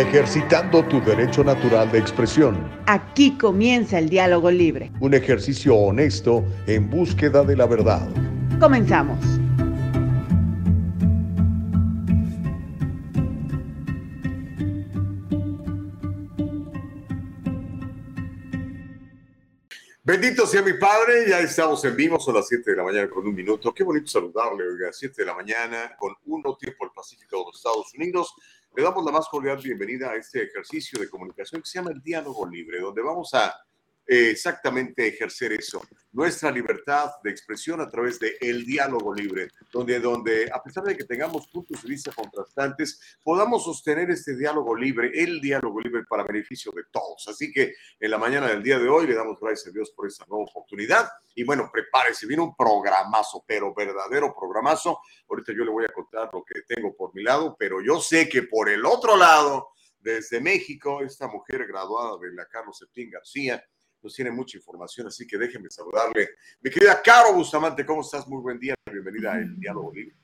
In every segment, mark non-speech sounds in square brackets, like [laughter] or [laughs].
ejercitando tu derecho natural de expresión. Aquí comienza el diálogo libre. Un ejercicio honesto en búsqueda de la verdad. Comenzamos. Bendito sea mi Padre, ya estamos en vivo, son las 7 de la mañana con un minuto. Qué bonito saludarle, oiga, 7 de la mañana con uno tiempo el Pacífico de los Estados Unidos. Le damos la más cordial bienvenida a este ejercicio de comunicación que se llama el diálogo libre, donde vamos a exactamente ejercer eso, nuestra libertad de expresión a través de el diálogo libre, donde, donde a pesar de que tengamos puntos de vista contrastantes, podamos sostener este diálogo libre, el diálogo libre para beneficio de todos. Así que en la mañana del día de hoy le damos gracias a Dios por esta nueva oportunidad y bueno, prepárese, viene un programazo, pero verdadero programazo. Ahorita yo le voy a contar lo que tengo por mi lado, pero yo sé que por el otro lado, desde México, esta mujer graduada de la Carlos Septín García, nos tiene mucha información, así que déjenme saludarle. Mi querida Caro Bustamante, ¿cómo estás? Muy buen día, bienvenida a El Diálogo Libre.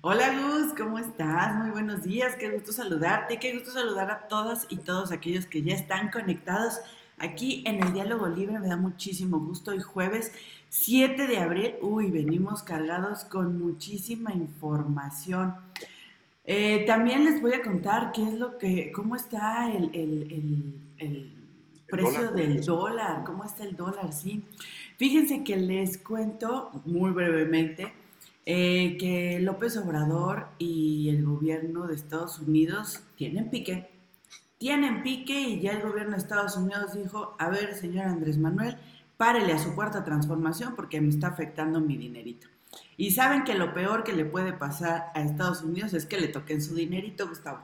Hola Luz, ¿cómo estás? Muy buenos días, qué gusto saludarte, qué gusto saludar a todas y todos aquellos que ya están conectados aquí en el Diálogo Libre, me da muchísimo gusto. Hoy jueves 7 de abril, uy, venimos cargados con muchísima información. Eh, también les voy a contar qué es lo que, cómo está el, el precio del dólar, ¿cómo está el dólar? Sí. Fíjense que les cuento muy brevemente eh, que López Obrador y el gobierno de Estados Unidos tienen pique. Tienen pique y ya el gobierno de Estados Unidos dijo, a ver, señor Andrés Manuel, párele a su cuarta transformación porque me está afectando mi dinerito. Y saben que lo peor que le puede pasar a Estados Unidos es que le toquen su dinerito, Gustavo.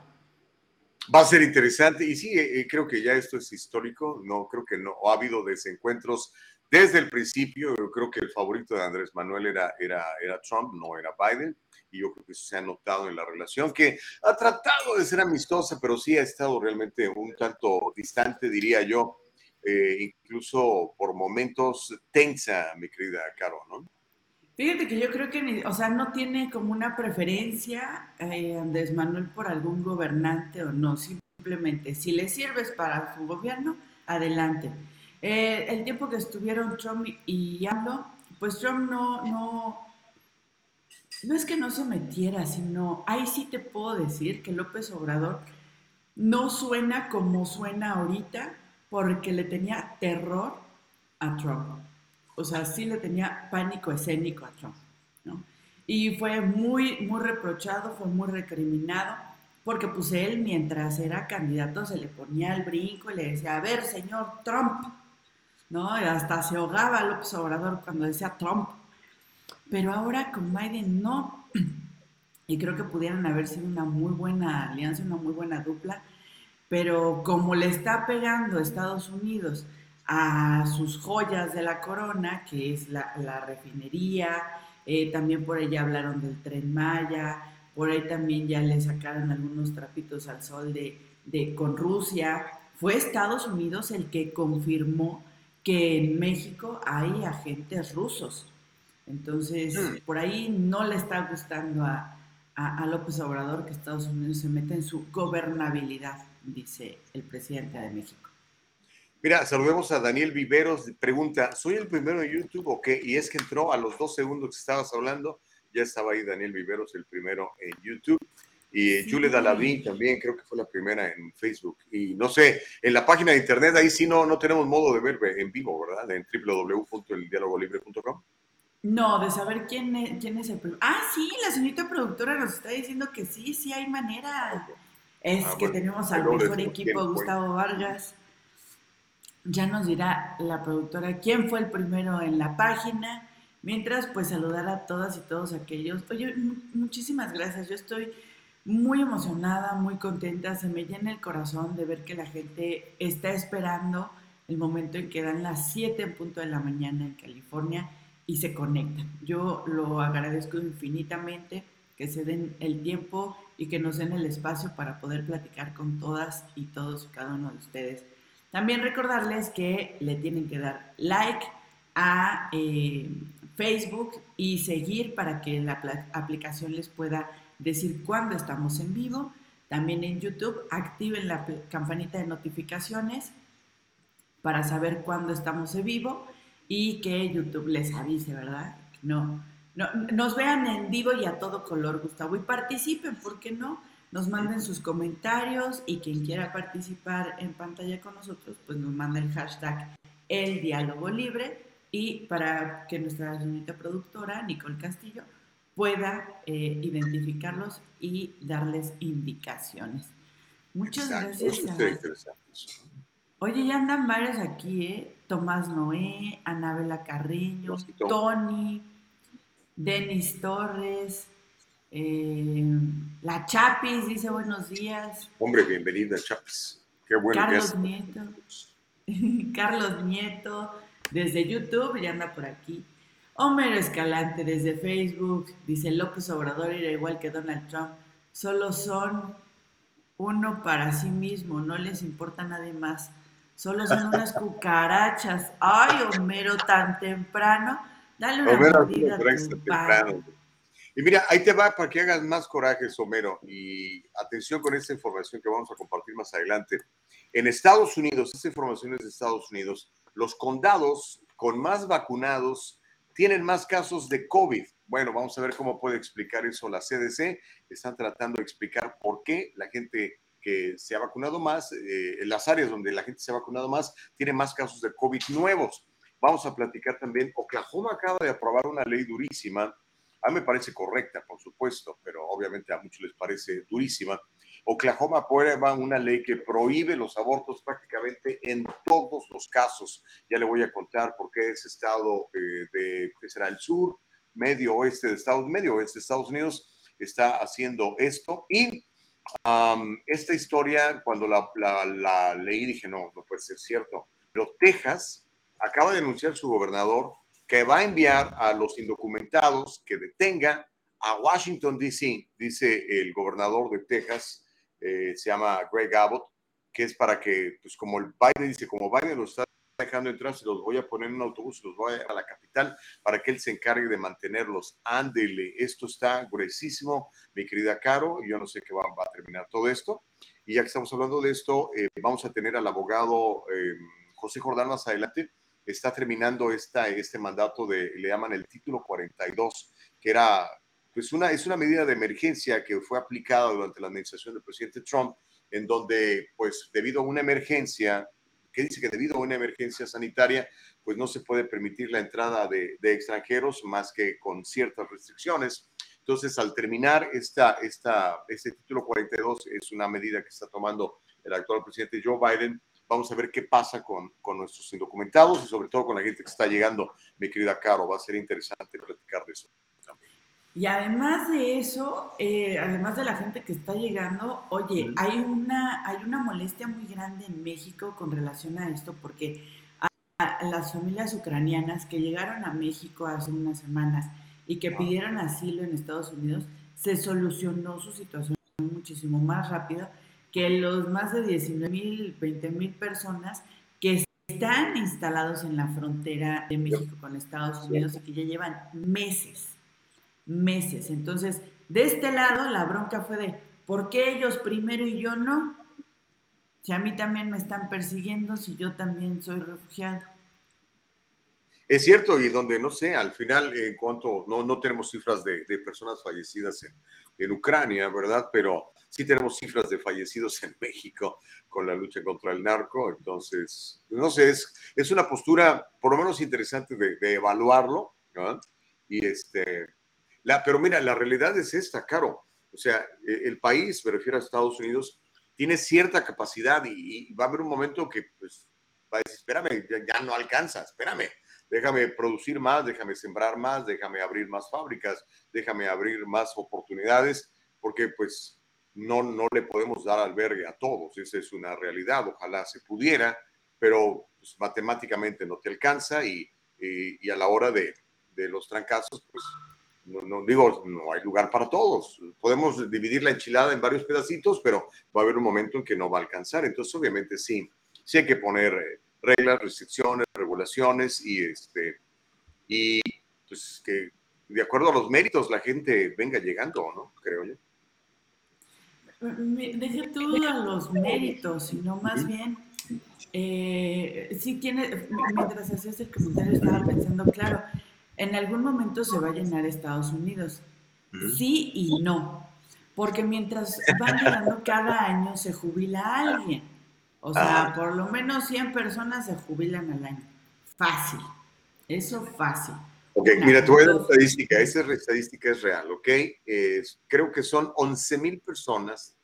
Va a ser interesante y sí, eh, eh, creo que ya esto es histórico, no creo que no ha habido desencuentros desde el principio, creo que el favorito de Andrés Manuel era, era, era Trump, no era Biden, y yo creo que eso se ha notado en la relación, que ha tratado de ser amistosa, pero sí ha estado realmente un tanto distante, diría yo, eh, incluso por momentos tensa, mi querida Caro, ¿no? Fíjate que yo creo que, o sea, no tiene como una preferencia eh, Andrés Manuel por algún gobernante o no, simplemente si le sirves para su gobierno, adelante. Eh, el tiempo que estuvieron Trump y AMLO, pues Trump no, no, no es que no se metiera, sino ahí sí te puedo decir que López Obrador no suena como suena ahorita porque le tenía terror a Trump o sea, sí le tenía pánico escénico a Trump, ¿no? Y fue muy, muy reprochado, fue muy recriminado, porque pues él mientras era candidato se le ponía el brinco y le decía, a ver, señor Trump, ¿no? Hasta se ahogaba López Obrador cuando decía Trump. Pero ahora con Biden no. Y creo que pudieran haber sido una muy buena alianza, una muy buena dupla. Pero como le está pegando Estados Unidos, a sus joyas de la corona, que es la, refinería, eh, también por ahí hablaron del tren Maya, por ahí también ya le sacaron algunos trapitos al sol de, de, con Rusia. Fue Estados Unidos el que confirmó que en México hay agentes rusos. Entonces, mm. por ahí no le está gustando a, a López Obrador que Estados Unidos se meta en su gobernabilidad, dice el presidente de México. Mira, saludemos a Daniel Viveros. Pregunta, ¿soy el primero en YouTube o qué? Y es que entró a los dos segundos que estabas hablando. Ya estaba ahí Daniel Viveros, el primero en YouTube. Y sí. Julie Dalavín también, creo que fue la primera en Facebook. Y no sé, en la página de internet, ahí sí no, no tenemos modo de ver en vivo, ¿verdad? En www.eldialogolibre.com. No, de saber quién es, quién es el primero. Ah, sí, la señorita productora nos está diciendo que sí, sí hay manera. Es ah, que bueno, tenemos al mejor equipo, Gustavo Vargas. Ya nos dirá la productora quién fue el primero en la página. Mientras, pues saludar a todas y todos aquellos. Oye, muchísimas gracias. Yo estoy muy emocionada, muy contenta. Se me llena el corazón de ver que la gente está esperando el momento en que dan las 7 en punto de la mañana en California y se conectan. Yo lo agradezco infinitamente que se den el tiempo y que nos den el espacio para poder platicar con todas y todos cada uno de ustedes también recordarles que le tienen que dar like a eh, Facebook y seguir para que la aplicación les pueda decir cuándo estamos en vivo. También en YouTube, activen la campanita de notificaciones para saber cuándo estamos en vivo y que YouTube les avise, ¿verdad? No, no, nos vean en vivo y a todo color, Gustavo, y participen, ¿por qué no? Nos manden sus comentarios y quien quiera participar en pantalla con nosotros, pues nos manda el hashtag el diálogo libre y para que nuestra señorita productora, Nicole Castillo, pueda eh, identificarlos y darles indicaciones. Muchas gracias. Oye, ya andan varios aquí, ¿eh? Tomás Noé, Anabela Carreño, Tony, Denis Torres, eh, la Chapis dice buenos días. Hombre, bienvenida, Chapis. Qué bueno Carlos Nieto. [laughs] Carlos Nieto, desde YouTube, ya anda por aquí. Homero Escalante, desde Facebook, dice López Obrador era igual que Donald Trump. Solo son uno para sí mismo, no les importa nadie más. Solo son unas [laughs] cucarachas. Ay, Homero, tan temprano. Dale una Homero, temprano. Y mira, ahí te va para que hagas más coraje, Homero. Y atención con esta información que vamos a compartir más adelante. En Estados Unidos, esta información es de Estados Unidos, los condados con más vacunados tienen más casos de COVID. Bueno, vamos a ver cómo puede explicar eso la CDC. Están tratando de explicar por qué la gente que se ha vacunado más, eh, en las áreas donde la gente se ha vacunado más, tiene más casos de COVID nuevos. Vamos a platicar también, Oklahoma acaba de aprobar una ley durísima, a mí me parece correcta, por supuesto, pero obviamente a muchos les parece durísima, Oklahoma aprueba una ley que prohíbe los abortos prácticamente en todos los casos. Ya le voy a contar por qué ese estado eh, de, que será el sur, medio oeste de Estados, medio oeste de Estados Unidos, está haciendo esto. Y esta historia, cuando la, la, leí, dije, no, no puede ser cierto. Pero Texas acaba de anunciar su gobernador que va a enviar a los indocumentados que detenga a Washington, D.C., dice el gobernador de Texas, eh, se llama Greg Abbott, que es para que, pues como el Biden dice, como Biden los está dejando entrar, se los voy a poner en un autobús, los voy a, a la capital para que él se encargue de mantenerlos. Ándele, esto está gruesísimo, mi querida Caro, yo no sé qué va, a terminar todo esto. Y ya que estamos hablando de esto, eh, vamos a tener al abogado eh, José Jordán más adelante. Está terminando esta, este mandato de, le llaman el título 42, que era pues una, es una medida de emergencia que fue aplicada durante la administración del presidente Trump, en donde, pues, debido a una emergencia, que dice que debido a una emergencia sanitaria, pues no se puede permitir la entrada de, extranjeros más que con ciertas restricciones. Entonces, al terminar esta, esta, este título 42, es una medida que está tomando el actual presidente Joe Biden. Vamos a ver qué pasa con, con nuestros indocumentados y sobre todo con la gente que está llegando, mi querida Caro. Va a ser interesante platicar de eso. Y además de eso, eh, además de la gente que está llegando, oye, hay una, hay una molestia muy grande en México con relación a esto, porque a, las familias ucranianas que llegaron a México hace unas semanas y que pidieron asilo en Estados Unidos, se solucionó su situación muchísimo más rápido que los más de 19 mil, 20 mil personas que están instalados en la frontera de México con Estados Unidos y que ya llevan meses meses. Entonces, de este lado, la bronca fue de, ¿por qué ellos primero y yo no? Si a mí también me están persiguiendo, si yo también soy refugiado. Es cierto, y donde no sé, al final, en cuanto no, no tenemos cifras de, personas fallecidas en, en, Ucrania, ¿verdad? Pero sí tenemos cifras de fallecidos en México con la lucha contra el narco. Entonces, no sé, es, es una postura por lo menos interesante de, de evaluarlo, ¿no? Y este, pero mira, la realidad es esta, Caro. O sea, e, el país, me refiero a Estados Unidos, tiene cierta capacidad y, va a haber un momento que pues, va a decir, espérame, ya, no alcanza, espérame, déjame producir más, déjame sembrar más, déjame abrir más fábricas, déjame abrir más oportunidades, porque pues no, no le podemos dar albergue a todos, esa es una realidad, ojalá se pudiera, pero pues, matemáticamente no te alcanza y, y, a la hora de, de los trancazos, pues no, digo, no hay lugar para todos. Podemos dividir la enchilada en varios pedacitos, pero va a haber un momento en que no va a alcanzar. Entonces, obviamente, sí, sí hay que poner eh, reglas, restricciones, regulaciones y, este, y pues que de acuerdo a los méritos la gente venga llegando, ¿no? Creo yo. Deje tú a los méritos, sino más bien, eh, sí tiene, mientras hacías el comentario estaba pensando, claro, en algún momento se va a llenar Estados Unidos. Sí y no. Porque mientras van llegando cada año se jubila alguien. O sea, por lo menos 100 personas se jubilan al año. Fácil. Eso fácil. Ok, mira, te voy a dar estadística. Esa estadística es real, ¿ok? creo que son 11 mil personas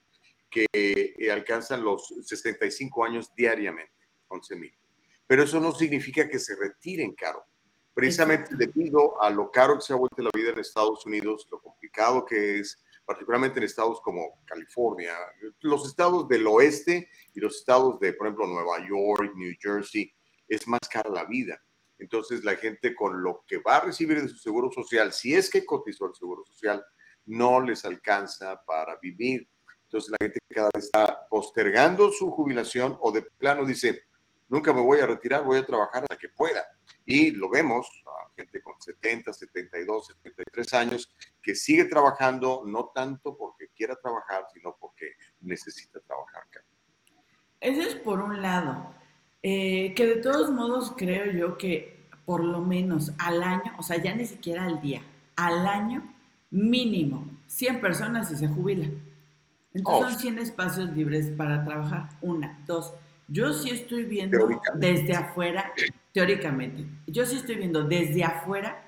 que eh, alcanzan los 65 años diariamente. 11 mil. Pero eso no significa que se retiren, Caro. Precisamente debido a lo caro que se ha vuelto la vida en Estados Unidos, lo complicado que es, particularmente en estados como California, los estados del oeste y los estados de, por ejemplo, Nueva York, New Jersey, es más cara la vida. Entonces la gente con lo que va a recibir de su seguro social, si es que cotizó el seguro social, no les alcanza para vivir. Entonces la gente cada vez está postergando su jubilación o de plano dice, nunca me voy a retirar, voy a trabajar hasta que pueda. Y lo vemos, gente con 70, 72, 73 años que sigue trabajando, no tanto porque quiera trabajar, sino porque necesita trabajar. Eso es por un lado. Eh, que de todos modos creo yo que por lo menos al año, o sea, ya ni siquiera al día, al año mínimo 100 personas y se jubilan. Entonces son 100 espacios libres para trabajar. Una, dos. Yo sí estoy viendo desde afuera, teóricamente, yo sí estoy viendo desde afuera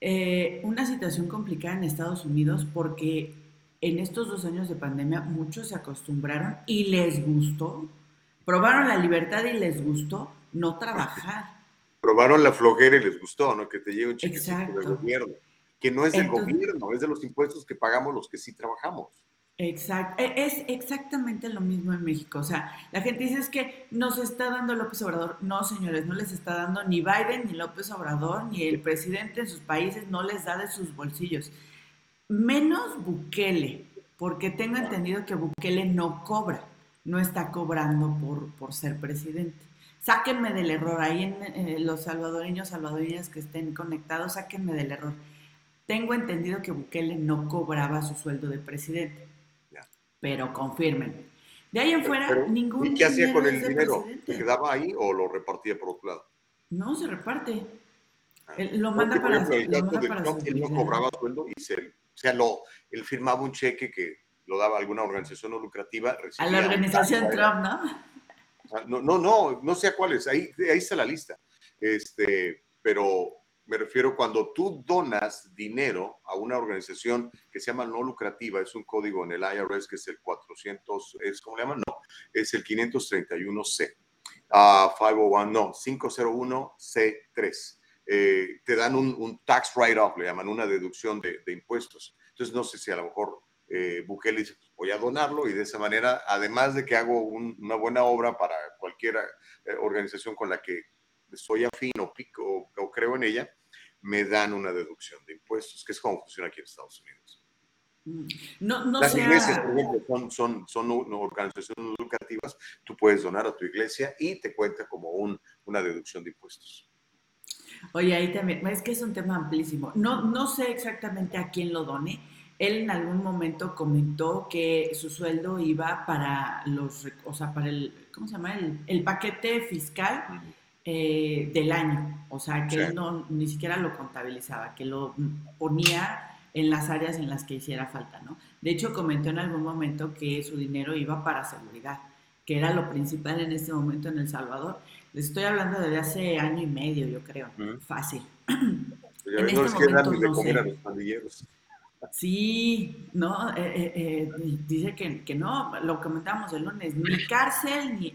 eh, una situación complicada en Estados Unidos porque en estos dos años de pandemia muchos se acostumbraron y les gustó, probaron la libertad y les gustó no trabajar. Probaron la flojera y les gustó, ¿no? Que te lleve un chiquitito del gobierno, que no es del gobierno, es de los impuestos que pagamos los que sí trabajamos. Exacto, e, es exactamente lo mismo en México. O sea, la gente dice es que nos está dando López Obrador. No, señores, no les está dando ni Biden, ni López Obrador, ni el presidente en sus países, no les da de sus bolsillos. Menos Bukele, porque tengo entendido que Bukele no cobra, no está cobrando por, por ser presidente. Sáquenme del error, ahí en eh, los salvadoreños, salvadoreñas que estén conectados, sáquenme del error. Tengo entendido que Bukele no cobraba su sueldo de presidente pero confirmen. De ahí en fuera, ningún. ¿Y qué hacía con el dinero? ¿Se quedaba ahí o lo repartía por otro lado? No, se reparte. Ah. lo manda para. él no cobraba sueldo y se. O sea, lo, él firmaba un cheque que lo daba a alguna organización no lucrativa. A la organización Trump, ¿no? No, no, no, no sé a cuáles. Ahí, ahí está la lista. Este, pero me refiero cuando tú donas dinero a una organización que se llama no lucrativa, es un código en el IRS que es el 400, ¿es cómo le llaman? No, es el 531C. Uh, 501, no, 501C3. Eh, te dan un, tax write-off, le llaman una deducción de, impuestos. Entonces, no sé si a lo mejor eh, Bukele dice, pues voy a donarlo y de esa manera, además de que hago una buena obra para cualquier eh, organización con la que soy afín o, pico, o creo en ella, me dan una deducción de impuestos, que es como funciona aquí en Estados Unidos. Mm. No, no Las iglesias, por ejemplo, son, son, son organizaciones educativas, tú puedes donar a tu iglesia y te cuenta como un, una deducción de impuestos. Oye, ahí también, es que es un tema amplísimo. No, no sé exactamente a quién lo done. Él en algún momento comentó que su sueldo iba para los, o sea, para el, ¿cómo se llama? El, el paquete fiscal eh, del año, o sea, que él no, ni siquiera lo contabilizaba, que lo ponía en las áreas en las que hiciera falta, ¿no? De hecho, comentó en algún momento que su dinero iba para seguridad, que era lo principal en este momento en El Salvador. Les estoy hablando desde hace año y medio, yo creo, fácil. [clears throat] en este momento no sé. Sí, no, eh, eh, eh, dice que, que, no, lo comentamos el lunes, ni cárcel, ni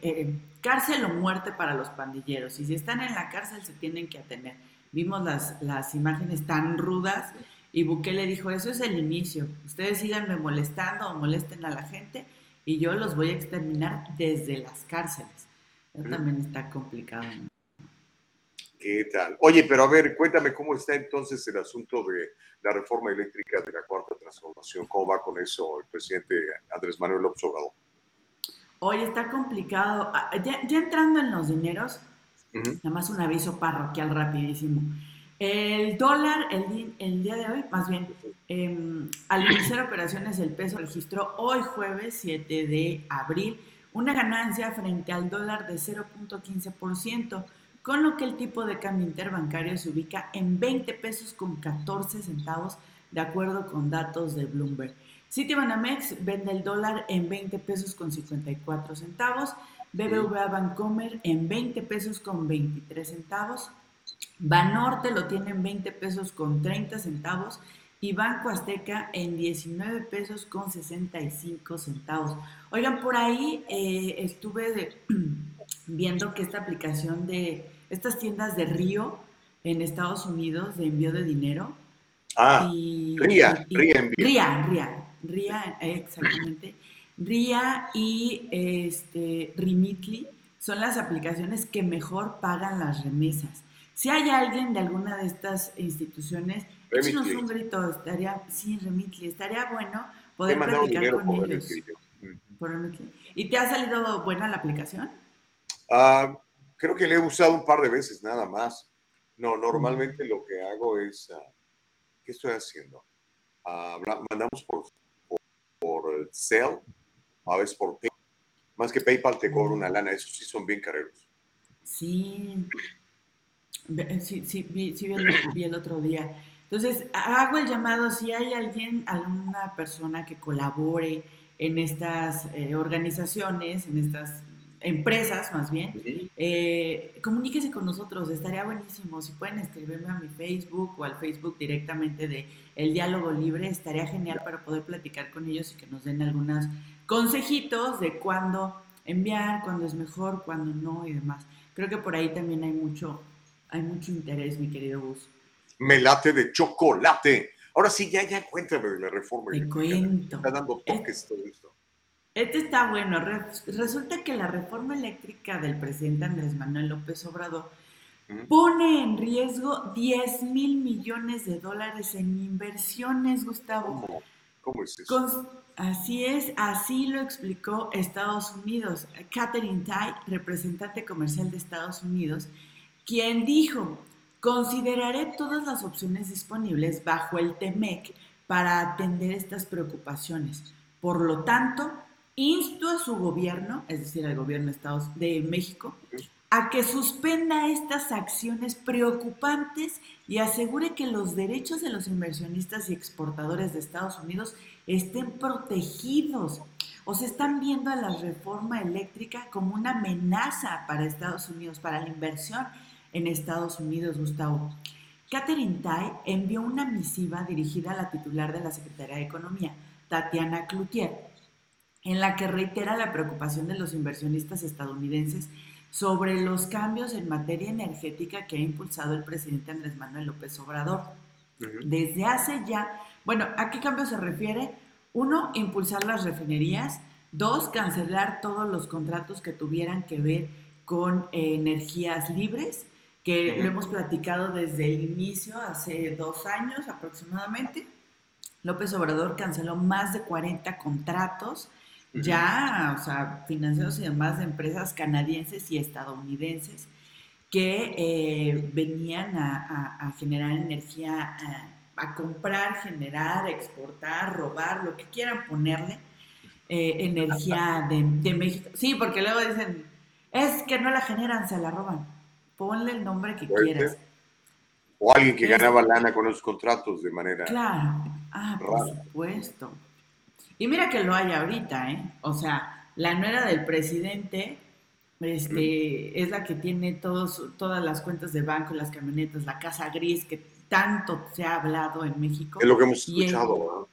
cárcel o muerte para los pandilleros. Y si están en la cárcel se tienen que atener. Vimos las, las imágenes tan rudas y Bukele dijo, eso es el inicio. Ustedes síganme molestando o molesten a la gente y yo los voy a exterminar desde las cárceles. Eso también está complicado. ¿Qué tal? Oye, pero a ver, cuéntame cómo está entonces el asunto de la reforma eléctrica de la cuarta transformación. ¿Cómo va con eso el presidente Andrés Manuel López Obrador? Hoy está complicado. Ah, ya, entrando en los dineros, nada más un aviso parroquial rapidísimo. El dólar, el, el día de hoy, más bien, em, al iniciar operaciones, el peso registró hoy jueves 7 de abril una ganancia frente al dólar de 0.15%, con lo que el tipo de cambio interbancario se ubica en 20 pesos con 14 centavos, de acuerdo con datos de Bloomberg. Citibanamex vende el dólar en 20 pesos con 54 centavos, BBVA Bancomer en 20 pesos con 23 centavos, Banorte lo tiene en 20 pesos con 30 centavos y Banco Azteca en 19 pesos con 65 centavos. Oigan, por ahí eh, estuve [clears throat] viendo que esta aplicación de estas tiendas de Río en Estados Unidos de envío de dinero. Ah, Ría, Ría envío. Ría, Ría, Ría, exactamente. Ría y este, Remitly son las aplicaciones que mejor pagan las remesas. Si hay alguien de alguna de estas instituciones, échenos un grito, estaría, sí, Remitly, estaría bueno poder platicar con ellos. Por ¿Y te ha salido buena la aplicación? Ah, creo que le he usado un par de veces nada más. No, normalmente lo que hago es, uh, ¿qué estoy haciendo? Uh, mandamos por, por, a veces por PayPal. Más que PayPal te cobra una lana, esos sí son bien carreros. Sí, Sí, sí, vi, vi, el, otro día. Entonces, hago el llamado, si hay alguien, alguna persona que colabore en estas eh, organizaciones, en estas empresas más bien, eh, comuníquese con nosotros, estaría buenísimo. Si pueden escribirme a mi Facebook o al Facebook directamente de El Diálogo Libre, estaría genial para poder platicar con ellos y que nos den algunos consejitos de cuándo enviar, cuándo es mejor, cuándo no y demás. Creo que por ahí también hay mucho, hay mucho interés, mi querido Gus. Me late de chocolate. Ahora sí, ya, ya cuéntame de la reforma. Te cuento. Está dando toques todo esto. Este está bueno. Resulta que la reforma eléctrica del presidente Andrés Manuel López Obrador pone en riesgo 10 mil millones de dólares en inversiones, Gustavo. ¿Cómo, ¿Cómo es eso? así es, así lo explicó Estados Unidos. Catherine Tai, representante comercial de Estados Unidos, quien dijo, consideraré todas las opciones disponibles bajo el TEMEC para atender estas preocupaciones. Por lo tanto, insto a su gobierno, es decir, al gobierno de, Estados, de México, a que suspenda estas acciones preocupantes y asegure que los derechos de los inversionistas y exportadores de Estados Unidos estén protegidos. O se están viendo a la reforma eléctrica como una amenaza para Estados Unidos, para la inversión en Estados Unidos, Gustavo. Catherine Tai envió una misiva dirigida a la titular de la Secretaría de Economía, Tatiana Cloutier, en la que reitera la preocupación de los inversionistas estadounidenses sobre los cambios en materia energética que ha impulsado el presidente Andrés Manuel López Obrador. Desde hace ya, bueno, ¿a qué cambio se refiere? Uno, impulsar las refinerías. Dos, cancelar todos los contratos que tuvieran que ver con eh, energías libres que lo hemos platicado desde el inicio, hace dos años aproximadamente. López Obrador canceló más de 40 contratos ya, o sea, financiados y demás de empresas canadienses y estadounidenses que eh, venían a, generar energía, a, comprar, generar, exportar, robar, lo que quieran ponerle, eh, energía de, de México. Sí, porque luego dicen, es que no la generan, se la roban ponle el nombre que quieras. O alguien que ganaba lana con esos contratos de manera. Claro, ah, por supuesto. Y mira que lo hay ahorita, ¿eh? O sea, la nuera del presidente este, es la que tiene todos, todas las cuentas de banco, las camionetas, la casa gris, que tanto se ha hablado en México. Es lo que hemos escuchado,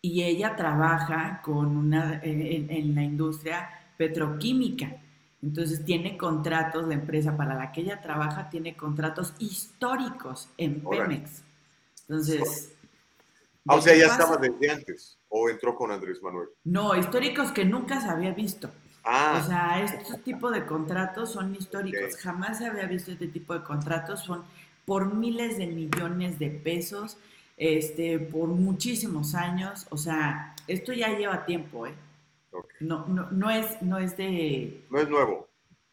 Y ella trabaja con una, en la industria petroquímica. Entonces tiene contratos, la empresa para la que ella trabaja tiene contratos históricos en Pemex. Entonces... Ah, o sea, ya estaba desde antes o entró con Andrés Manuel. No, históricos que nunca se había visto. Ah. O sea, este tipo de contratos son históricos. Jamás se había visto este tipo de contratos. Son por miles de millones de pesos, este, por muchísimos años. O sea, esto ya lleva tiempo, ¿eh? No, no, no, es, no es de... No es nuevo.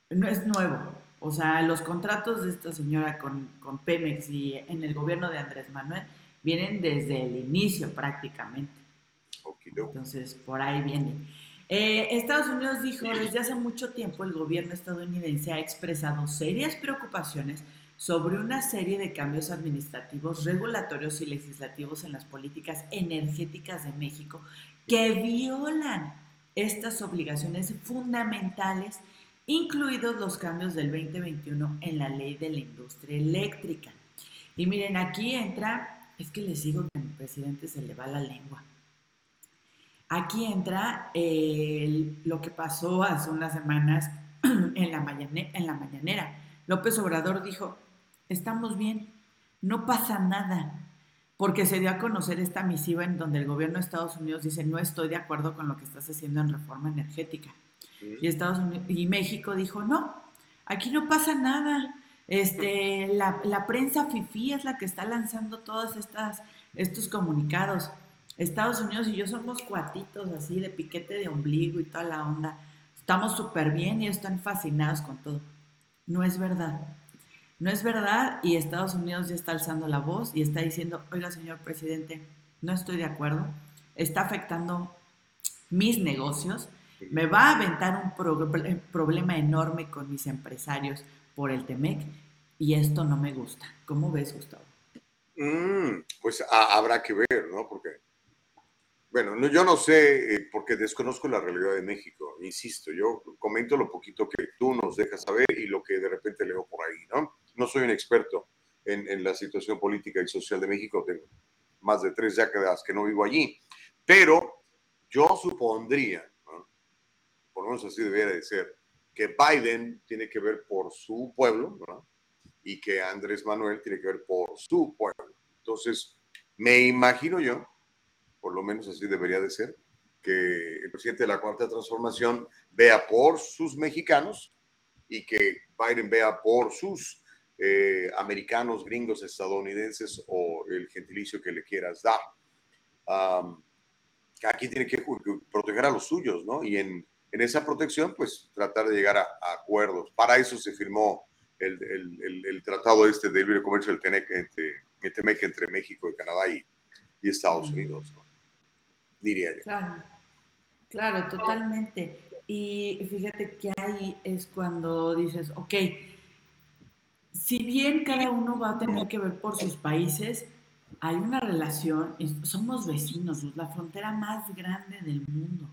No es nuevo. O sea, los contratos de esta señora con, con Pemex y en el gobierno de Andrés Manuel vienen desde el inicio prácticamente. Entonces, por ahí viene. Eh, Estados Unidos dijo, desde hace mucho tiempo el gobierno estadounidense ha expresado serias preocupaciones sobre una serie de cambios administrativos, regulatorios y legislativos en las políticas energéticas de México que violan estas obligaciones fundamentales, incluidos los cambios del 2021 en la ley de la industria eléctrica. Y miren, aquí entra, es que les digo que al presidente se le va la lengua. Aquí entra lo que pasó hace unas semanas [clears throat] en la, en la mañanera. López Obrador dijo, estamos bien, no pasa nada, porque se dio a conocer esta misiva en donde el gobierno de Estados Unidos dice, no estoy de acuerdo con lo que estás haciendo en reforma energética. Y, Estados Unidos, y México dijo, no, aquí no pasa nada. Este, la, la prensa FIFI es la que está lanzando todos estos comunicados. Estados Unidos y yo somos cuatitos así de piquete de ombligo y toda la onda. Estamos súper bien y están fascinados con todo. No es verdad. No es verdad y Estados Unidos ya está alzando la voz y está diciendo, oiga señor presidente, no estoy de acuerdo, está afectando mis negocios, me va a aventar un problema enorme con mis empresarios por el TEMEC y esto no me gusta. ¿Cómo ves, Gustavo? Mm, pues habrá que ver, ¿no? Porque bueno, yo no sé, eh, porque desconozco la realidad de México, insisto, yo comento lo poquito que tú nos dejas saber y lo que de repente leo por ahí, ¿no? No soy un experto en, la situación política y social de México, tengo más de tres décadas que no vivo allí, pero yo supondría, por lo menos así debería de ser, que Biden tiene que ver por su pueblo, ¿no? Y que Andrés Manuel tiene que ver por su pueblo. Entonces, me imagino yo por lo menos así debería de ser, que el presidente de la Cuarta Transformación vea por sus mexicanos y que Biden vea por sus eh, americanos, gringos, estadounidenses o el gentilicio que le quieras dar. aquí tiene que proteger a los suyos, ¿no? Y en, en esa protección, pues tratar de llegar a, acuerdos. Para eso se firmó el, el, el, tratado este de libre comercio del TEMEC entre, entre México y Canadá y, y Estados Unidos, ¿no? diría yo. Claro, claro, totalmente. Y fíjate que ahí es cuando dices, ok, si bien cada uno va a tener que ver por sus países, hay una relación, somos vecinos, la frontera más grande del mundo.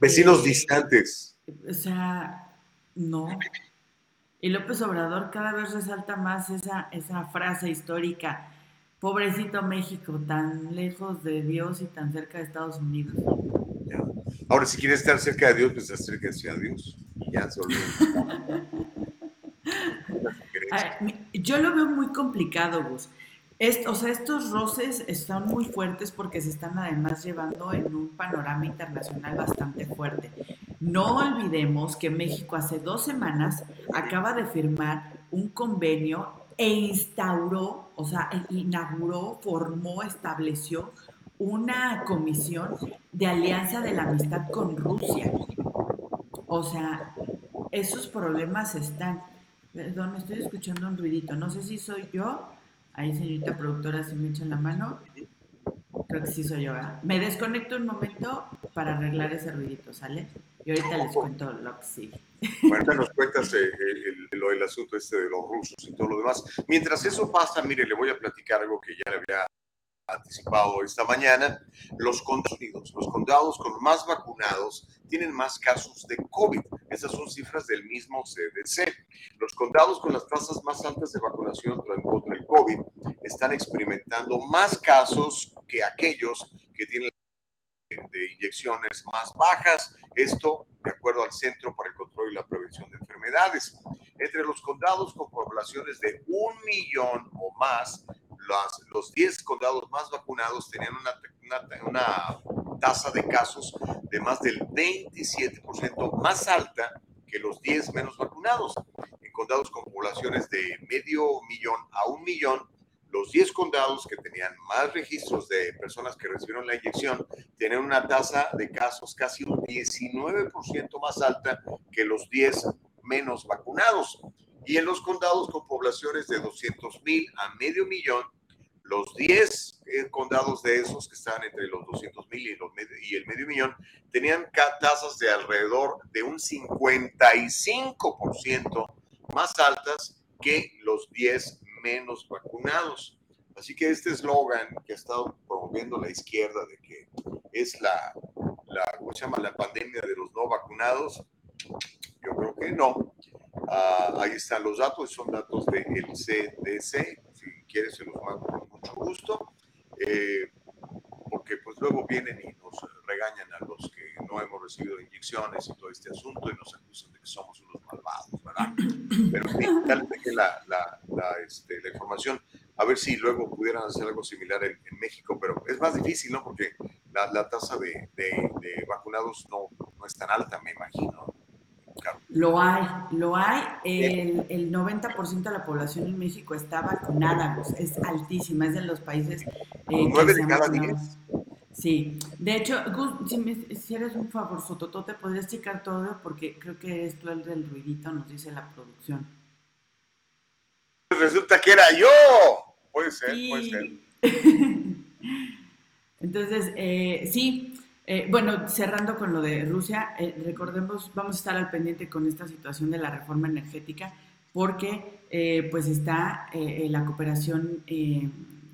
Vecinos eh, distantes. O sea, no. Y López Obrador cada vez resalta más esa, esa frase histórica, Pobrecito México, tan lejos de Dios y tan cerca de Estados Unidos. Ahora, si quieres estar cerca de Dios, pues acérquense a Dios. Ya se [laughs] Yo lo veo muy complicado, Gus. O sea, estos roces están muy fuertes porque se están además llevando en un panorama internacional bastante fuerte. No olvidemos que México hace dos semanas acaba de firmar un convenio e instauró, o sea, inauguró, formó, estableció una comisión de alianza de la amistad con Rusia. O sea, esos problemas están. Perdón, estoy escuchando un ruidito. No sé si soy yo. Ahí, señorita productora, si me echan la mano. Creo que sí soy yo. Me desconecto un momento para arreglar ese ruidito, ¿sale? Y ahorita les cuento lo que sigue. Bueno, nos cuentas eh, lo del asunto este de los rusos y todo lo demás. Mientras eso pasa, mire, le voy a platicar algo que ya le había anticipado esta mañana. Los condados, los condados con más vacunados tienen más casos de COVID. Esas son cifras del mismo CDC. Los condados con las tasas más altas de vacunación contra el COVID están experimentando más casos que aquellos que tienen de inyecciones más bajas. Esto de acuerdo al Centro para el Control y la Prevención de Enfermedades. Entre los condados con poblaciones de un millón o más, los 10 condados más vacunados tenían una, una, tasa de casos de más del 27% más alta que los 10 menos vacunados. En condados con poblaciones de medio millón a un millón, los 10 condados que tenían más registros de personas que recibieron la inyección tienen una tasa de casos casi un 19% más alta que los 10 menos vacunados. Y en los condados con poblaciones de 200 mil a medio millón, los 10 eh, condados de esos que están entre los 200 mil y, el medio millón tenían tasas de alrededor de un 55% más altas que los 10 menos vacunados. Así que este eslogan que ha estado promoviendo la izquierda de que es la, la, ¿cómo se llama? la pandemia de los no vacunados, yo creo que no. Ah, ahí están los datos, son datos del CDC, si quieres se los mando mucho gusto, eh, porque pues luego vienen y nos regañan a los que no hemos recibido inyecciones y todo este asunto y nos acusan de que somos unos malvados, ¿verdad? Pero sí, dale la, la, la, este, la, información, a ver si luego pudieran hacer algo similar en, en México, pero es más difícil, ¿no? Porque la, tasa de, de, de vacunados no, no es tan alta, me imagino. Lo hay, lo hay. El, el 90% de la población en México está vacunada, pues, es altísima, es de los países. Eh, ¿Nueve de cada diez? Sí, de hecho, si, me, si, eres un favor, te podrías checar todo porque creo que eres tú el del ruidito, nos dice la producción. Resulta que era yo. Puede ser, puede ser. [laughs] Entonces, eh, sí, eh, bueno, cerrando con lo de Rusia, eh, recordemos, vamos a estar al pendiente con esta situación de la reforma energética, porque eh, pues está la cooperación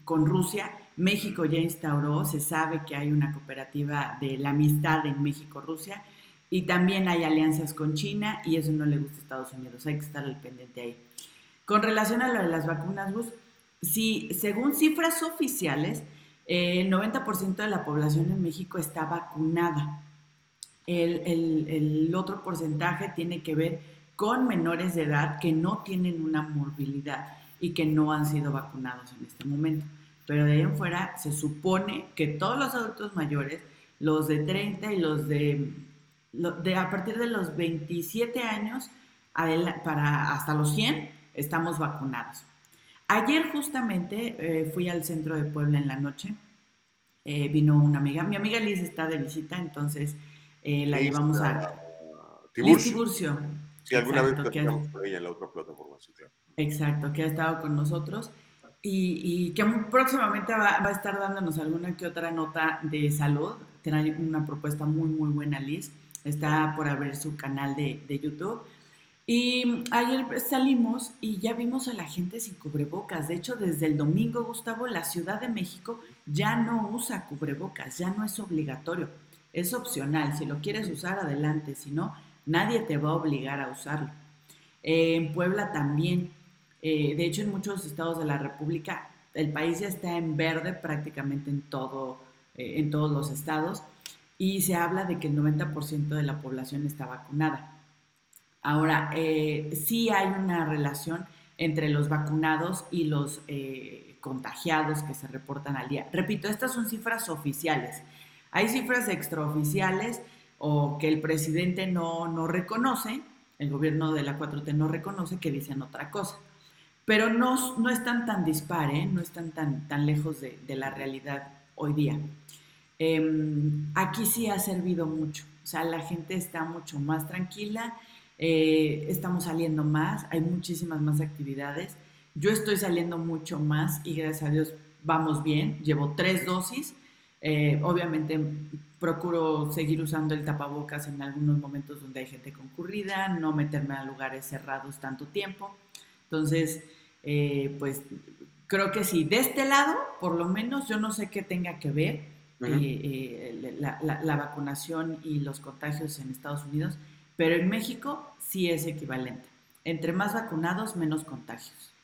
con Rusia. México ya instauró, se sabe que hay una cooperativa de la amistad en México-Rusia y también hay alianzas con China y eso no le gusta a Estados Unidos, hay que estar al pendiente ahí. Con relación a lo de las vacunas, Gus, si según cifras oficiales, el 90% de la población en México está vacunada. El, otro porcentaje tiene que ver con menores de edad que no tienen una morbilidad y que no han sido vacunados en este momento. Pero de ahí en fuera se supone que todos los adultos mayores, los de 30 y los de, de a partir de los 27 años para hasta los 100, estamos vacunados. Ayer justamente eh, fui al centro de Puebla en la noche, eh, vino una amiga, mi amiga Liz está de visita, entonces eh, la llevamos a... Tiburcio. Liz Tiburcio. Sí, alguna vez platicamos con ella en la otra plataforma. Exacto, que ha estado con nosotros y, que próximamente va, a estar dándonos alguna que otra nota de salud. Tiene una propuesta muy, muy buena, Liz. Está por abrir su canal de, de YouTube y ayer salimos y ya vimos a la gente sin cubrebocas. De hecho, desde el domingo, Gustavo, la Ciudad de México ya no usa cubrebocas, ya no es obligatorio. Es opcional. Si lo quieres usar, adelante. Si no, nadie te va a obligar a usarlo. en Puebla también. Eh, de hecho, en muchos estados de la República, el país ya está en verde prácticamente en, todo, eh, en todos los estados. Y se habla de que el 90% de la población está vacunada. Ahora, eh, sí hay una relación entre los vacunados y los eh, contagiados que se reportan al día. Repito, estas son cifras oficiales. Hay cifras extraoficiales o que el presidente no, no reconoce, el gobierno de la 4T no reconoce, que dicen otra cosa. Pero no, no están tan dispares, no están tan, tan lejos de, la realidad hoy día. Em, aquí sí ha servido mucho, o sea, la gente está mucho más tranquila eh, estamos saliendo más, hay muchísimas más actividades. Yo estoy saliendo mucho más y gracias a Dios vamos bien. Llevo tres dosis. Eh, obviamente procuro seguir usando el tapabocas en algunos momentos donde hay gente concurrida, no meterme a lugares cerrados tanto tiempo. Entonces, eh, pues creo que sí, de este lado, por lo menos, yo no sé qué tenga que ver la vacunación y los contagios en Estados Unidos pero en México sí es equivalente. Entre más vacunados, menos contagios.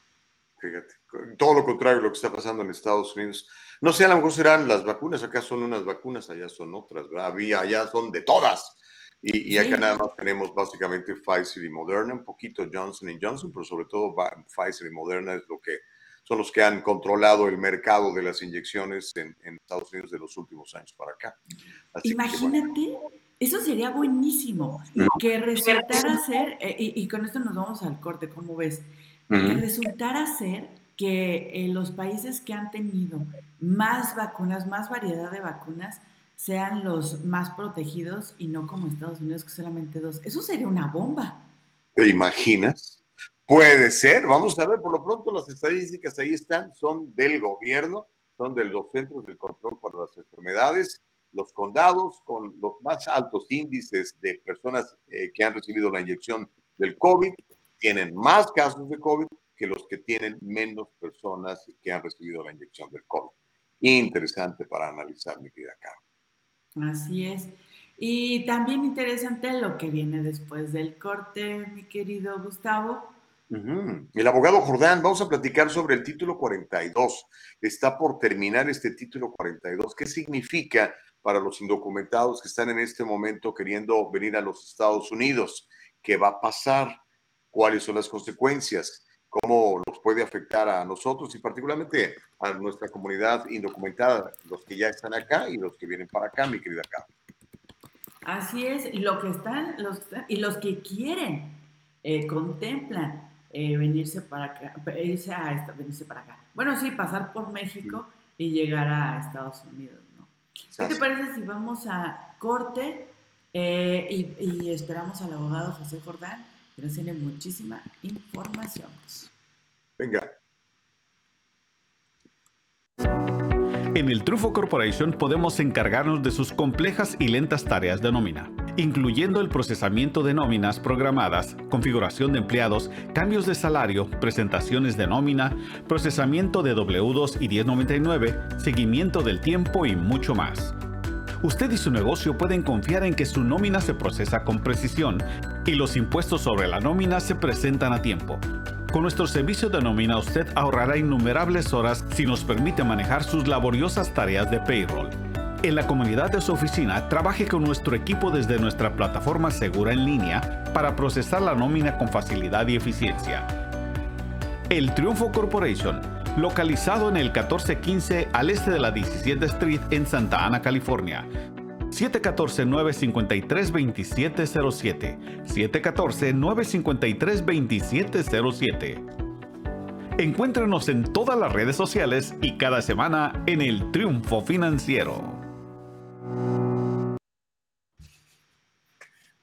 Fíjate, todo lo contrario de lo que está pasando en Estados Unidos. No sé, a lo mejor serán las vacunas, acá son unas vacunas, allá son otras, Había, allá son de todas. Y, acá nada más tenemos básicamente Pfizer y Moderna, un poquito Johnson Johnson, pero sobre todo Pfizer y Moderna es lo que son los que han controlado el mercado de las inyecciones en, Estados Unidos de los últimos años para acá. Imagínate eso sería buenísimo. Que resultara ser, eh, y, con esto nos vamos al corte, ¿cómo ves? Que resultara ser que eh, los países que han tenido más vacunas, más variedad de vacunas, sean los más protegidos y no como Estados Unidos, que solamente dos. Eso sería una bomba. ¿Te imaginas? Puede ser, vamos a ver, por lo pronto las estadísticas ahí están, son del gobierno, son de los Centros de Control para las Enfermedades, los condados con los más altos índices de personas eh, que han recibido la inyección del COVID tienen más casos de COVID que los que tienen menos personas que han recibido la inyección del COVID. Interesante para analizar, mi querida Carmen. Así es. Y también interesante lo que viene después del corte, mi querido Gustavo. El abogado Jordán, vamos a platicar sobre el título 42. Está por terminar este título 42. ¿Qué significa para los indocumentados que están en este momento queriendo venir a los Estados Unidos? ¿Qué va a pasar? ¿Cuáles son las consecuencias? ¿Cómo los puede afectar a nosotros y particularmente a nuestra comunidad indocumentada, los que ya están acá y los que vienen para acá, mi querida Carmen? Así es, y lo que están, los, y los que quieren, eh, contemplan eh, venirse para acá, irse a, venirse para acá. Bueno, sí, pasar por México y llegar a Estados Unidos. ¿Qué te parece si vamos a corte eh, y, esperamos al abogado José Jordán, que nos tiene muchísima información? Venga. En el Trufo Corporation podemos encargarnos de sus complejas y lentas tareas de nómina, incluyendo el procesamiento de nóminas programadas, configuración de empleados, cambios de salario, presentaciones de nómina, procesamiento de W2 y 1099, seguimiento del tiempo y mucho más. Usted y su negocio pueden confiar en que su nómina se procesa con precisión y los impuestos sobre la nómina se presentan a tiempo. Con nuestro servicio de nómina usted ahorrará innumerables horas si nos permite manejar sus laboriosas tareas de payroll. En la comunidad de su oficina, trabaje con nuestro equipo desde nuestra plataforma segura en línea para procesar la nómina con facilidad y eficiencia. El Triunfo Corporation, localizado en el 1415 al este de la 17 Street en Santa Ana, California. 714-953-2707. 714-953-2707. Encuéntrenos en todas las redes sociales y cada semana en el Triunfo Financiero.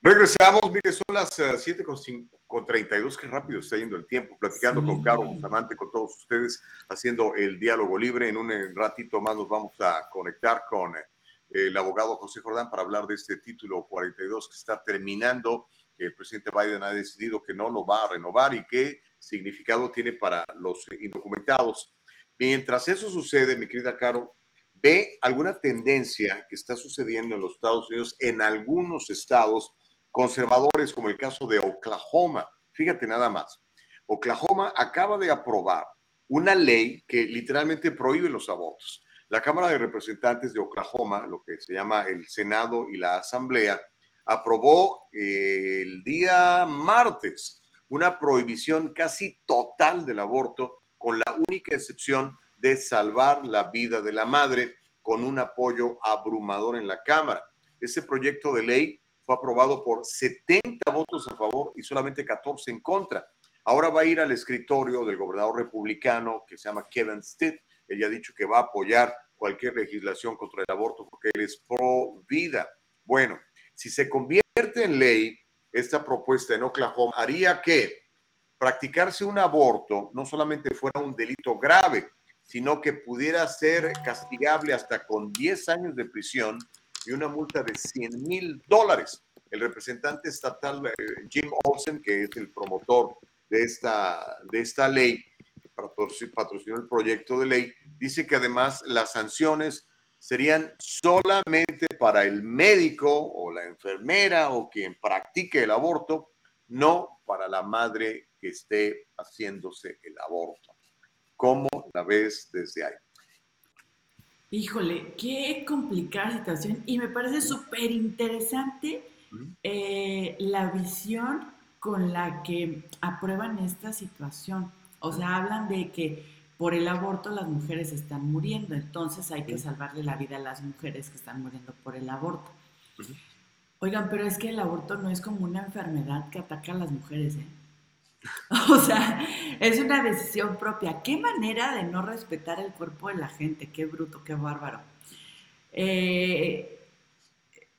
Regresamos, mire, son las 7 eh, con, 32, qué rápido está yendo el tiempo, platicando con Carlos Bustamante, con todos ustedes, haciendo el diálogo libre. En un ratito más nos vamos a conectar con eh, el abogado José Jordán para hablar de este título 42 que está terminando, el presidente Biden ha decidido que no lo va a renovar y qué significado tiene para los indocumentados. Mientras eso sucede, mi querida Caro, ¿ve alguna tendencia que está sucediendo en los Estados Unidos, en algunos estados conservadores, como el caso de Oklahoma? Fíjate nada más. Oklahoma acaba de aprobar una ley que literalmente prohíbe los abortos. La Cámara de Representantes de Oklahoma, lo que se llama el Senado y la Asamblea, aprobó eh, el día martes una prohibición casi total del aborto, con la única excepción de salvar la vida de la madre, con un apoyo abrumador en la Cámara. Ese proyecto de ley fue aprobado por 70 votos a favor y solamente 14 en contra. Ahora va a ir al escritorio del gobernador republicano que se llama Kevin Stitt ella ha dicho que va a apoyar cualquier legislación contra el aborto porque él es pro vida. Bueno, si se convierte en ley esta propuesta en Oklahoma, haría que practicarse un aborto no solamente fuera un delito grave, sino que pudiera ser castigable hasta con 10 años de prisión y una multa de 100 mil dólares. El representante estatal eh, Jim Olsen, que es el promotor de esta, de esta ley, patrocinó el proyecto de ley, dice que además las sanciones serían solamente para el médico o la enfermera o quien practique el aborto, no para la madre que esté haciéndose el aborto. ¿Cómo la ves desde ahí? Híjole, qué complicada situación y me parece súper interesante eh, la visión con la que aprueban esta situación. O sea, hablan de que por el aborto las mujeres están muriendo, entonces hay que salvarle la vida a las mujeres que están muriendo por el aborto. Oigan, pero es que el aborto no es como una enfermedad que ataca a las mujeres, ¿eh? [laughs] O sea, es una decisión propia. Qué manera de no respetar el cuerpo de la gente, qué bruto, qué bárbaro. Eh,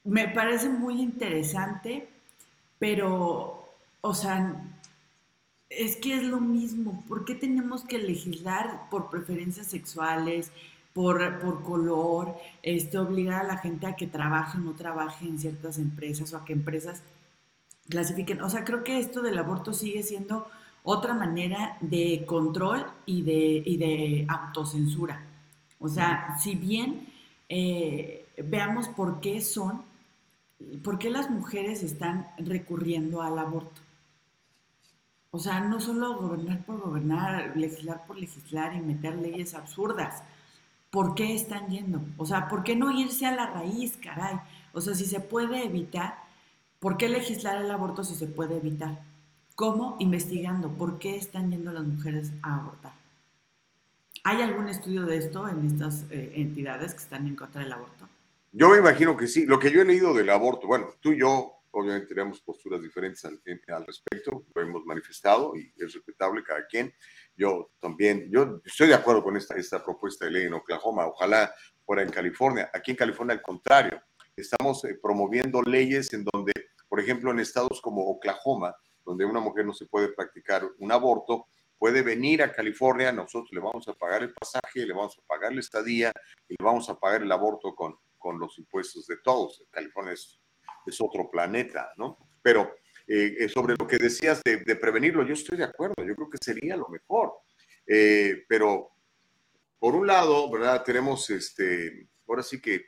me parece muy interesante, pero, o sea, Es que es lo mismo. ¿Por qué tenemos que legislar por preferencias sexuales, por, por color, este, obligar a la gente a que trabaje o no trabaje en ciertas empresas o a que empresas clasifiquen? O sea, creo que esto del aborto sigue siendo otra manera de control y de, y de autocensura. O sea, si bien eh, veamos por qué son, por qué las mujeres están recurriendo al aborto. O sea, no solo gobernar por gobernar, legislar por legislar y meter leyes absurdas. ¿Por qué están yendo? O sea, ¿por qué no irse a la raíz, caray? O sea, si se puede evitar, ¿por qué legislar el aborto si se puede evitar? ¿Cómo? Investigando. ¿Por qué están yendo las mujeres a abortar? ¿Hay algún estudio de esto en estas eh, entidades que están en contra del aborto? Yo me imagino que sí. Lo que yo he leído del aborto, bueno, tú y yo obviamente tenemos posturas diferentes al, al respecto, lo hemos manifestado y es respetable cada quien. Yo también, yo estoy de acuerdo con esta, esta propuesta de ley en Oklahoma, ojalá fuera en California. Aquí en California, al contrario, estamos eh, promoviendo leyes en donde, por ejemplo, en estados como Oklahoma, donde una mujer no se puede practicar un aborto, puede venir a California, nosotros le vamos a pagar el pasaje, le vamos a pagar la estadía y le vamos a pagar el aborto con con los impuestos de todos. California es, es otro planeta, ¿no? Pero eh, sobre lo que decías de, prevenirlo, yo estoy de acuerdo, yo creo que sería lo mejor. Eh, pero, por un lado, ¿verdad? Tenemos, este, ahora sí que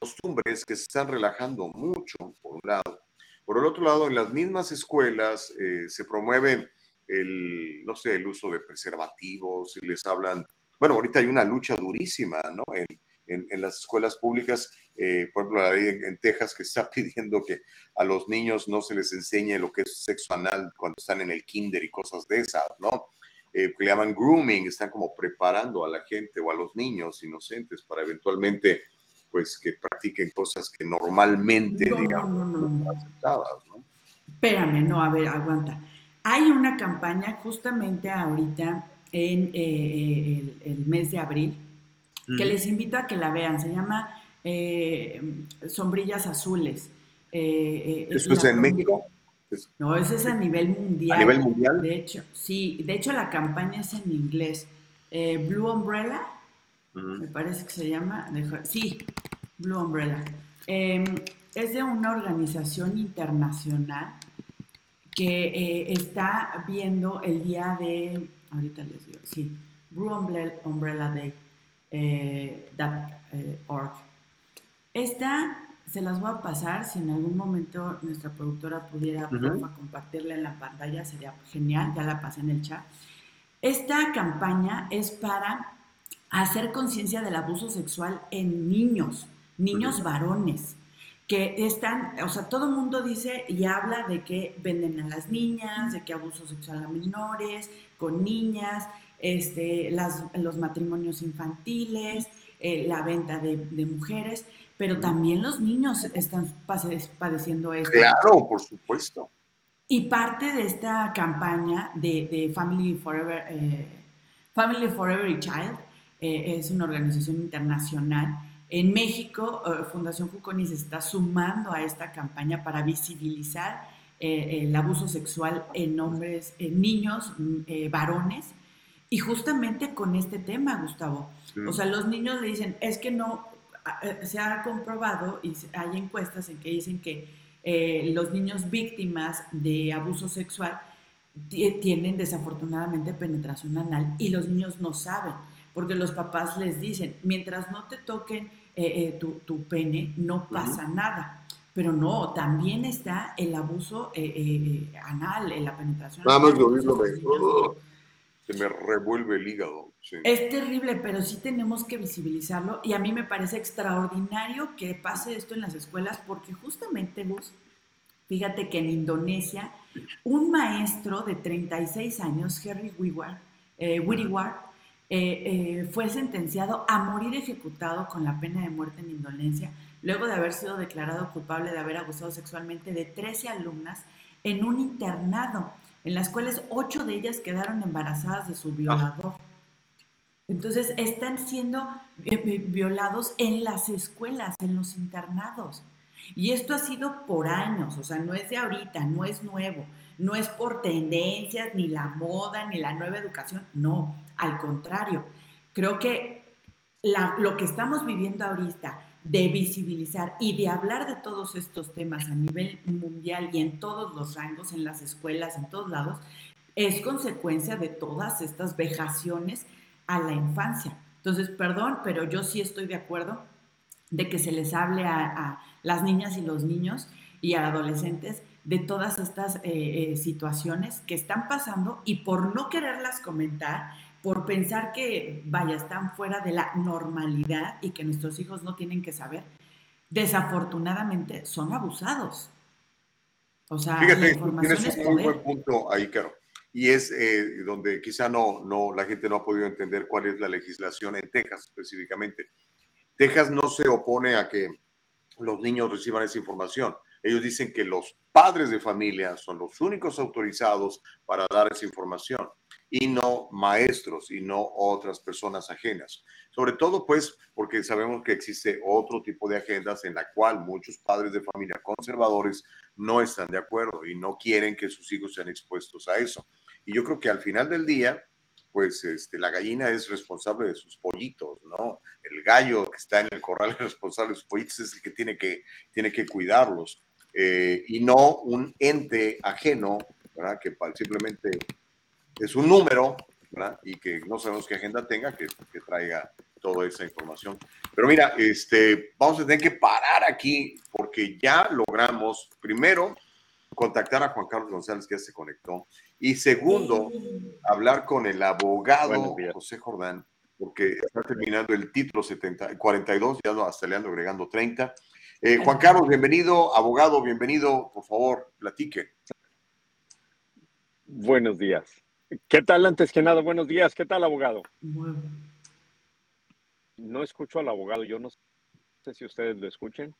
costumbres que se están relajando mucho, por un lado. Por el otro lado, en las mismas escuelas eh, se promueve el, no sé, el uso de preservativos y les hablan, bueno, ahorita hay una lucha durísima, ¿no? En, en, las escuelas públicas, eh, por ejemplo, la ley en, Texas que está [laughs] pidiendo que a los niños no se les enseñe lo que es sexo anal cuando están en el kinder y cosas de esas, ¿no? Eh, que le llaman grooming, están como preparando a la gente o a los niños inocentes para eventualmente, pues, que practiquen cosas que normalmente, digamos, no, no, aceptadas, ¿no? Espérame, no, a ver, aguanta. Hay una campaña justamente ahorita en eh, el mes de abril, que les invito a que la vean. Se llama eh, Sombrillas Azules. Eh, eh ¿Eso es en México? No, eso es a nivel mundial. ¿A nivel mundial? De hecho, sí. De hecho, la campaña es en inglés. Eh, Blue Umbrella, me parece que se llama. Sí, Blue Umbrella. Em, es de una organización internacional que está viendo el día de, ahorita les digo, sí, Blue Umbrella Day eh, eh, .org. Esta se las voy a pasar, si en algún momento nuestra productora pudiera compartirla en la pantalla, sería genial, ya la pasé en el chat. Esta campaña es para hacer conciencia del abuso sexual en niños, niños varones, que están, o sea, todo el mundo dice y habla de que venden a las niñas, de que abuso sexual a menores, con niñas, este, las, los matrimonios infantiles, eh, la venta de, mujeres, pero también los niños están padeciendo esto. Claro, por supuesto. Y parte de esta campaña de, Family Forever, eh, Family Forever Child eh, es una organización internacional. En México, Fundación Juconis está sumando a esta campaña para visibilizar el abuso sexual en hombres, en niños, varones, y justamente con este tema, Gustavo. O sea, los niños le dicen, es que no, eh, se ha comprobado y hay encuestas en que dicen que eh, los niños víctimas de abuso sexual tienen desafortunadamente penetración anal y los niños no saben, porque los papás les dicen, mientras no te toquen eh, tu, pene, no pasa nada. Pero no, también está el abuso anal, la penetración Nada más lo mismo se me revuelve el hígado. Es terrible, pero sí tenemos que visibilizarlo y a mí me parece extraordinario que pase esto en las escuelas porque justamente, Luz, fíjate que en Indonesia, un maestro de 36 años, Harry Wiriwar, eh, eh, fue sentenciado a morir ejecutado con la pena de muerte en Indonesia luego de haber sido declarado culpable de haber abusado sexualmente de 13 alumnas en un internado en las cuales ocho de ellas quedaron embarazadas de su violador. Entonces están siendo eh, violados en las escuelas, en los internados. Y esto ha sido por años, o sea, no es de ahorita, no es nuevo, no es por tendencias, ni la moda, ni la nueva educación, no, al contrario, creo que lo que estamos viviendo ahorita de visibilizar y de hablar de todos estos temas a nivel mundial y en todos los rangos, en las escuelas, en todos lados, es consecuencia de todas estas vejaciones a la infancia. Entonces, perdón, pero yo sí estoy de acuerdo de que se les hable a, las niñas y los niños y a adolescentes de todas estas eh, eh, situaciones que están pasando y por no quererlas comentar, por pensar que, vaya, están fuera de la normalidad y que nuestros hijos no tienen que saber, desafortunadamente son abusados. O sea, la información tienes un muy buen punto ahí, Caro. Y es eh, donde quizá no, no, la gente no ha podido entender cuál es la legislación en Texas específicamente. Texas no se opone a que los niños reciban esa información. Ellos dicen que los padres de familia son los únicos autorizados para dar esa información y no maestros y no otras personas ajenas. Sobre todo, pues, porque sabemos que existe otro tipo de agendas en la cual muchos padres de familia conservadores no están de acuerdo y no quieren que sus hijos sean expuestos a eso. Y yo creo que al final del día, pues este, la gallina es responsable de sus pollitos, ¿no? El gallo que está en el corral es responsable de sus pollitos, es el que tiene que, tiene que cuidarlos. Eh, y no un ente ajeno, ¿verdad? Que simplemente es un número, ¿verdad? Y que no sabemos qué agenda tenga, que, que traiga toda esa información. Pero mira, este, vamos a tener que parar aquí porque ya logramos, primero, contactar a Juan Carlos González, que ya se conectó, y segundo, hablar con el abogado José Jordán, porque está terminando el título 70, 42, ya hasta le ando agregando 30. Eh, Juan Carlos, bienvenido, abogado, bienvenido, por favor, platique. Buenos días. ¿Qué tal antes que nada? Buenos días. ¿Qué tal, abogado? No escucho al abogado. Yo no sé si ustedes lo escuchen.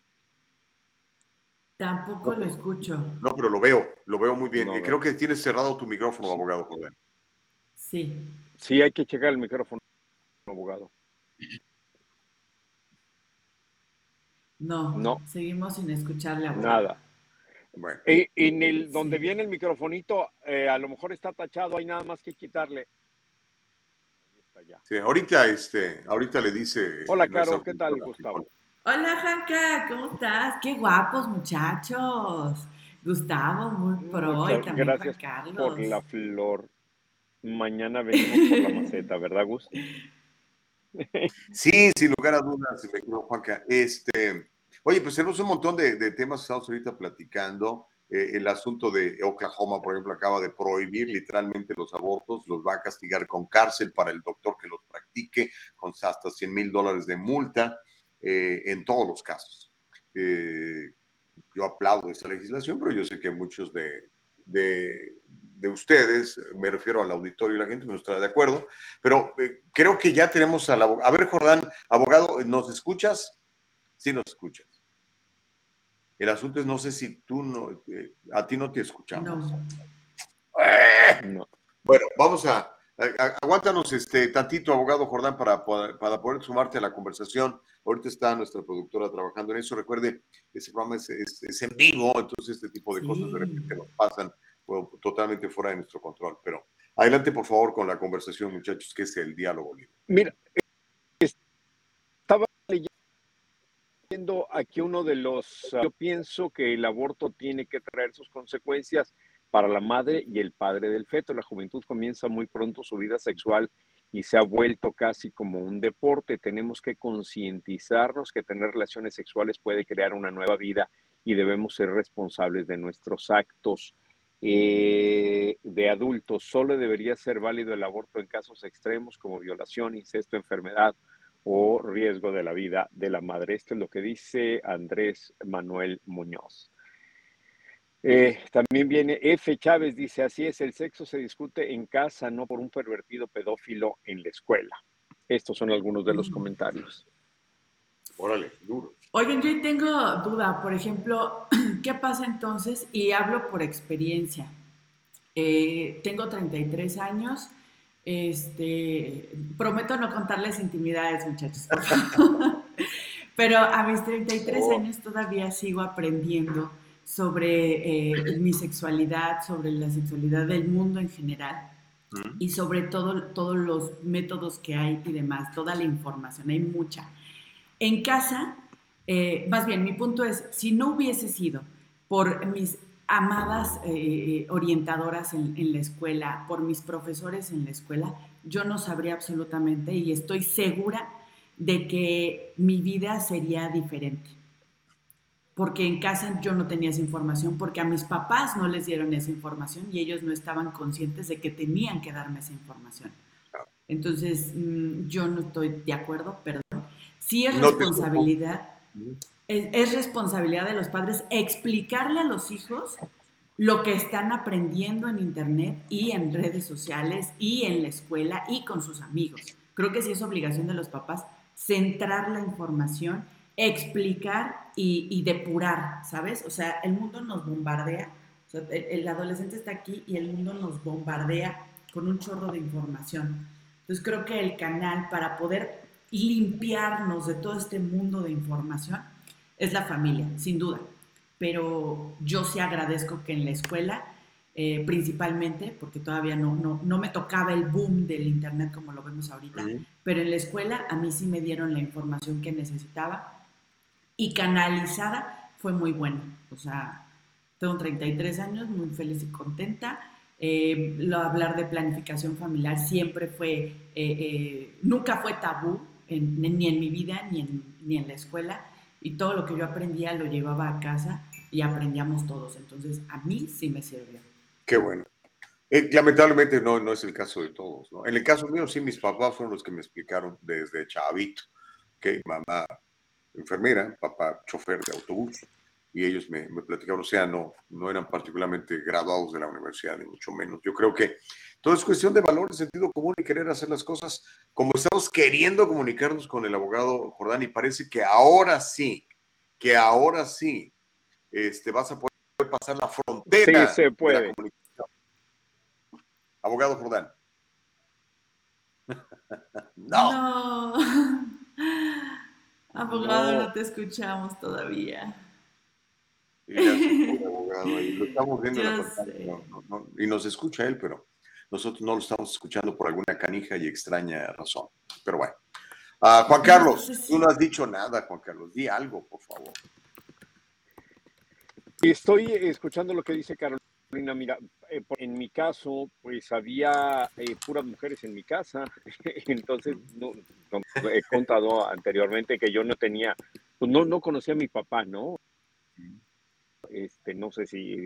Tampoco lo escucho. No, pero lo veo, lo veo muy bien. Creo que tienes cerrado tu micrófono, abogado Sí. Sí, hay que checar el micrófono, abogado. No, no. Seguimos sin escucharle, abogado. Nada. Bueno. En el donde viene el microfonito, eh, a lo mejor está tachado, hay nada más que quitarle. Sí, ahorita, este, ahorita le dice. Hola, Caro, ¿qué tal, Gustavo? Hola, Janka, ¿cómo estás? Qué guapos, muchachos. Gustavo, muy pro, y también gracias Carlos. por la flor. Mañana venimos por la maceta, ¿verdad, Gus? Sí, sin lugar a dudas, me quedo, Juanca. Este, Oye, pues tenemos un montón de, temas que estamos ahorita platicando. Eh, el asunto de Oklahoma, por ejemplo, acaba de prohibir literalmente los abortos, los va a castigar con cárcel para el doctor que los practique, con hasta 100 mil dólares de multa eh, en todos los casos. Eh, yo aplaudo esta legislación, pero yo sé que muchos de, de, ustedes, me refiero al auditorio y la gente, no está de acuerdo, pero creo que ya tenemos al abogado. A ver, Jordán, abogado, ¿nos escuchas? Sí, nos escuchas. El asunto es, no sé si tú no, eh, a ti no te escuchamos. No. Bueno, vamos a, aguántanos este tantito, abogado Jordán, para, para poder sumarte a la conversación. Ahorita está nuestra productora trabajando en eso. Recuerde, ese programa es, es, en vivo, entonces este tipo de cosas de repente nos pasan totalmente fuera de nuestro control. Pero adelante, por favor, con la conversación, muchachos, que es el diálogo libre. Mira, estaba leyendo aquí uno de los, ah, yo pienso que el aborto tiene que traer sus consecuencias para la madre y el padre del feto. La juventud comienza muy pronto su vida sexual y se ha vuelto casi como un deporte. Tenemos que concientizarnos que tener relaciones sexuales puede crear una nueva vida y debemos ser responsables de nuestros actos eh, de adultos. Solo debería ser válido el aborto en casos extremos como violación, incesto, enfermedad o riesgo de la vida de la madre. Esto es lo que dice Andrés Manuel Muñoz. Eh, también viene F. Chávez, dice, así es, el sexo se discute en casa, no por un pervertido pedófilo en la escuela. Estos son algunos de los mm. comentarios. Órale, duro. Oigan, yo tengo duda, por ejemplo, [clears throat] ¿qué pasa entonces? Y hablo por experiencia. Eh, tengo 33 años este, prometo no contarles intimidades, muchachos. [laughs] Pero a mis 33 años todavía sigo aprendiendo sobre eh, mi sexualidad, sobre la sexualidad del mundo en general y sobre todo todos los métodos que hay y demás, toda la información, hay mucha. En casa, eh, más bien, mi punto es, si no hubiese sido por mis amadas eh, orientadoras en, en, la escuela, por mis profesores en la escuela, yo no sabría absolutamente y estoy segura de que mi vida sería diferente. Porque en casa yo no tenía esa información, porque a mis papás no les dieron esa información y ellos no estaban conscientes de que tenían que darme esa información. Entonces, mm, yo no estoy de acuerdo, perdón. Sí es responsabilidad, es, es responsabilidad de los padres explicarle a los hijos lo que están aprendiendo en Internet y en redes sociales y en la escuela y con sus amigos. Creo que sí es obligación de los papás centrar la información, explicar y, depurar, ¿sabes? O sea, el mundo nos bombardea, el, adolescente está aquí y el mundo nos bombardea con un chorro de información. Entonces creo que el canal para poder limpiarnos de todo este mundo de información es la familia, sin duda. Pero yo sí agradezco que en la escuela eh, principalmente, porque todavía no, no, no, me tocaba el boom del Internet como lo vemos ahorita, pero en la escuela a mí sí me dieron la información que necesitaba y canalizada fue muy buena. O sea, tengo 33 años, muy feliz y contenta. Eh, lo, hablar de planificación familiar siempre fue, eh, nunca fue tabú ni en mi vida ni en, ni en la escuela y todo lo que yo aprendía lo llevaba a casa y aprendíamos todos. Entonces, a mí sí me sirvió. Qué bueno. Eh, lamentablemente no, no es el caso de todos. ¿no? En el caso mío, sí, mis papás fueron los que me explicaron desde chavito que mamá enfermera, papá chofer de autobús, y ellos me, me, platicaron, o sea, no, no eran particularmente graduados de la universidad, ni mucho menos. Yo creo que todo es cuestión de valor, de sentido común y querer hacer las cosas como estamos queriendo comunicarnos con el abogado Jordán, y parece que ahora sí, que ahora sí, este, vas a poder pasar la frontera. Sí, se puede. Abogado Jordán. [laughs] no. [laughs] Abogado, no. te escuchamos todavía. Y, [laughs] abogado, y lo estamos viendo y nos escucha él, pero nosotros no lo estamos escuchando por alguna canija y extraña razón. Pero bueno. Uh, Juan Carlos, tú no has dicho nada, Juan Carlos. Di algo, por favor. Estoy escuchando lo que dice Carolina. Mira, eh, en mi caso, pues había eh, puras mujeres en mi casa. [laughs] Entonces, no, he contado anteriormente que yo no tenía, pues no, no conocía a mi papá, ¿no? Este, no sé si,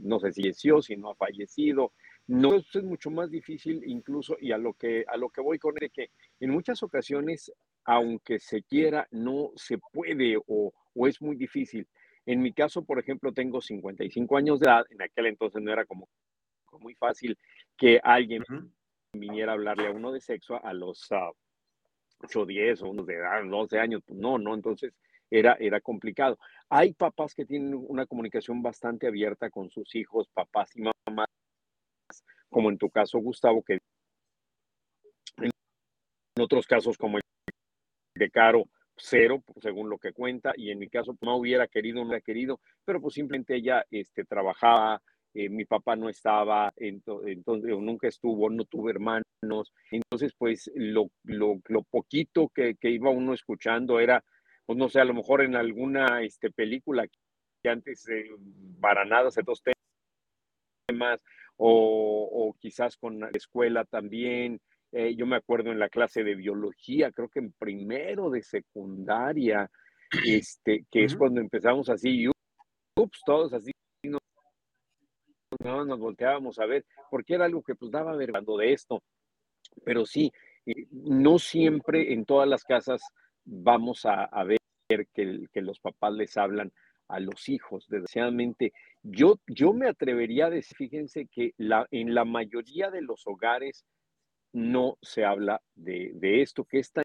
no sé si es si no ha fallecido. No, eso es mucho más difícil incluso, y a lo que, a lo que voy con él, es que en muchas ocasiones, aunque se quiera, no se puede o, o es muy difícil. En mi caso, por ejemplo, tengo 55 años de edad. En aquel entonces no era como, muy fácil que alguien viniera a hablarle a uno de sexo a los 8, 10 o unos de edad, 12 años. Pues no, no, entonces era, era complicado. Hay papás que tienen una comunicación bastante abierta con sus hijos, papás y mamás, como en tu caso, Gustavo, que en otros casos como el de Caro, cero, según lo que cuenta, y en mi caso no hubiera querido, no hubiera querido, pero pues simplemente ella este, trabajaba, eh, mi papá no estaba, entonces nunca estuvo, no tuve hermanos, entonces pues lo, lo, lo poquito que, que, iba uno escuchando era, pues no sé, a lo mejor en alguna este, película que antes eh, para nada se dos temas, o, o quizás con la escuela también, eh, yo me acuerdo en la clase de biología, creo que en primero de secundaria, este, que es cuando empezamos así, y ups, todos así, no, no, nos volteábamos a ver, porque era algo que pues daba hablando de esto. Pero sí, eh, no siempre en todas las casas vamos a, ver que, que, los papás les hablan a los hijos. Desgraciadamente, yo, yo me atrevería a decir, fíjense que la, en la mayoría de los hogares no se habla de, esto que es tan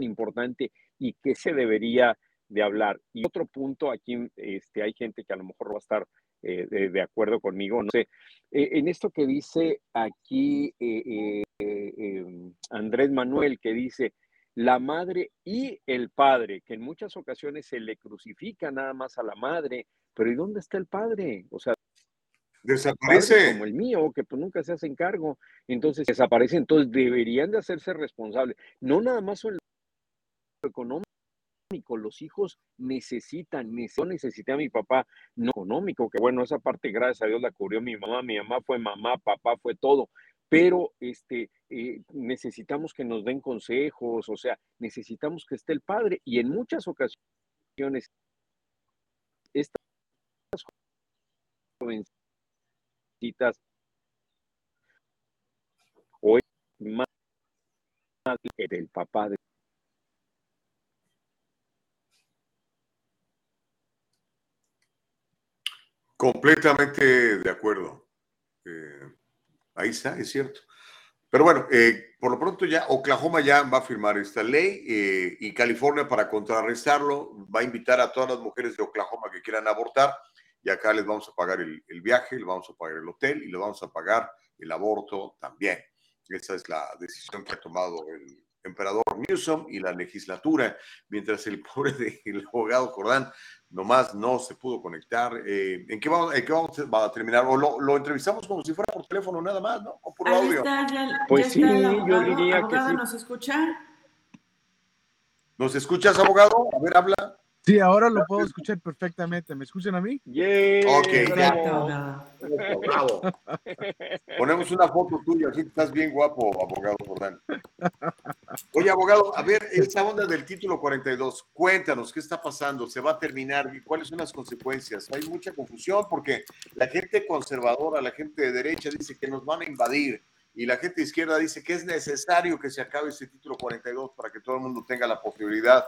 importante y que se debería de hablar. Y otro punto, aquí este, hay gente que a lo mejor va a estar eh, de, acuerdo conmigo, no sé, eh, en esto que dice aquí eh, em, Andrés Manuel, que dice, la madre y el padre, que en muchas ocasiones se le crucifica nada más a la madre, pero ¿y dónde está el padre? O sea, desaparece. como el mío, que pues nunca se hace cargo, entonces desaparece, entonces deberían de hacerse responsables, no nada más son lo económico, los hijos necesitan, yo necesité a mi papá, no económico, que bueno, esa parte gracias a Dios la cubrió mi mamá, mi mamá fue mamá, papá fue todo, pero este, eh, necesitamos que nos den consejos, o sea, necesitamos que esté el padre y en muchas ocasiones estas jovencitas hoy más del papá de Completamente de acuerdo. Eh, ahí está, es cierto. Pero bueno, eh, por lo pronto ya Oklahoma ya va a firmar esta ley eh, y California para contrarrestarlo va a invitar a todas las mujeres de Oklahoma que quieran abortar y acá les vamos a pagar el, el viaje, les vamos a pagar el hotel y les vamos a pagar el aborto también. Esa es la decisión que ha tomado el emperador Newsom y la legislatura, mientras el pobre del abogado Jordán nomás no se pudo conectar. Eh, ¿En qué vamos, en qué vamos a terminar? ¿O lo, lo, entrevistamos como si fuera por teléfono nada más, ¿no? O por Ahí audio. Está, ya, pues ya sí, está el yo diría abogado, que sí. ¿Nos escucha? ¿Nos escuchas, abogado? A ver, habla. Sí, ahora lo puedo escuchar perfectamente. ¿Me escuchan a mí? Yeah, Ok, Perfecto, ya. Bravo. Ponemos una foto tuya, así que estás bien guapo, abogado Jordán. Oye, abogado, a ver, esa onda del título 42, cuéntanos, ¿qué está pasando? ¿Se va a terminar? ¿Y cuáles son las consecuencias? Hay mucha confusión porque la gente conservadora, la gente de derecha dice que nos van a invadir y la gente izquierda dice que es necesario que se acabe ese título 42 para que todo el mundo tenga la posibilidad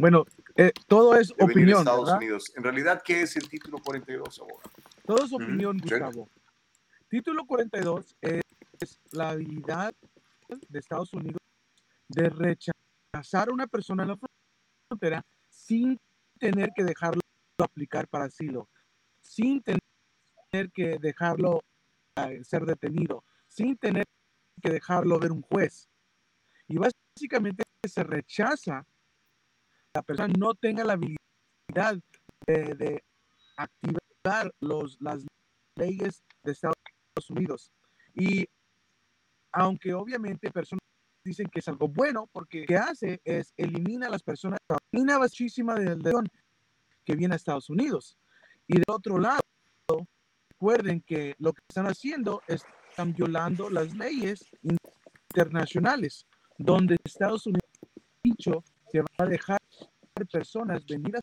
Bueno, eh, todo es de opinión, Estados ¿verdad? Unidos. En realidad, ¿qué es el título 42, abogado? Todo es opinión. Gustavo. Título 42 es la habilidad de Estados Unidos de rechazar a una persona en la frontera sin tener que dejarlo aplicar para asilo, sin tener que dejarlo eh, ser detenido, sin tener que dejarlo ver un juez. Y básicamente se rechaza la persona no tenga la habilidad de, de activar los, las leyes de Estados Unidos. Y aunque obviamente personas dicen que es algo bueno, porque lo que hace es elimina a las personas, elimina muchísima del león que viene a Estados Unidos. Y del otro lado, recuerden que lo que están haciendo es están violando las leyes internacionales, donde Estados Unidos ha dicho que va a dejar personas venir a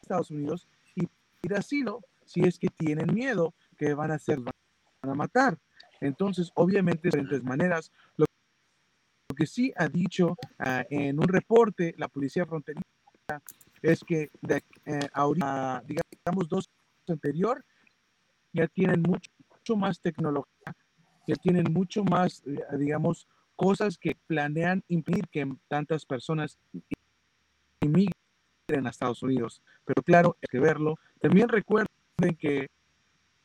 Estados Unidos y pedir asilo si es que tienen miedo que van a ser van a matar. Entonces, obviamente, de diferentes maneras, lo, que sí ha dicho ah, en un reporte la policía fronteriza es que de eh, ahorita, digamos, dos años anterior, ya tienen mucho, mucho más tecnología, ya tienen mucho más, eh, digamos, cosas que planean impedir que tantas personas inmigren a Estados Unidos. Pero claro, hay que verlo. También recuerden que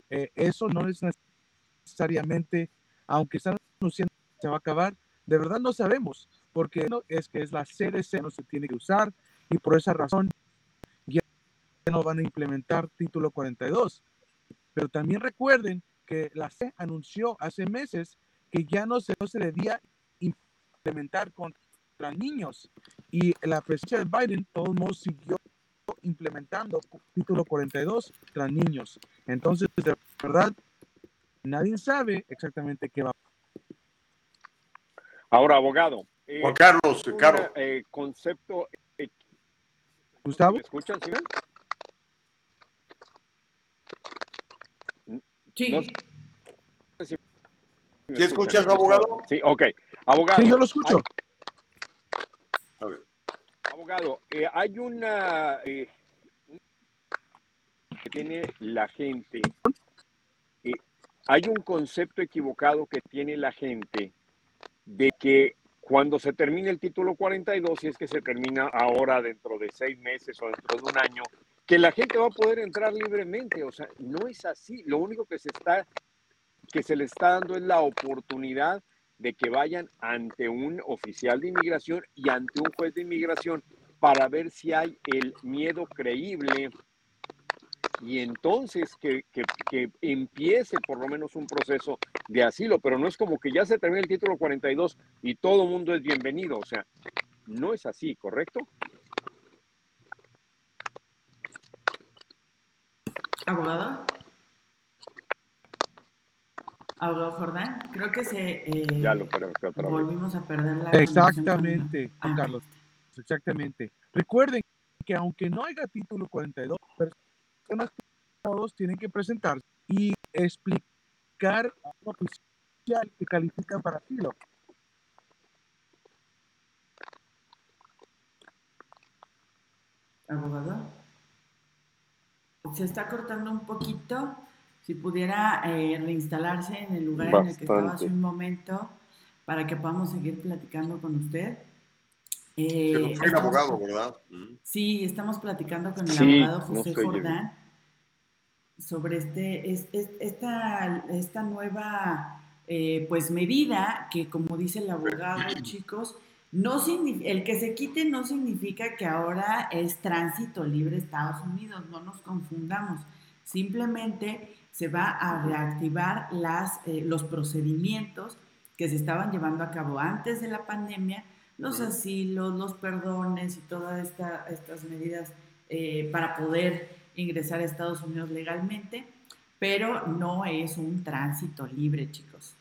eh, eso no es necesariamente, aunque están anunciando que se va a acabar, de verdad no sabemos, porque no es que es la CDC, no se tiene que usar, y por esa razón ya no van a implementar título 42. Pero también recuerden que la C anunció hace meses que ya no se, no se debía implementar contra niños. Y la presidencia de Biden, todos modos, siguió implementando título 42 contra niños. Entonces, de verdad, nadie sabe exactamente qué va a Ahora, abogado. eh, Juan Carlos, un, Carlos. eh, concepto. eh, Gustavo. ¿Me escuchan, sí. No sé si me ¿Sí escuchas, abogado? Sí, ok. Abogado. Sí, yo lo escucho. Abogado, eh, hay una eh, que tiene la gente. eh, hay un concepto equivocado que tiene la gente de que cuando se termine el título 42, si es que se termina ahora dentro de seis meses o dentro de un año, que la gente va a poder entrar libremente. O sea, no es así. Lo único que se está, que se le está dando es la oportunidad de que vayan ante un oficial de inmigración y ante un juez de inmigración para ver si hay el miedo creíble y entonces que, que, empiece por lo menos un proceso de asilo, pero no es como que ya se termine el título 42 y todo mundo es bienvenido, o sea, no es así, ¿correcto? Abogado. Abogado Jordán, creo que se eh, ya lo otra vez. volvimos a perder la Exactamente, Juan Ah. Carlos. Exactamente. Recuerden que aunque no haya título 42, personas todos tienen que presentarse y explicar a un oficial que califican para asilo. Abogado. Se está cortando un poquito. Si pudiera eh, reinstalarse en el lugar en el que estaba hace Bastante. un momento para que podamos seguir platicando con usted. Eh, no soy el estamos- abogado, ¿verdad? Mm. Sí, estamos platicando con el Sí, abogado no José yo. Jordán sobre este, es- es- esta, esta nueva eh, pues medida que como dice el abogado, [clears throat] chicos, no el que se quite no significa que ahora es tránsito libre Estados Unidos, no nos confundamos. Simplemente se va a reactivar las, eh, los procedimientos que se estaban llevando a cabo antes de la pandemia, los asilos, los perdones y todas esta- estas medidas eh, para poder ingresar a Estados Unidos legalmente, pero no es un tránsito libre, chicos.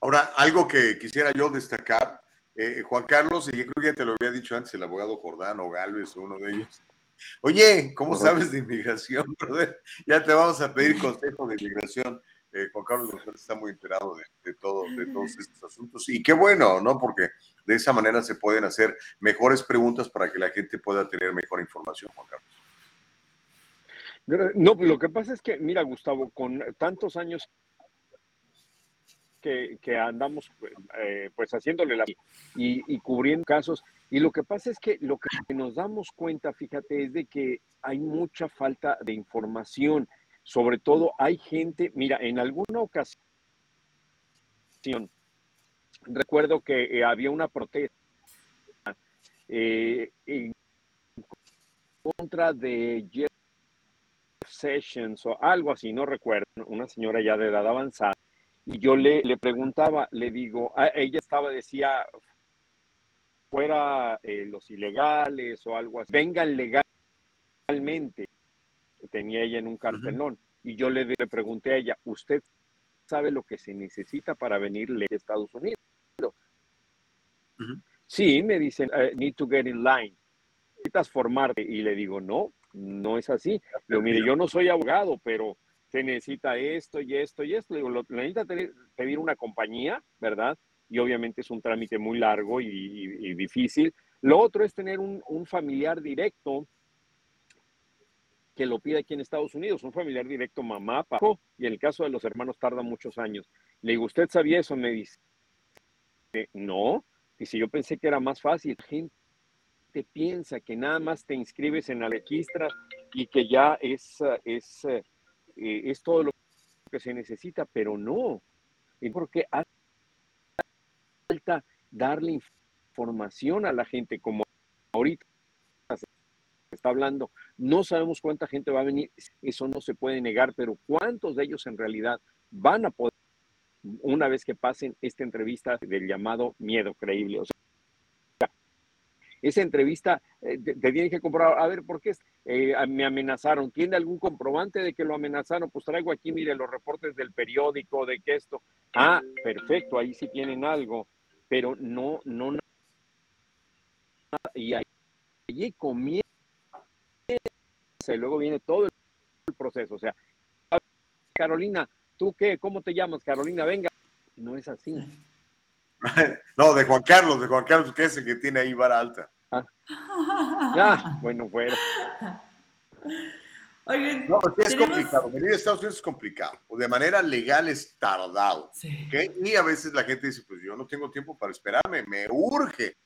Ahora, algo que quisiera yo destacar, eh, Juan Carlos, y yo creo que ya te lo había dicho antes el abogado Jordán o Galvez, uno de ellos. Oye, ¿cómo sabes de inmigración, [laughs] brother? Ya te vamos a pedir consejo de inmigración. Eh, Juan Carlos González está muy enterado de, de todo, de todos estos asuntos. Y qué bueno, ¿no? Porque de esa manera se pueden hacer mejores preguntas para que la gente pueda tener mejor información, Juan Carlos. No, lo que pasa es que, mira, Gustavo, con tantos años que, que andamos eh, pues haciéndole la y, y cubriendo casos, y lo que pasa es que lo que nos damos cuenta, fíjate, es de que hay mucha falta de información. Sobre todo hay gente, mira, en alguna ocasión, recuerdo que eh, había una protesta eh, en contra de Jeff Sessions o algo así, no recuerdo, una señora ya de edad avanzada, y yo le, le preguntaba, le digo, a- ella estaba, decía, fuera eh, los ilegales o algo así, vengan legalmente, tenía ella en un cartelón, y yo le, le pregunté a ella, ¿usted sabe lo que se necesita para venir a Estados Unidos? Sí, me dicen, "I need to get in line. Necesitas formarte. Y le digo, no, no es así. Le digo, mire, yo no soy abogado, pero se necesita esto y esto y esto. Le digo, lo, necesita tener- pedir una compañía, ¿verdad? Y obviamente es un trámite muy largo y, difícil. Lo otro es tener un, familiar directo que lo pida aquí en Estados Unidos, un familiar directo, mamá, papá, y en el caso de los hermanos tarda muchos años. Le digo, ¿usted sabía eso? Me dice, no, y si yo pensé que era más fácil, la gente piensa que nada más te inscribes en la registra y que ya es, es, eh, es todo lo que se necesita, pero no, porque darle información a la gente, como ahorita se está hablando, no sabemos cuánta gente va a venir, eso no se puede negar, pero cuántos de ellos en realidad van a poder una vez que pasen esta entrevista del llamado miedo creíble. O sea, esa entrevista eh, te, tienen que comprobar, a ver, ¿por qué eh, me amenazaron? ¿Tiene algún comprobante de que lo amenazaron? Pues traigo aquí, mire, los reportes del periódico, de que esto. Ah, perfecto, ahí sí tienen algo, pero no, no, nada. Y ahí, allí comienza, y luego viene todo el proceso. O sea, Carolina, ¿tú qué? ¿Cómo te llamas, Carolina? Venga. No es así. [laughs] No, de Juan Carlos, de Juan Carlos, que es el que tiene ahí vara alta. Ah, bueno, fuera. [laughs] Oigan, No, porque es tenemos- complicado. Venir a Estados Unidos es complicado. O de manera legal es tardado. Sí. ¿ok? Y a veces la gente dice, pues yo no tengo tiempo para esperarme, me urge.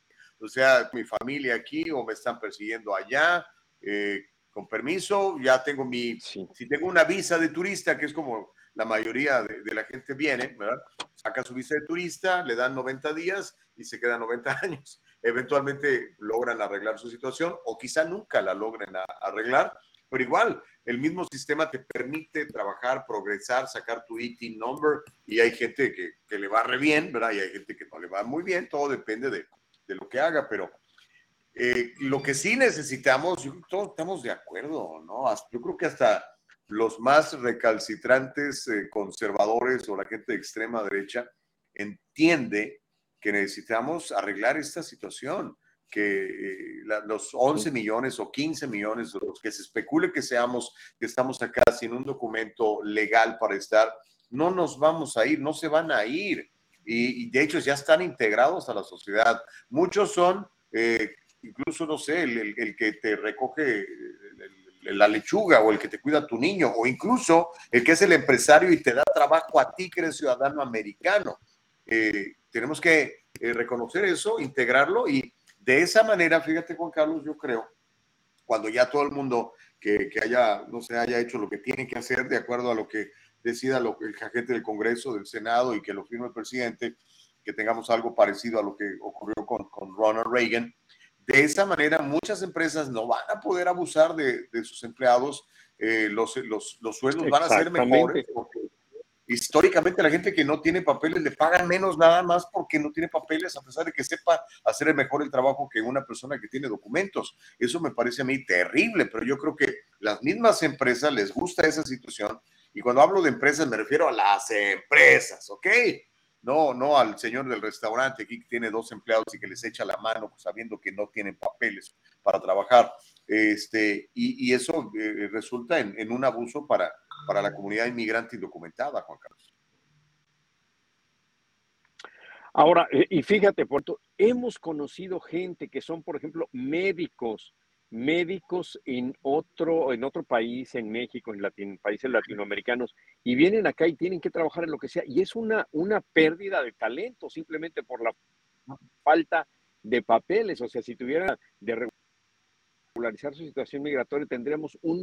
O sea, mi familia aquí o me están persiguiendo allá. eh, con permiso, ya tengo mi, Sí. si tengo una visa de turista, que es como la mayoría de, de la gente viene, ¿verdad? saca su visa de turista, le dan 90 días y se queda 90 [laughs] años. Eventualmente logran arreglar su situación o quizá nunca la logren arreglar, pero igual el mismo sistema te permite trabajar, progresar, sacar tu ET number y hay gente que, que, le va re bien, ¿verdad? Y hay gente que no le va muy bien, todo depende de, de lo que haga, pero eh, lo que sí necesitamos, yo, todos estamos de acuerdo, ¿no? Yo creo que hasta los más recalcitrantes eh, conservadores o la gente de extrema derecha entiende que necesitamos arreglar esta situación que eh, los 11 millones o 15 millones los que se especule que seamos, que estamos acá sin un documento legal para estar, no nos vamos a ir, no se van a ir. Y, de hecho ya están integrados a la sociedad. Muchos son, eh, incluso, no sé, el, el, que te recoge la lechuga o el que te cuida a tu niño, o incluso el que es el empresario y te da trabajo a ti que eres ciudadano americano. Eh, tenemos que reconocer eso, integrarlo y de esa manera, fíjate Juan Carlos, yo creo, cuando ya todo el mundo que, que haya, no se haya hecho lo que tiene que hacer de acuerdo a lo que decida lo, el agente del Congreso, del Senado y que lo firme el presidente, que tengamos algo parecido a lo que ocurrió con, con Ronald Reagan. De esa manera, muchas empresas no van a poder abusar de, de sus empleados, eh, los, los, los, sueldos van a ser mejores porque históricamente la gente que no tiene papeles le pagan menos nada más porque no tiene papeles, a pesar de que sepa hacer mejor el trabajo que una persona que tiene documentos. Eso me parece a mí terrible, pero yo creo que las mismas empresas les gusta esa situación. Y cuando hablo de empresas me refiero a las empresas, ¿ok? No, no al señor del restaurante aquí que tiene dos empleados y que les echa la mano pues, sabiendo que no tienen papeles para trabajar. Este, y, eso eh, resulta en, en un abuso para, para la comunidad inmigrante indocumentada, Juan Carlos. Ahora, eh, y fíjate, Puerto, hemos conocido gente que son, por ejemplo, médicos, médicos en otro, en otro país, en México, en países latinoamericanos, y vienen acá y tienen que trabajar en lo que sea, y es una, una pérdida de talento simplemente por la falta de papeles. O sea, si tuviera de regularizar su situación migratoria, tendríamos un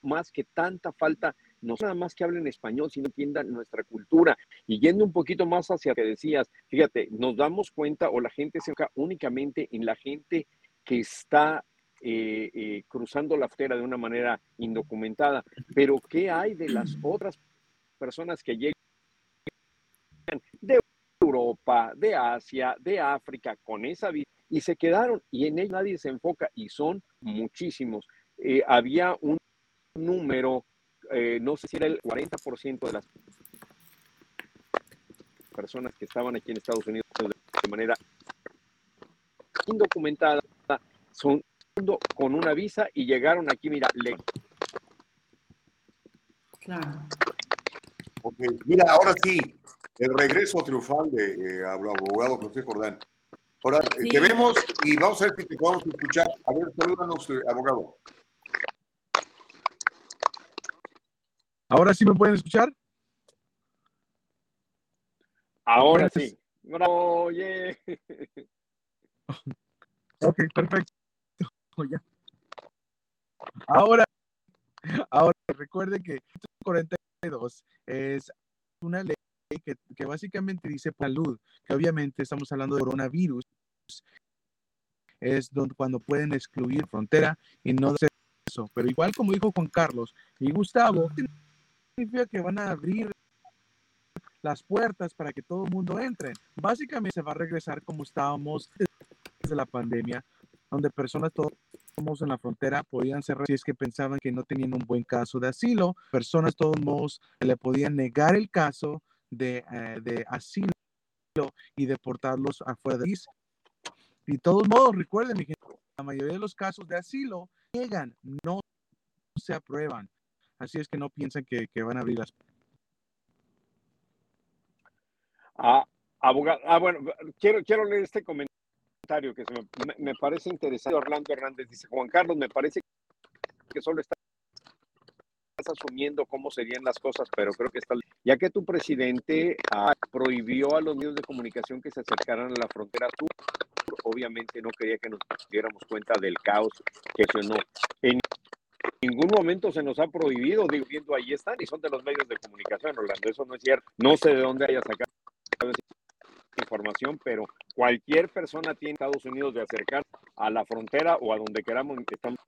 más que tanta falta, no nada más que hablen español, sino entiendan nuestra cultura. Y yendo un poquito más hacia lo que decías, fíjate, nos damos cuenta o la gente se enfoca únicamente en la gente que está eh, eh, cruzando la frontera de una manera indocumentada, pero ¿qué hay de las otras personas que llegan de Europa, de Asia, de África con esa vida y se quedaron y en él nadie se enfoca y son muchísimos. Eh, había un número, eh, no sé si era el 40% de las personas que estaban aquí en Estados Unidos de manera indocumentada, son con una visa y llegaron aquí, mira, le... Claro. Mira, ahora sí, el regreso triunfal de eh, abogado José Jordán. Ahora eh, te vemos y vamos a ver si te podemos escuchar. A ver, salúdanos, abogado. ¿Ahora sí me pueden escuchar? Ahora sí. Bravo, yeah. Ok, perfecto. Ahora, ahora recuerde que 42 es una ley que, que básicamente dice salud, que obviamente estamos hablando de coronavirus, es donde cuando pueden excluir frontera y no hacer eso. Pero igual como dijo Juan Carlos y Gustavo, significa que van a abrir las puertas para que todo el mundo entre. Básicamente se va a regresar como estábamos desde la pandemia, donde personas todos en la frontera podían ser si es que pensaban que no tenían un buen caso de asilo, personas todos modos le podían negar el caso de, eh, de asilo y deportarlos afuera. Y de todos modos, recuerden, la mayoría de los casos de asilo llegan, no se aprueban. Así es que no piensen que, van a abrir las. Ah, abogado, ah, bueno, quiero, quiero leer este comentario que me, parece interesante. Orlando Hernández dice: Juan Carlos, me parece que solo estás asumiendo cómo serían las cosas, pero creo que está. Ya que tu presidente ah, prohibió a los medios de comunicación que se acercaran a la frontera obviamente no quería que nos diéramos cuenta del caos que no En ningún momento se nos ha prohibido, digo, viendo ahí están y son de los medios de comunicación, Orlando, eso no es cierto. No sé de dónde haya sacado información, pero cualquier persona tiene Estados Unidos de acercar a la frontera o a donde queramos, estamos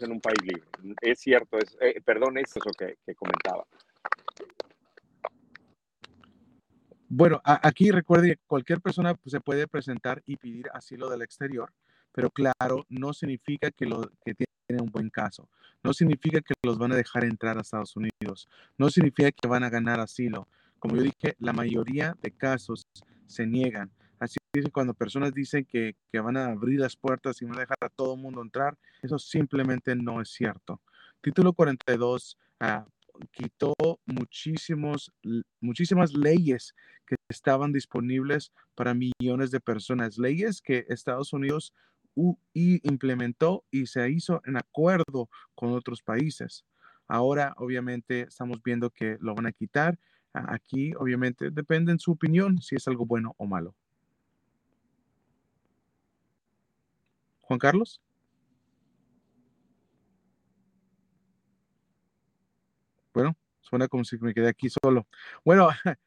en un país libre. Es cierto, es, eh, perdón, es eso que, que comentaba. Bueno, aquí recuerde cualquier persona pues, se puede presentar y pedir asilo del exterior, pero claro, no significa que, lo, que tiene un buen caso, no significa que los van a dejar entrar a Estados Unidos, no significa que van a ganar asilo. Como yo dije, la mayoría de casos se niegan. Así que cuando personas dicen que, van a abrir las puertas y van a dejar a todo el mundo entrar, eso simplemente no es cierto. Título 42 quitó muchísimos, muchísimas leyes que estaban disponibles para millones de personas, leyes que Estados Unidos implementó y se hizo en acuerdo con otros países. Ahora, obviamente, estamos viendo que lo van a quitar. Aquí, obviamente, depende en su opinión si es algo bueno o malo. Juan Carlos. Bueno, suena como si me quedé aquí solo. Bueno, [laughs]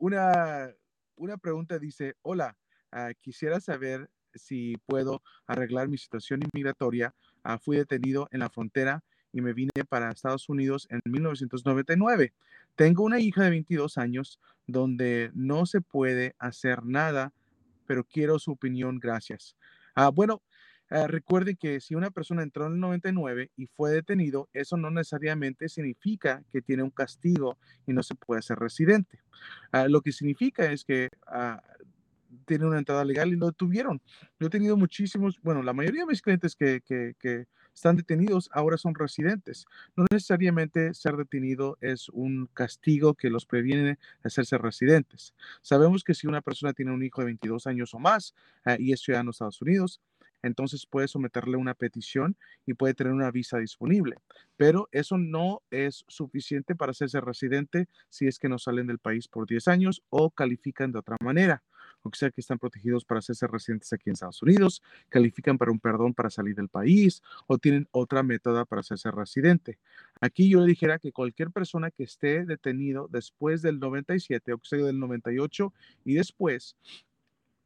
una, una pregunta dice, hola, ah, quisiera saber si puedo arreglar mi situación inmigratoria. Ah, fui detenido en la frontera y me vine para Estados Unidos en 1999. Tengo una hija de 22 años donde no se puede hacer nada, pero quiero su opinión. Gracias. Ah, bueno, Uh, recuerden que si una persona entró en el 99 y fue detenido, eso no necesariamente significa que tiene un castigo y no se puede ser residente. Uh, lo que significa es que uh, tiene una entrada legal y lo detuvieron. Yo he tenido muchísimos, bueno, la mayoría de mis clientes que están detenidos ahora son residentes. No necesariamente ser detenido es un castigo que los previene de hacerse residentes. Sabemos que si una persona tiene un hijo de 22 años o más y es ciudadano de Estados Unidos, entonces puede someterle una petición y puede tener una visa disponible. Pero eso no es suficiente para hacerse residente si es que no salen del país por 10 años o califican de otra manera. O sea que están protegidos para hacerse residentes aquí en Estados Unidos, califican para un perdón para salir del país o tienen otra método para hacerse residente. Aquí yo le dijera que cualquier persona que esté detenido después del 97 o sea del 98 y después,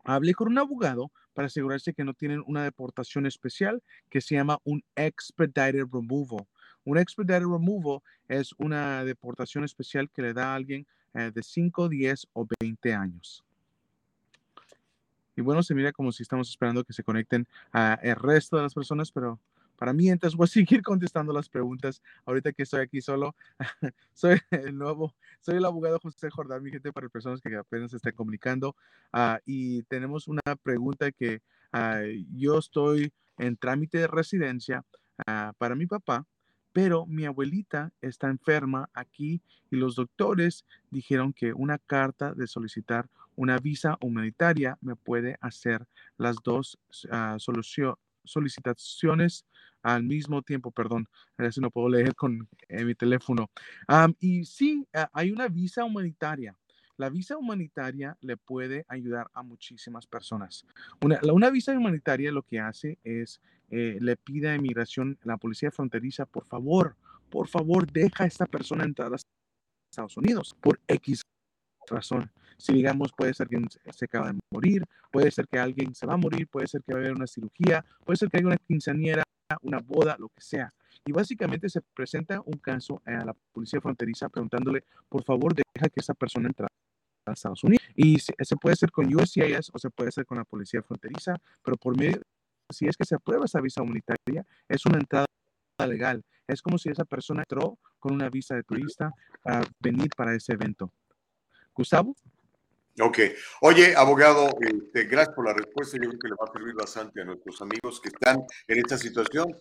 hable con un abogado para asegurarse que no tienen una deportación especial que se llama un expedited removal. Un expedited removal es una deportación especial que le da a alguien eh, de 5, 10 o 20 años. Y bueno, se mira como si estamos esperando que se conecten a el resto de las personas, pero para mí, entonces voy a [laughs] seguir contestando las preguntas. Ahorita que estoy aquí solo, [laughs] soy el nuevo, soy el abogado José Jordán, mi gente, para personas que apenas se estén comunicando. Uh, y tenemos una pregunta que uh, yo estoy en trámite de residencia uh, para mi papá, pero mi abuelita está enferma aquí y los doctores dijeron que una carta de solicitar una visa humanitaria me puede hacer las dos soluciones solicitaciones al mismo tiempo, perdón, veces no puedo leer con mi teléfono. y sí, hay una visa humanitaria. La visa humanitaria le puede ayudar a muchísimas personas. Una, una visa humanitaria lo que hace es, eh, le pide a inmigración, la policía fronteriza, por favor, por favor, deja a esta persona entrar a Estados Unidos por X razón. Si digamos, puede ser que se acaba de morir, puede ser que alguien se va a morir, puede ser que va a haber una cirugía, puede ser que haya una quinceañera, una boda, lo que sea. Y básicamente se presenta un caso a la policía fronteriza preguntándole, por favor, deja que esa persona entre a Estados Unidos. Y se, puede hacer con USCIS o se puede hacer con la policía fronteriza, pero por medio, si es que se aprueba esa visa humanitaria, es una entrada legal. Es como si esa persona entró con una visa de turista a venir para ese evento. Gustavo. Ok. Oye, abogado, este, gracias por la respuesta. Yo creo que le va a servir bastante a nuestros amigos que están en esta situación.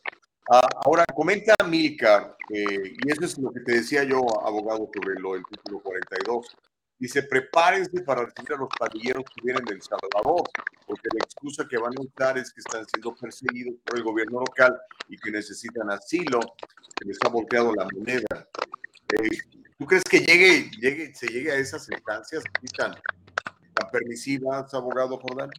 Ah, ahora, comenta Milka, eh, y eso es lo que te decía yo, abogado, sobre lo del título 42. Dice, prepárense para recibir a los pandilleros que vienen del Salvador, porque la excusa que van a usar es que están siendo perseguidos por el gobierno local y que necesitan asilo, que les ha volteado la moneda. Eh, ¿Tú crees que llegue, llegue, se llegue a esas instancias tan, tan permisivas, abogado Jordán?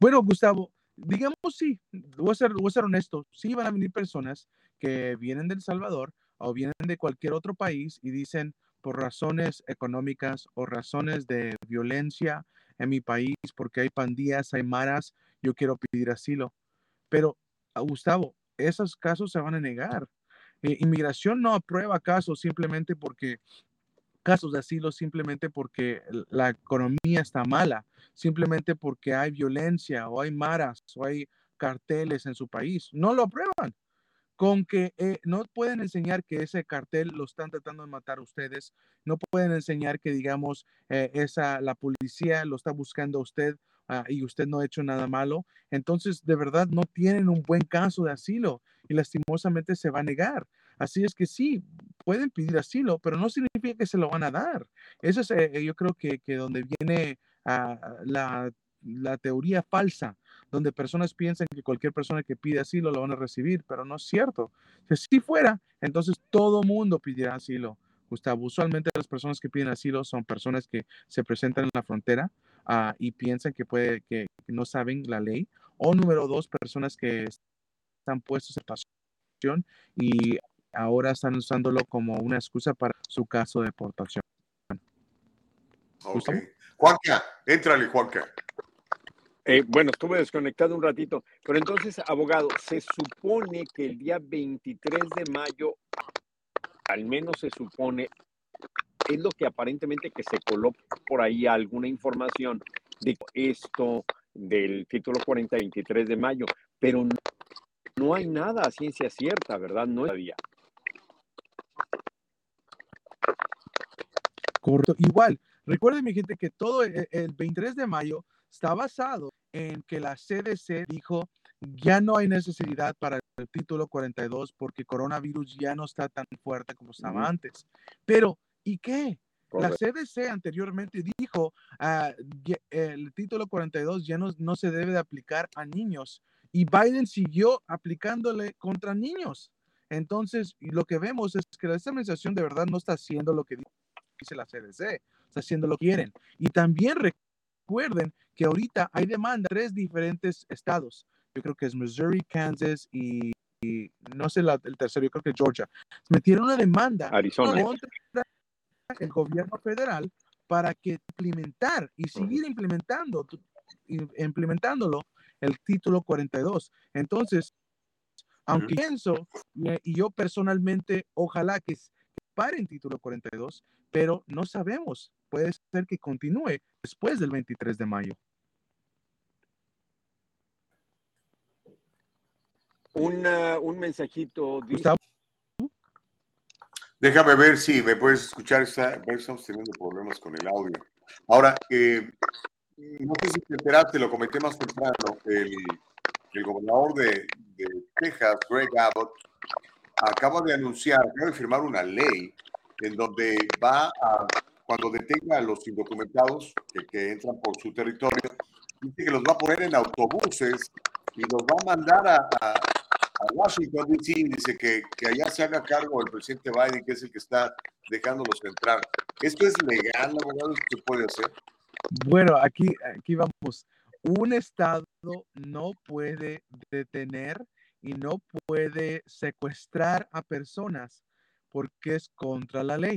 Bueno, Gustavo, digamos sí, voy a, ser, voy a ser honesto, sí van a venir personas que vienen del Salvador o vienen de cualquier otro país y dicen por razones económicas o razones de violencia en mi país, porque hay pandillas, hay maras, yo quiero pedir asilo. Pero, Gustavo, esos casos se van a negar. Eh, inmigración no aprueba casos simplemente porque casos de asilo simplemente porque la economía está mala, simplemente porque hay violencia o hay maras o hay carteles en su país. No lo aprueban. Con que eh, no pueden enseñar que ese cartel lo están tratando de matar a ustedes, no pueden enseñar que, digamos, eh, esa, la policía lo está buscando a usted ah, y usted no ha hecho nada malo. Entonces, de verdad, no tienen un buen caso de asilo y lastimosamente se va a negar. Así es que sí, pueden pedir asilo, pero no significa que se lo van a dar. Eso es, eh, yo creo que, que donde viene ah, la la teoría falsa, donde personas piensan que cualquier persona que pide asilo lo van a recibir, pero no es cierto. Si fuera, entonces todo mundo pidiera asilo. Gustavo, usualmente las personas que piden asilo son personas que se presentan en la frontera ah, y piensan que, puede, que, no saben la ley. O número dos, personas que están puestos en pasión y ahora están usándolo como una excusa para su caso de deportación. Okay. Juanca, éntrale, Juanca. Eh, bueno, estuve desconectado un ratito, pero entonces, abogado, se supone que el día 23 de mayo, al menos se supone, es lo que aparentemente que se coló por ahí alguna información de esto del título 40 23 de mayo, pero no, hay nada a ciencia cierta, ¿verdad? No todavía. Correcto. Igual, recuerden mi gente que todo el, el 23 de mayo está basado en que la CDC dijo ya no hay necesidad para el título 42 porque coronavirus ya no está tan fuerte como estaba antes. Pero, ¿y qué? La CDC anteriormente dijo uh, el título 42 ya no, no se debe de aplicar a niños y Biden siguió aplicándole contra niños. Entonces, lo que vemos es que la administración de verdad no está haciendo lo que dice la CDC, está haciendo lo que quieren. Y también recuerden que ahorita hay demanda en tres diferentes estados. Yo creo que es Missouri, Kansas y, no sé el tercero, yo creo que Georgia. Metieron una demanda Arizona. contra el gobierno federal para que implementar y seguir implementando, implementándolo el título 42. Entonces, aunque pienso, y yo personalmente, ojalá que pare en título 42, pero no sabemos. Puede ser que continúe después del 23 de mayo. un mensajito. Déjame ver si me puedes escuchar. estamos teniendo problemas con el audio. Ahora, eh, no sé si te enteraste, lo comenté más temprano, el, el gobernador de, de, Texas, Greg Abbott, acaba de anunciar, acaba de firmar una ley en donde va a, cuando detenga a los indocumentados que, que entran por su territorio, dice que los va a poner en autobuses y los va a mandar a, a Washington DC dice que, que, allá se haga cargo el presidente Biden, que es el que está dejándolos entrar. ¿Esto es legal, abogado? ¿Esto se puede hacer? Bueno, aquí, aquí vamos. Un estado no puede detener y no puede secuestrar a personas porque es contra la ley.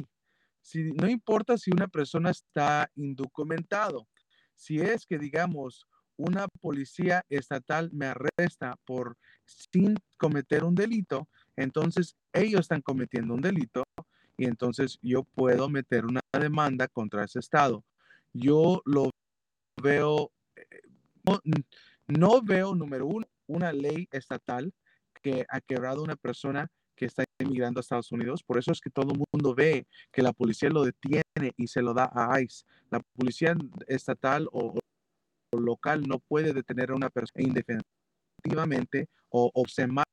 Si, no importa si una persona está indocumentado, si es que, digamos, una policía estatal me arresta por sin cometer un delito, entonces ellos están cometiendo un delito y entonces yo puedo meter una demanda contra ese estado. Yo lo veo, eh, no, veo, número uno, una ley estatal que ha quebrado una persona que está emigrando a Estados Unidos. Por eso es que todo el mundo ve que la policía lo detiene y se lo da a ICE. La policía estatal o, local no puede detener a una persona indefinitivamente o, o semanas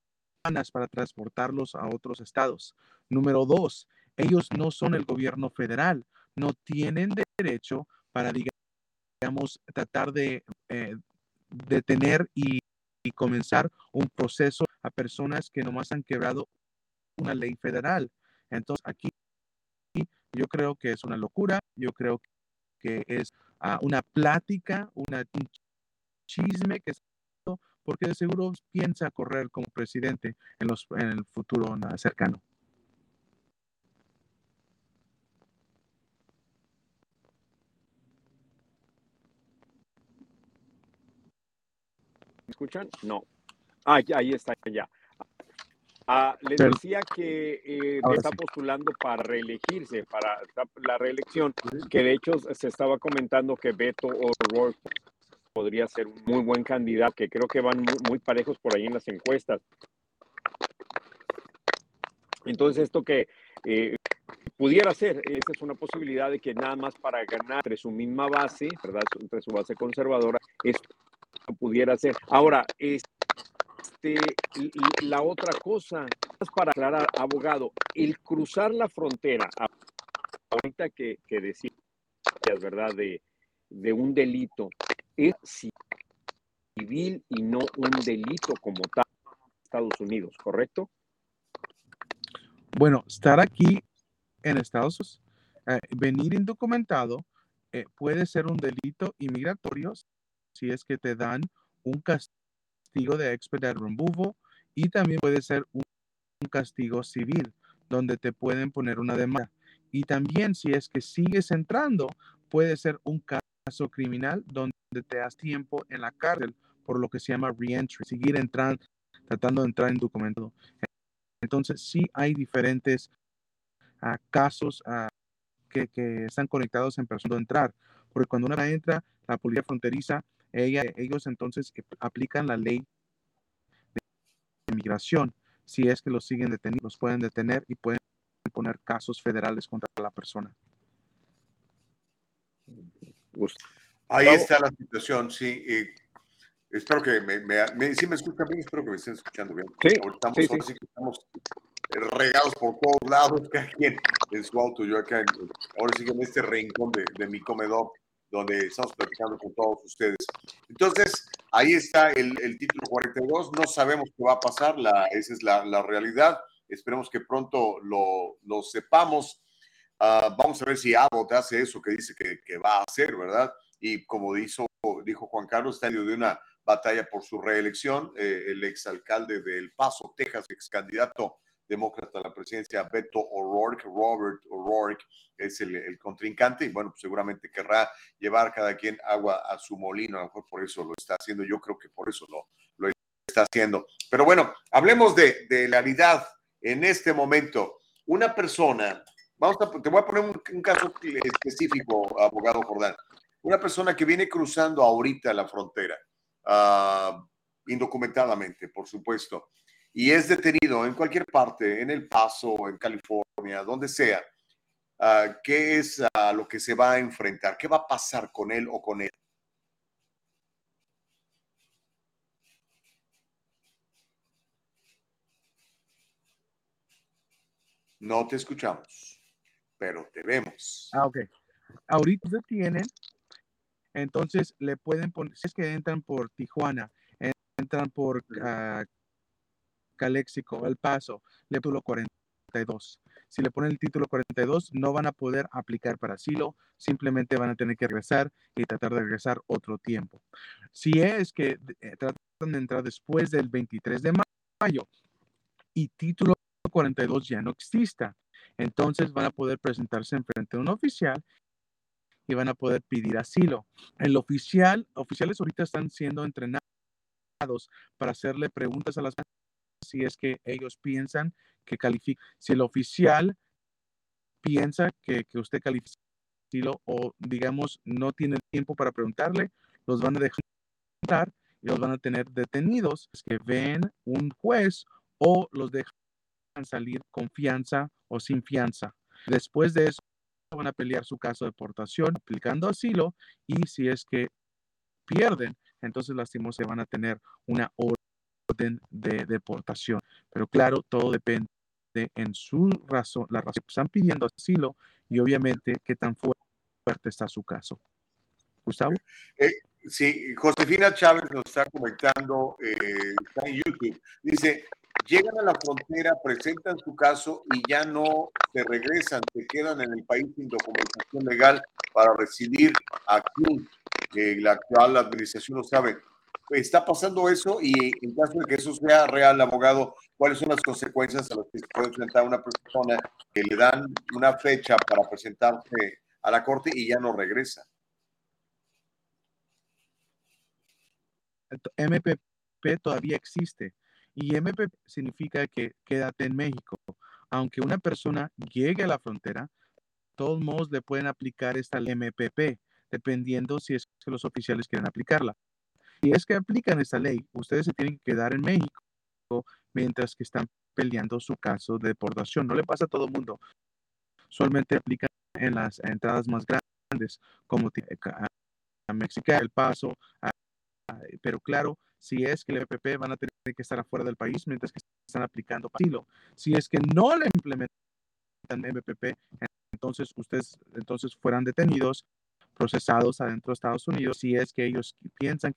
para transportarlos a otros estados. Número dos, ellos no son el gobierno federal, no tienen derecho para, digamos, tratar de eh, detener y, comenzar un proceso a personas que nomás han quebrado una ley federal. Entonces, aquí yo creo que es una locura, yo creo que es una plática, un chisme que porque de seguro piensa correr como presidente en, los, en el futuro cercano. Escuchan? No. Ah, ahí está, ya. Ah, les decía que eh, está postulando para reelegirse, para la reelección, que de hecho se estaba comentando que Beto O'Rourke podría ser un muy buen candidato, que creo que van muy, parejos por ahí en las encuestas. Entonces, esto que eh, pudiera ser, esa es una posibilidad de que nada más para ganar entre su misma base, ¿verdad? Entre su base conservadora, esto pudiera ser. Ahora, este la otra cosa, para aclarar, abogado, el cruzar la frontera, ahorita que, que decías, ¿verdad?, de, de un delito, es civil y no un delito como tal Estados Unidos, ¿correcto? Bueno, estar aquí en Estados Unidos, eh, venir indocumentado, eh, puede ser un delito inmigratorio si es que te dan un castigo de expedited removal y también puede ser un, castigo civil donde te pueden poner una demanda. Y también si es que sigues entrando, puede ser un caso criminal donde te das tiempo en la cárcel por lo que se llama reentry, seguir entrando, tratando de entrar en documento. Entonces sí hay diferentes uh, casos uh, que, que, están conectados en persona de entrar, porque cuando una entra, la policía fronteriza ellos entonces eh, aplican la ley de inmigración. Si es que los siguen detenidos, los pueden detener y pueden poner casos federales contra la persona. Ahí está la situación, sí. espero que me, me, si me escuchan bien, espero que me estén escuchando bien. Sí, estamos, estamos regados por todos lados, [laughs] cada quien en su auto. Yo acá, ahora sí en este rincón de, de mi comedor donde estamos platicando con todos ustedes. Entonces, ahí está el, título 42. No sabemos qué va a pasar, esa es la, realidad. Esperemos que pronto lo, sepamos. Ah, vamos a ver si Abbott hace eso que dice que, va a hacer, ¿verdad? Y como dijo, dijo Juan Carlos, está en medio de una batalla por su reelección. Eh, el exalcalde de El Paso, Texas, ex candidato demócrata a la presidencia, Beto O'Rourke, Robert O'Rourke es el, contrincante y bueno, pues seguramente querrá llevar cada quien agua a su molino, a lo mejor por eso lo está haciendo, yo creo que por eso lo, lo está haciendo. Pero bueno, hablemos de, de la realidad en este momento. Una persona, vamos a, te voy a poner un, caso específico, abogado Jordán. Una persona que viene cruzando ahorita la frontera, uh, indocumentadamente, por supuesto, y es detenido en cualquier parte, en El Paso, en California, donde sea, uh, ¿qué es a lo que se va a enfrentar? ¿Qué va a pasar con él o con él? No te escuchamos, pero te vemos. Ah, ok. Ahorita detienen, entonces le pueden poner, si es que entran por Tijuana, entran por uh, Caléxico, El Paso, le título 42. Si le ponen el título 42, no van a poder aplicar para asilo, simplemente van a tener que regresar y tratar de regresar otro tiempo. Si es que eh, tratan de entrar después del 23 de mayo y título 42 ya no exista, entonces van a poder presentarse en frente de un oficial y van a poder pedir asilo. El oficial, oficiales ahorita están siendo entrenados para hacerle preguntas a las si es que ellos piensan que califica, si el oficial piensa que, que usted califica o digamos no tiene tiempo para preguntarle, los van a dejar y los van a tener detenidos, es que ven un juez o los dejan salir con fianza o sin fianza. Después de eso van a pelear su caso de deportación aplicando asilo y si es que pierden, entonces lastimosamente van a tener una de deportación. Pero claro, todo depende en su razón, la razón están pidiendo asilo y obviamente qué tan fuerte está su caso. Gustavo. Eh, sí, Josefina Chávez nos está comentando, eh, en YouTube, dice, llegan a la frontera, presentan su caso y ya no se regresan, se quedan en el país sin documentación legal para residir aquí. Eh, la actual administración lo sabe. Está pasando eso y en caso de que eso sea real, abogado, ¿cuáles son las consecuencias a las que se puede enfrentar una persona que le dan una fecha para presentarse a la corte y ya no regresa? MPP todavía existe y MPP significa que quédate en México. Aunque una persona llegue a la frontera, todos modos le pueden aplicar esta MPP, dependiendo si es que los oficiales quieren aplicarla. Si es que aplican esta ley, ustedes se tienen que quedar en México mientras que están peleando su caso de deportación. No le pasa a todo el mundo. Solamente aplican en las entradas más grandes, como a México, El Paso, pero claro, si es que el MPP van a tener que estar afuera del país mientras que están aplicando asilo. Si es que no le implementan MPP, entonces ustedes entonces fueran detenidos, procesados adentro de Estados Unidos, si es que ellos piensan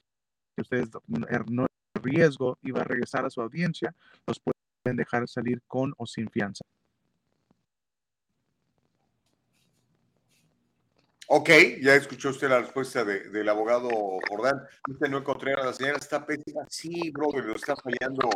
ustedes no riesgo y va a regresar a su audiencia, los pueden dejar salir con o sin fianza. Ok, ya escuchó usted la respuesta del abogado Jordán. Usted no encontré a la señora, está pésima. Sí, brother, lo está fallando,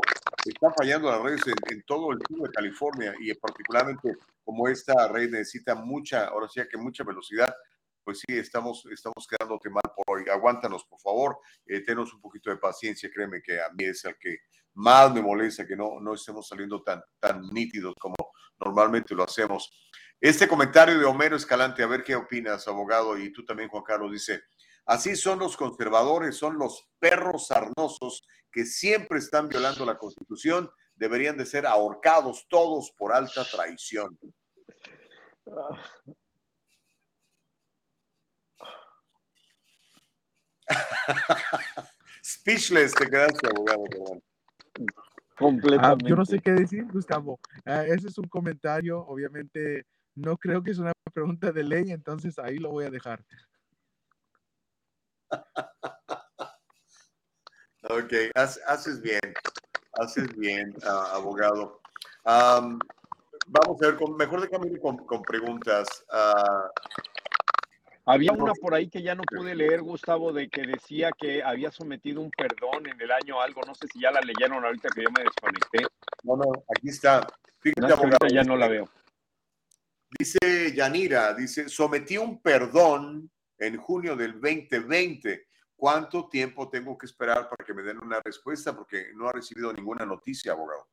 está fallando las redes en, todo el sur de California y particularmente como esta red necesita mucha, ahora sí que mucha velocidad, pues sí, estamos, estamos quedándote mal por hoy. Aguántanos, por favor, eh, tenos un poquito de paciencia, créeme que a mí es el que más me molesta que no, no estemos saliendo tan, tan nítidos como normalmente lo hacemos. Este comentario de Homero Escalante, a ver qué opinas, abogado, y tú también, Juan Carlos, dice, así son los conservadores, son los perros sarnosos que siempre están violando la Constitución, deberían de ser ahorcados todos por alta traición. [laughs] Speechless te quedaste, abogado. Completamente. Ah, yo no sé qué decir, Gustavo. Ah, ese es un comentario, obviamente, no creo que es una pregunta de ley, entonces ahí lo voy a dejar. [laughs] Ok, haces bien, haces bien, ah, abogado. vamos a ver, con, mejor de camino con, preguntas. Uh, había una por ahí que ya no pude leer, Gustavo, de que decía que había sometido un perdón en el año algo. No sé si ya la leyeron ahorita que yo me desconecté. No, no, aquí está. Fíjate, abogado, ya no la veo. Dice Yanira, dice, sometí un perdón en junio del 2020. ¿Cuánto tiempo tengo que esperar para que me den una respuesta? Porque no ha recibido ninguna noticia, abogado.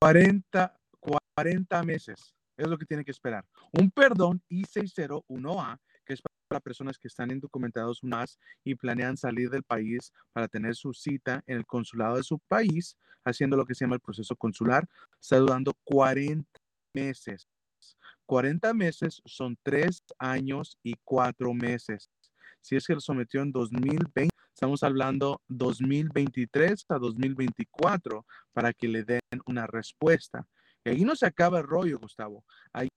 40, 40 meses es lo que tiene que esperar. Un perdón I-601A, que es para personas que están indocumentados más y planean salir del país para tener su cita en el consulado de su país, haciendo lo que se llama el proceso consular, está durando 40 meses. 40 meses son 3 años y 4 meses. Si es que lo sometió en 2020, estamos hablando 2023 a 2024 para que le den una respuesta. Y ahí no se acaba el rollo, Gustavo. Ahí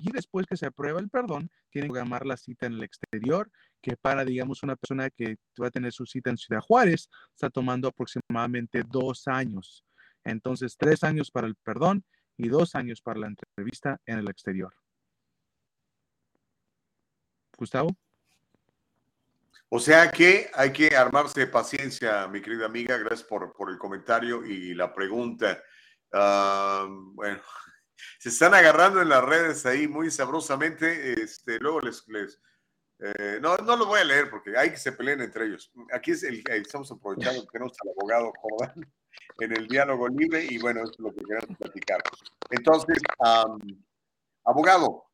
y después que se aprueba el perdón, tienen que llamar la cita en el exterior, que para, digamos, una persona que va a tener su cita en Ciudad Juárez, está tomando aproximadamente dos años. Entonces, tres años para el perdón y dos años para la entrevista en el exterior. Gustavo. O sea que hay que armarse de paciencia, mi querida amiga. Gracias por, el comentario y la pregunta. Ah, bueno, se están agarrando en las redes ahí muy sabrosamente. Este, luego les, les eh, no, no lo voy a leer porque hay que se peleen entre ellos. Aquí es el, estamos aprovechando que tenemos al abogado Jordán [laughs] en el diálogo libre y bueno, es lo que queremos platicar. Entonces, abogado,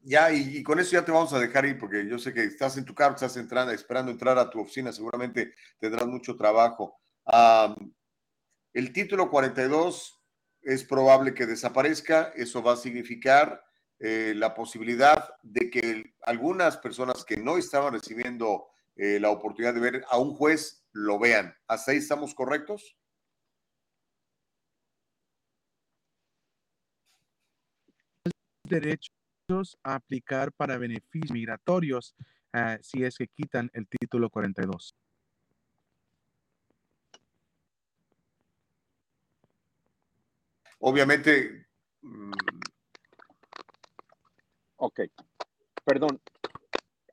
ya y, con eso ya te vamos a dejar ir porque yo sé que estás en tu carro, estás entrando, esperando entrar a tu oficina, seguramente tendrás mucho trabajo. El título 42 es probable que desaparezca, eso va a significar eh, la posibilidad de que algunas personas que no estaban recibiendo eh, la oportunidad de ver a un juez lo vean. ¿Hasta ahí estamos correctos? derechos a aplicar para beneficios migratorios uh, si es que quitan el título 42. Obviamente. Mm, ok. Perdón.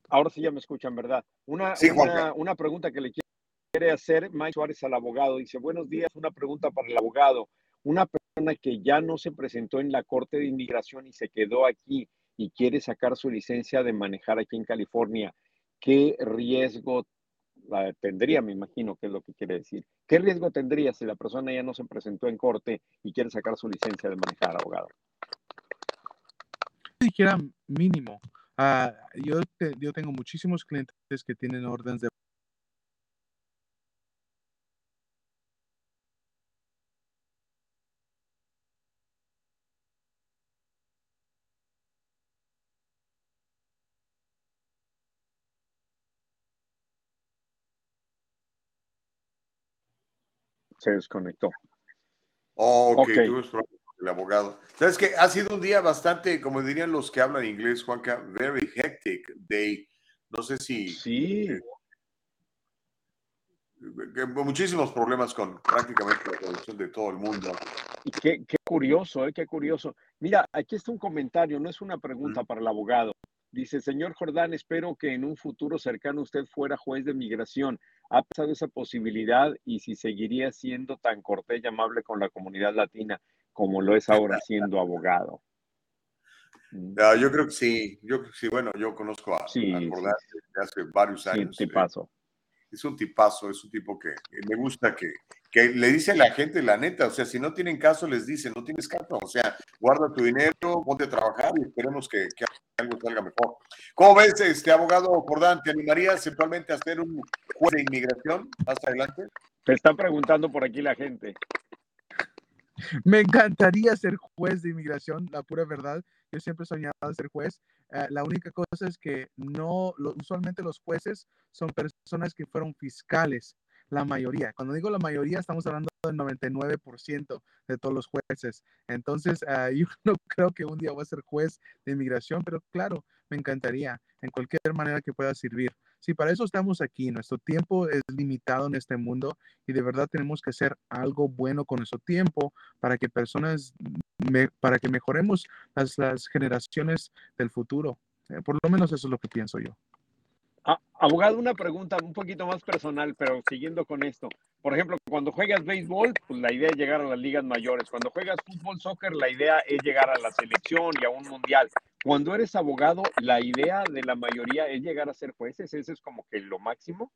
Ahora sí ya me escuchan, ¿verdad? Una, Sí, una, una pregunta que le quiere hacer Mike Suárez al abogado. Dice, buenos días, una pregunta para el abogado. Una persona que ya no se presentó en la Corte de Inmigración y se quedó aquí y quiere sacar su licencia de manejar aquí en California, ¿qué riesgo ah, tendría? Me imagino que es lo que quiere decir. ¿Qué riesgo tendría si la persona ya no se presentó en corte y quiere sacar su licencia de manejar, abogado? dijera mínimo. Ah, yo tengo muchísimos clientes que tienen órdenes de Se desconectó. Oh, ok, Ok. tuvimos problemas con el abogado. Sabes que ha sido un día bastante, como dirían los que hablan inglés, Juanca, very hectic day. No sé si Sí, que muchísimos problemas con prácticamente la producción de todo el mundo. y qué, qué curioso, ¿eh? Qué curioso. Mira, aquí está un comentario, no es una pregunta para el abogado. Dice, señor Jordán, espero que en un futuro cercano usted fuera juez de migración. ¿Ha pasado esa posibilidad y si seguiría siendo tan cortés y amable con la comunidad latina como lo es ahora siendo abogado? Mm, Ah, yo creo que sí, yo creo que sí, bueno, yo conozco a, Sí, a sí, Jordán desde hace varios Sí, años. te eh, paso. Es un tipazo, es un tipo que que me gusta que, que le dice a la gente la neta, o sea, si no tienen caso, les dice, no tienes caso, o sea, guarda tu dinero, ponte a trabajar y esperemos que, que algo salga mejor. ¿Cómo ves, este abogado Jordán? ¿Te animarías eventualmente a ser un juez de inmigración más adelante? Te está preguntando por aquí la gente. Me encantaría ser juez de inmigración, la pura verdad. Yo siempre he soñado ser juez. Eh, la única cosa es que no, usualmente los jueces son personas que fueron fiscales, la mayoría. Cuando digo la mayoría, estamos hablando del 99% de todos los jueces. Entonces, ah, [laughs] yo no creo que un día voy a ser juez de inmigración, pero claro, me encantaría en cualquier manera que pueda servir. Sí, para eso estamos aquí. Nuestro tiempo es limitado en este mundo y de verdad tenemos que hacer algo bueno con nuestro tiempo para que personas, me- para que mejoremos las, las generaciones del futuro. Eh, por lo menos eso es lo que pienso yo. Abogado, una pregunta un poquito más personal, pero siguiendo con esto. Por ejemplo, cuando juegas béisbol, pues la idea es llegar a las ligas mayores. Cuando juegas fútbol, soccer, la idea es llegar a la selección y a un mundial. Cuando eres abogado, la idea de la mayoría es llegar a ser jueces. Ese es como que lo máximo.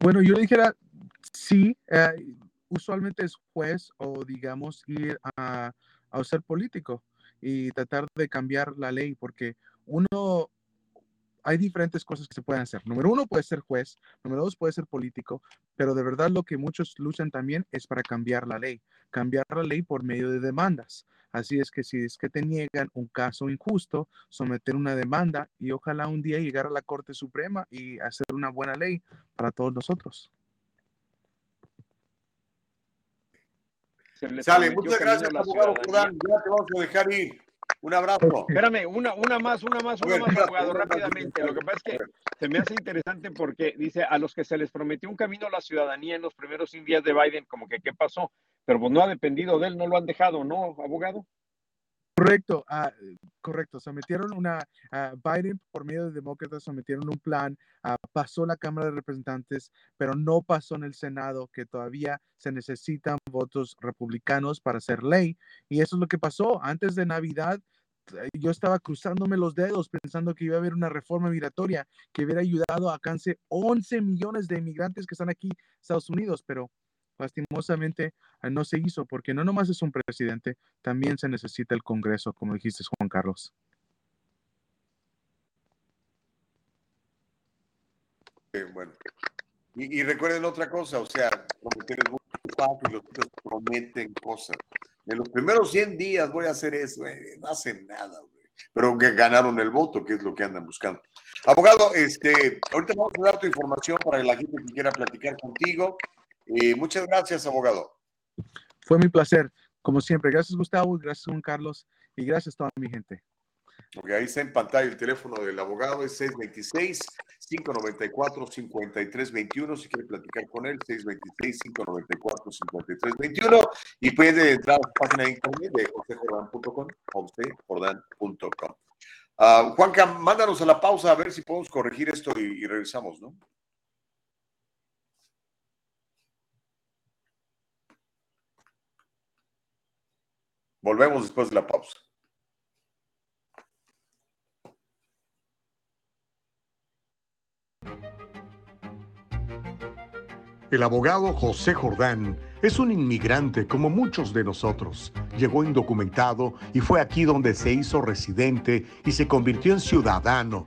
Bueno, yo dijera, sí, eh, usualmente es juez o digamos ir a, a ser político y tratar de cambiar la ley porque uno, hay diferentes cosas que se pueden hacer. Número uno puede ser juez, número dos puede ser político, pero de verdad lo que muchos luchan también es para cambiar la ley, cambiar la ley por medio de demandas. Así es que si es que te niegan un caso injusto, someter una demanda y ojalá un día llegar a la Corte Suprema y hacer una buena ley para todos nosotros. Sale, muchas gracias, abogado. Jordán, ya te vamos a dejar ir. Un abrazo. Espérame, una, una más, una más, una ver, más, abogado, rápidamente. Lo que pasa es que se me hace interesante porque dice, a los que se les prometió un camino a la ciudadanía en los primeros 100 días de Biden, como que qué pasó, pero pues no ha dependido de él, no lo han dejado, ¿no, abogado? Correcto, ah, correcto. Sometieron una, ah, Biden por medio de demócratas sometieron un plan, ah, pasó la Cámara de Representantes, pero no pasó en el Senado, que todavía se necesitan votos republicanos para hacer ley. Y eso es lo que pasó. Antes de Navidad, eh, yo estaba cruzándome los dedos pensando que iba a haber una reforma migratoria que hubiera ayudado a alcance 11 millones de inmigrantes que están aquí en Estados Unidos, pero lastimosamente ah, no se hizo porque no nomás es un presidente, también se necesita el Congreso, como dijiste, Juan Carlos. Eh, bueno. Y, y recuerden otra cosa, o sea, prometer es muy fácil, los otros prometen cosas. En los primeros 100 días voy a hacer eso, eh, no hacen nada, güey. Pero que ganaron el voto, que es lo que andan buscando. Abogado, este, ahorita vamos a dar tu información para la gente que quiera platicar contigo. Eh, muchas gracias, abogado. Fue mi placer, como siempre. Gracias, Gustavo, gracias, Juan Carlos, y gracias a toda mi gente. Ok, ahí está en pantalla el teléfono del abogado, es 626-594-5321. Si quiere platicar con él, 626-594-5321. Y puede entrar a la página de internet de josejordan.com, josejordan.com. Uh, Juanca, mándanos a la pausa a ver si podemos corregir esto y, y regresamos, ¿no? Volvemos después de la pausa. El abogado José Jordán es un inmigrante como muchos de nosotros. Llegó indocumentado y fue aquí donde se hizo residente y se convirtió en ciudadano.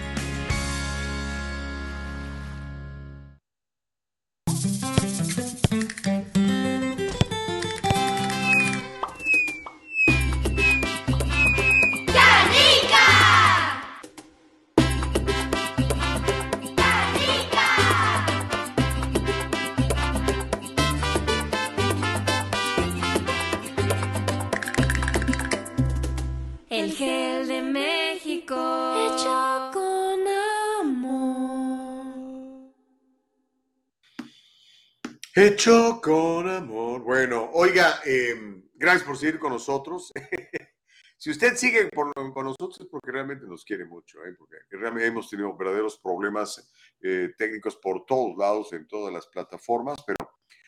Hecho con amor. Bueno, oiga, eh, gracias por seguir con nosotros. [laughs] si usted sigue con nosotros es porque realmente nos quiere mucho, ¿eh? porque realmente hemos tenido verdaderos problemas eh, técnicos por todos lados, en todas las plataformas, pero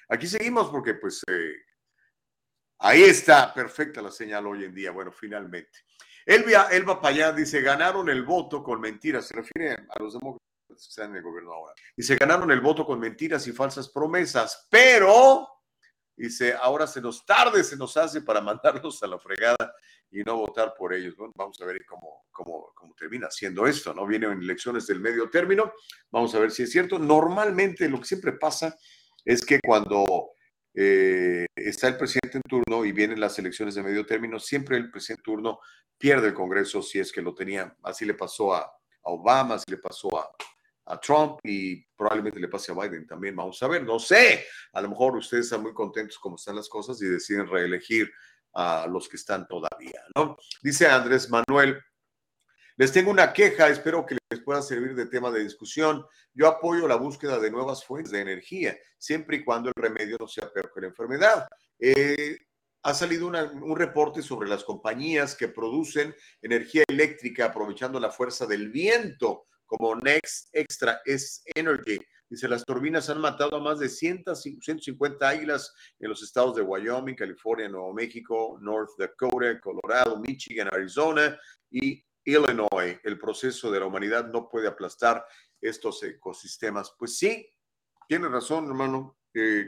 aquí seguimos porque pues eh, ahí está perfecta la señal hoy en día. Bueno, finalmente. Elvia, Elba Payán dice, ganaron el voto con mentiras. Se refiere a los demócratas que están en el gobierno ahora. Dice, ganaron el voto con mentiras y falsas promesas, pero, dice, ahora se nos tarde, se nos hace para [laughs] mandarlos a la fregada y no votar por ellos. Vamos a ver cómo, cómo, cómo termina siendo esto, ¿no? Vienen elecciones del medio término, vamos a ver si es cierto. Normalmente lo que siempre pasa es que cuando eh, está el presidente en turno y vienen las elecciones de medio término, siempre el presidente en turno pierde el Congreso si es que lo tenía. Así le pasó a, a Obama, así le pasó a, a Trump y probablemente le pase a Biden también. Vamos a ver, no sé. A lo mejor ustedes están muy contentos como están las cosas y deciden reelegir a los que están todavía, ¿no? Dice Andrés Manuel, les tengo una queja, espero que les pueda servir de tema de discusión. Yo apoyo la búsqueda de nuevas fuentes de energía, siempre y cuando el remedio no sea peor que la enfermedad. Eh, ha salido un reporte sobre las compañías que producen energía eléctrica aprovechando la fuerza del viento, como Next Extra es Energy. Dice, las turbinas han matado a más de 100, 150 águilas en los estados de Wyoming, California, Nuevo México, North Dakota, Colorado, Michigan, Arizona y Illinois. El proceso de la humanidad no puede aplastar estos ecosistemas. Pues sí, tiene razón, hermano. Eh,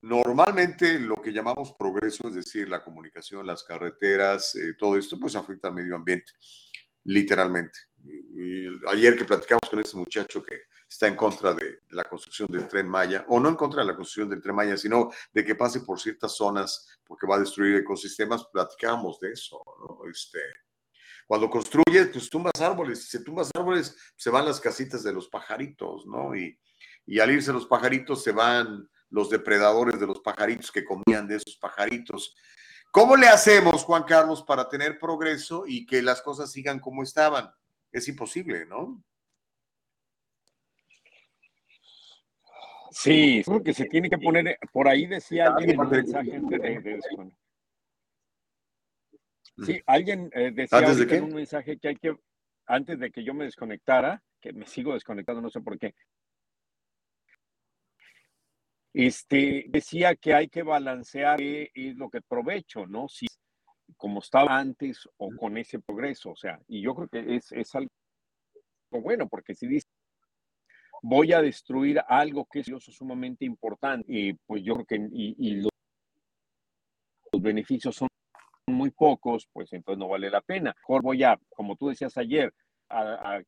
normalmente lo que llamamos progreso, es decir, la comunicación, las carreteras, eh, todo esto, pues afecta al medio ambiente, literalmente. Ayer que platicamos con este muchacho que está en contra de, la construcción del tren Maya, o no en contra de la construcción del tren Maya, sino de que pase por ciertas zonas porque va a destruir ecosistemas, platicábamos de eso. Este, cuando construyes, pues tumbas árboles, si tumbas árboles, se van las casitas de los pajaritos, ¿no? Y, y al irse los pajaritos, se van los depredadores de los pajaritos que comían de esos pajaritos. ¿Cómo le hacemos, Juan Carlos, para tener progreso y que las cosas sigan como estaban? Es imposible, ¿no? Sí, creo que se tiene que poner, por ahí decía alguien en mensaje de, Sí, alguien eh, decía ¿Antes de ahorita en un mensaje que hay que, antes de que yo me desconectara, que me sigo desconectando, no sé por qué, este, decía que hay que balancear qué es lo que provecho, ¿no? Si como estaba antes o con ese progreso, o sea, y yo creo que es, es algo bueno, porque si dice voy a destruir algo que es sumamente importante, y pues yo creo que y, y lo beneficios son muy pocos, pues entonces no vale la pena. Mejor voy a, como tú decías ayer, a, a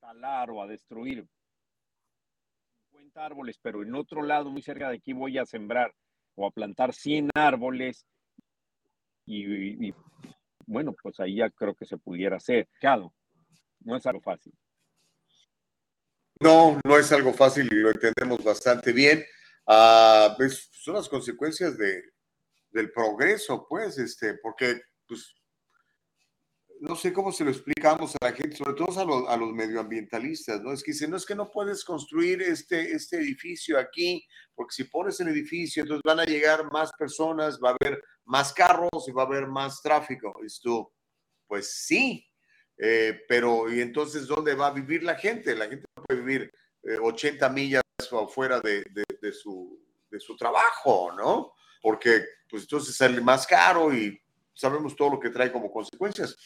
talar o a destruir 50 árboles, pero en otro lado, muy cerca de aquí, voy a sembrar o a plantar 100 árboles y, y bueno, pues ahí ya creo que se pudiera hacer. Claro, no es algo fácil. No, no es algo fácil y lo entendemos bastante bien. Pues, son las consecuencias de, del progreso, pues, este, porque, pues, no sé cómo se lo explicamos a la gente, sobre todo a los, a los medioambientalistas, ¿no? Es que dicen, no es que no puedes construir este, este edificio aquí, porque si pones el edificio, entonces van a llegar más personas, va a haber más carros y va a haber más tráfico. Y tú, pues sí, eh, pero ¿y entonces dónde va a vivir la gente? La gente no puede vivir eh, 80 millas afuera de, de, de, su, de su trabajo, ¿no? Porque pues entonces sale más caro y sabemos todo lo que trae como consecuencias.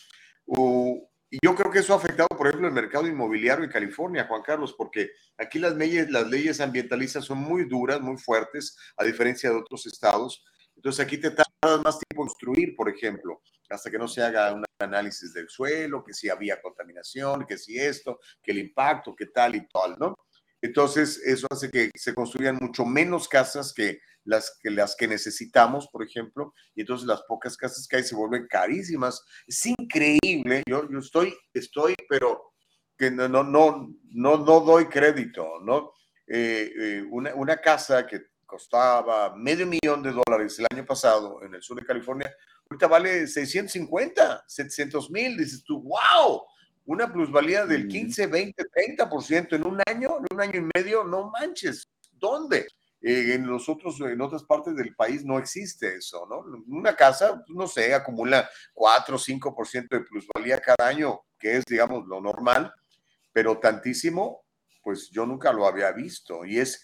Uh, y yo creo que eso ha afectado, por ejemplo, el mercado inmobiliario en California, Juan Carlos, porque aquí las leyes, las leyes ambientalistas son muy duras, muy fuertes, a diferencia de otros estados. Entonces aquí te tardas más tiempo en construir, por ejemplo, hasta que no se haga un análisis del suelo, que si había contaminación, que si esto, que el impacto, que tal y tal, ¿no? Entonces, eso hace que se construyan mucho menos casas que las que, las que necesitamos, por ejemplo, y entonces las pocas casas que hay se vuelven carísimas. Es increíble, yo, yo estoy, estoy, pero que no, no, no, no, no doy crédito, ¿no? Eh, eh, una, una casa que costaba medio millón de dólares el año pasado en el sur de California, ahorita vale 650, 700 mil, dices tú, wow, una plusvalía del 15, 20, 30% en un año, en un año y medio, no manches, ¿dónde? Eh, en los otros, en otras partes del país no existe eso, ¿no? Una casa, no sé, acumula 4 o 5% de plusvalía cada año, que es, digamos, lo normal, pero tantísimo, pues yo nunca lo había visto. Y es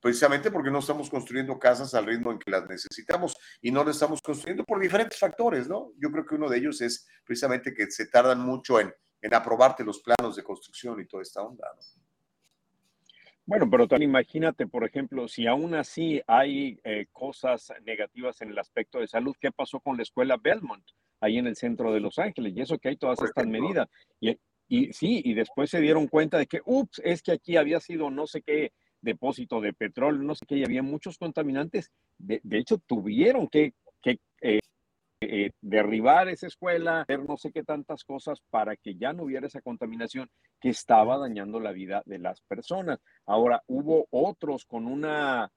precisamente porque no estamos construyendo casas al ritmo en que las necesitamos y no las estamos construyendo por diferentes factores, ¿no? Yo creo que uno de ellos es precisamente que se tardan mucho en, en aprobarte los planos de construcción y toda esta onda, ¿no? Bueno, pero también imagínate, por ejemplo, si aún así hay eh, cosas negativas en el aspecto de salud, ¿qué pasó con la escuela Belmont, ahí en el centro de Los Ángeles? Y eso que hay todas estas medidas. Y, y sí, y después se dieron cuenta de que, ups, es que aquí había sido no sé qué depósito de petróleo, no sé qué, y había muchos contaminantes. De, de hecho, tuvieron que, que eh, eh, derribar esa escuela, hacer no sé qué tantas cosas para que ya no hubiera esa contaminación que estaba dañando la vida de las personas. Ahora, hubo otros con una,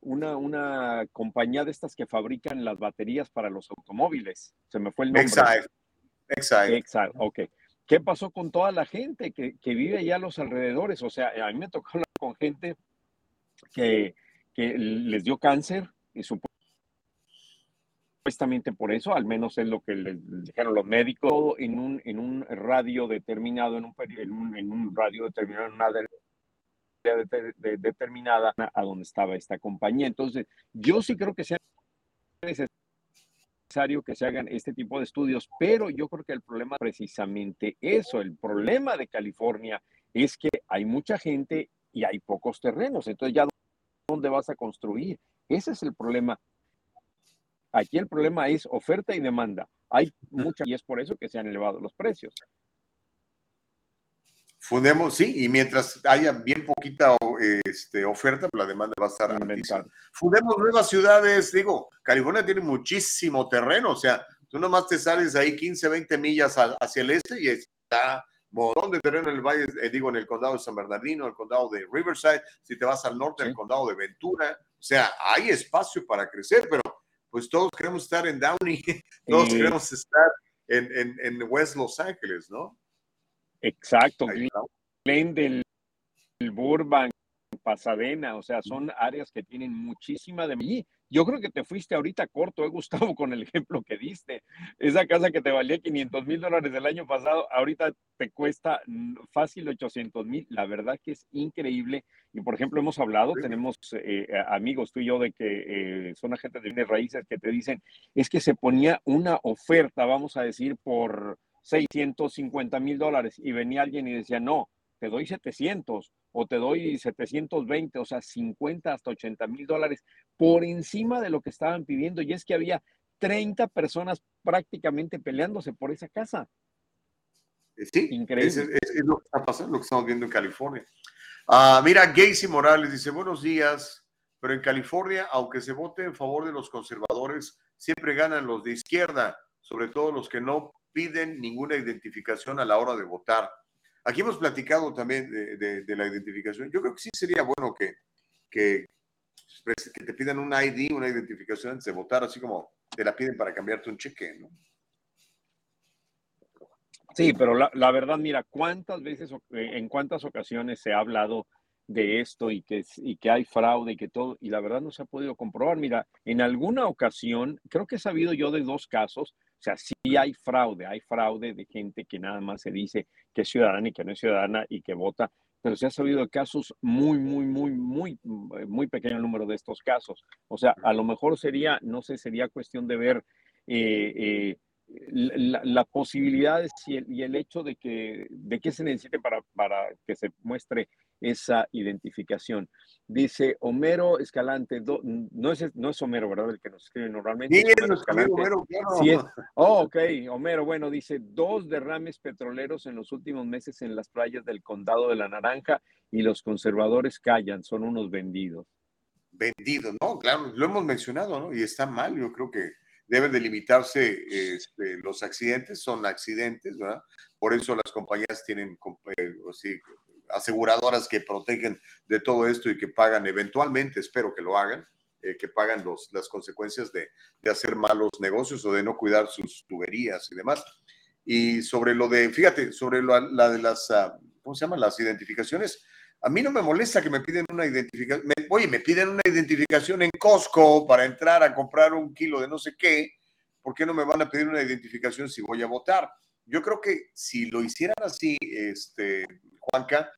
una, una compañía de estas que fabrican las baterías para los automóviles. Se me fue el nombre. Exacto. Exacto. Exacto, ok. ¿Qué pasó con toda la gente que, que, vive allá a los alrededores? O sea, a mí me tocó con gente que, que les dio cáncer y su supuestamente por eso, al menos es lo que les dijeron los médicos, en un, en un radio determinado, en un, en un, en un radio determinado, en una de, de, de, determinada a donde estaba esta compañía. Entonces, yo sí creo que sea necesario que se hagan este tipo de estudios, pero yo creo que el problema es precisamente eso, el problema de California es que hay mucha gente y hay pocos terrenos, entonces ya dónde vas a construir, ese es el problema Aquí el problema es oferta y demanda. Hay mucha y es por eso que se han elevado los precios. Fundemos, sí, y mientras haya bien poquita este, oferta, pues la demanda va a estar altísima. Fundemos nuevas ciudades, digo, California tiene muchísimo terreno, o sea, tú nomás te sales ahí 15, 20 millas hacia el este y está montón de terreno en el valle, eh, digo, en el condado de San Bernardino, el condado de Riverside, si te vas al norte, sí. el condado de Ventura, o sea, hay espacio para crecer, pero pues todos queremos estar en Downey, [laughs] todos queremos estar en, en, en West Los Ángeles, ¿no? Exacto. Glendale, Burbank, Pasadena, o sea, son áreas que tienen muchísima de mí. Yo creo que te fuiste ahorita corto, eh, Gustavo, con el ejemplo que diste. Esa casa que te valía 500 mil dólares el año pasado, ahorita te cuesta fácil 800 mil. La verdad que es increíble. Y por ejemplo, hemos hablado, tenemos eh, amigos tú y yo de que eh, son agentes de bienes raíces que te dicen, es que se ponía una oferta, vamos a decir, por 650 mil dólares y venía alguien y decía, no, te doy 700 o te doy 720, o sea, 50 hasta 80 mil dólares por encima de lo que estaban pidiendo. Y es que había 30 personas prácticamente peleándose por esa casa. Eh, Sí, Increíble. Es, es- es lo que está pasando, lo que estamos viendo en California. Ah, mira, Gacy Morales dice, buenos días, pero en California, aunque se vote en favor de los conservadores, siempre ganan los de izquierda, sobre todo los que no piden ninguna identificación a la hora de votar. Aquí hemos platicado también de, de- de la identificación. Yo creo que sí sería bueno que, que, pues, que te pidan un ID, una identificación antes de votar, así como te la piden para cambiarte un cheque, ¿no? Sí, pero la, la verdad, mira, cuántas veces, eh, en cuántas ocasiones se ha hablado de esto y que, y que hay fraude y que todo, y la verdad no se ha podido comprobar. Mira, en alguna ocasión, creo que he sabido yo de dos casos, o sea, sí hay fraude, hay fraude de gente que nada más se dice que es ciudadana y que no es ciudadana y que vota, pero se ha sabido casos muy, muy, muy, muy, muy pequeño número de estos casos. O sea, a lo mejor sería, no sé, sería cuestión de ver eh, eh, la, posibilidad y el, y el hecho de que, de que se necesite para, para que se muestre esa identificación. Dice Homero Escalante, do- no, es, no es Homero, ¿verdad? El que nos escribe normalmente. Sí, es Homero Escalante. Claro. Sí es. Oh, ok, Homero, bueno, dice, dos derrames petroleros en los últimos meses en las playas del condado de la Naranja y los conservadores callan, son unos vendidos. vendido, ¿no? Claro, lo hemos mencionado, ¿no? Y está mal, yo creo que deben de limitarse este, los accidentes, son accidentes, ¿verdad? Por eso las compañías tienen eh, o sí, aseguradoras que protegen de todo esto y que pagan eventualmente, espero que lo hagan, eh, que pagan los, las consecuencias de, de hacer malos negocios o de no cuidar sus tuberías y demás. Y sobre lo de, fíjate, sobre lo- la de las, ah, ¿cómo se llaman? Las identificaciones. A mí no me molesta que me piden una identificación. me- oye, me piden una identificación en Costco para entrar a comprar un kilo de no sé qué. ¿Por qué no me van a pedir una identificación si voy a votar? Yo creo que si lo hicieran así, este, Juanca,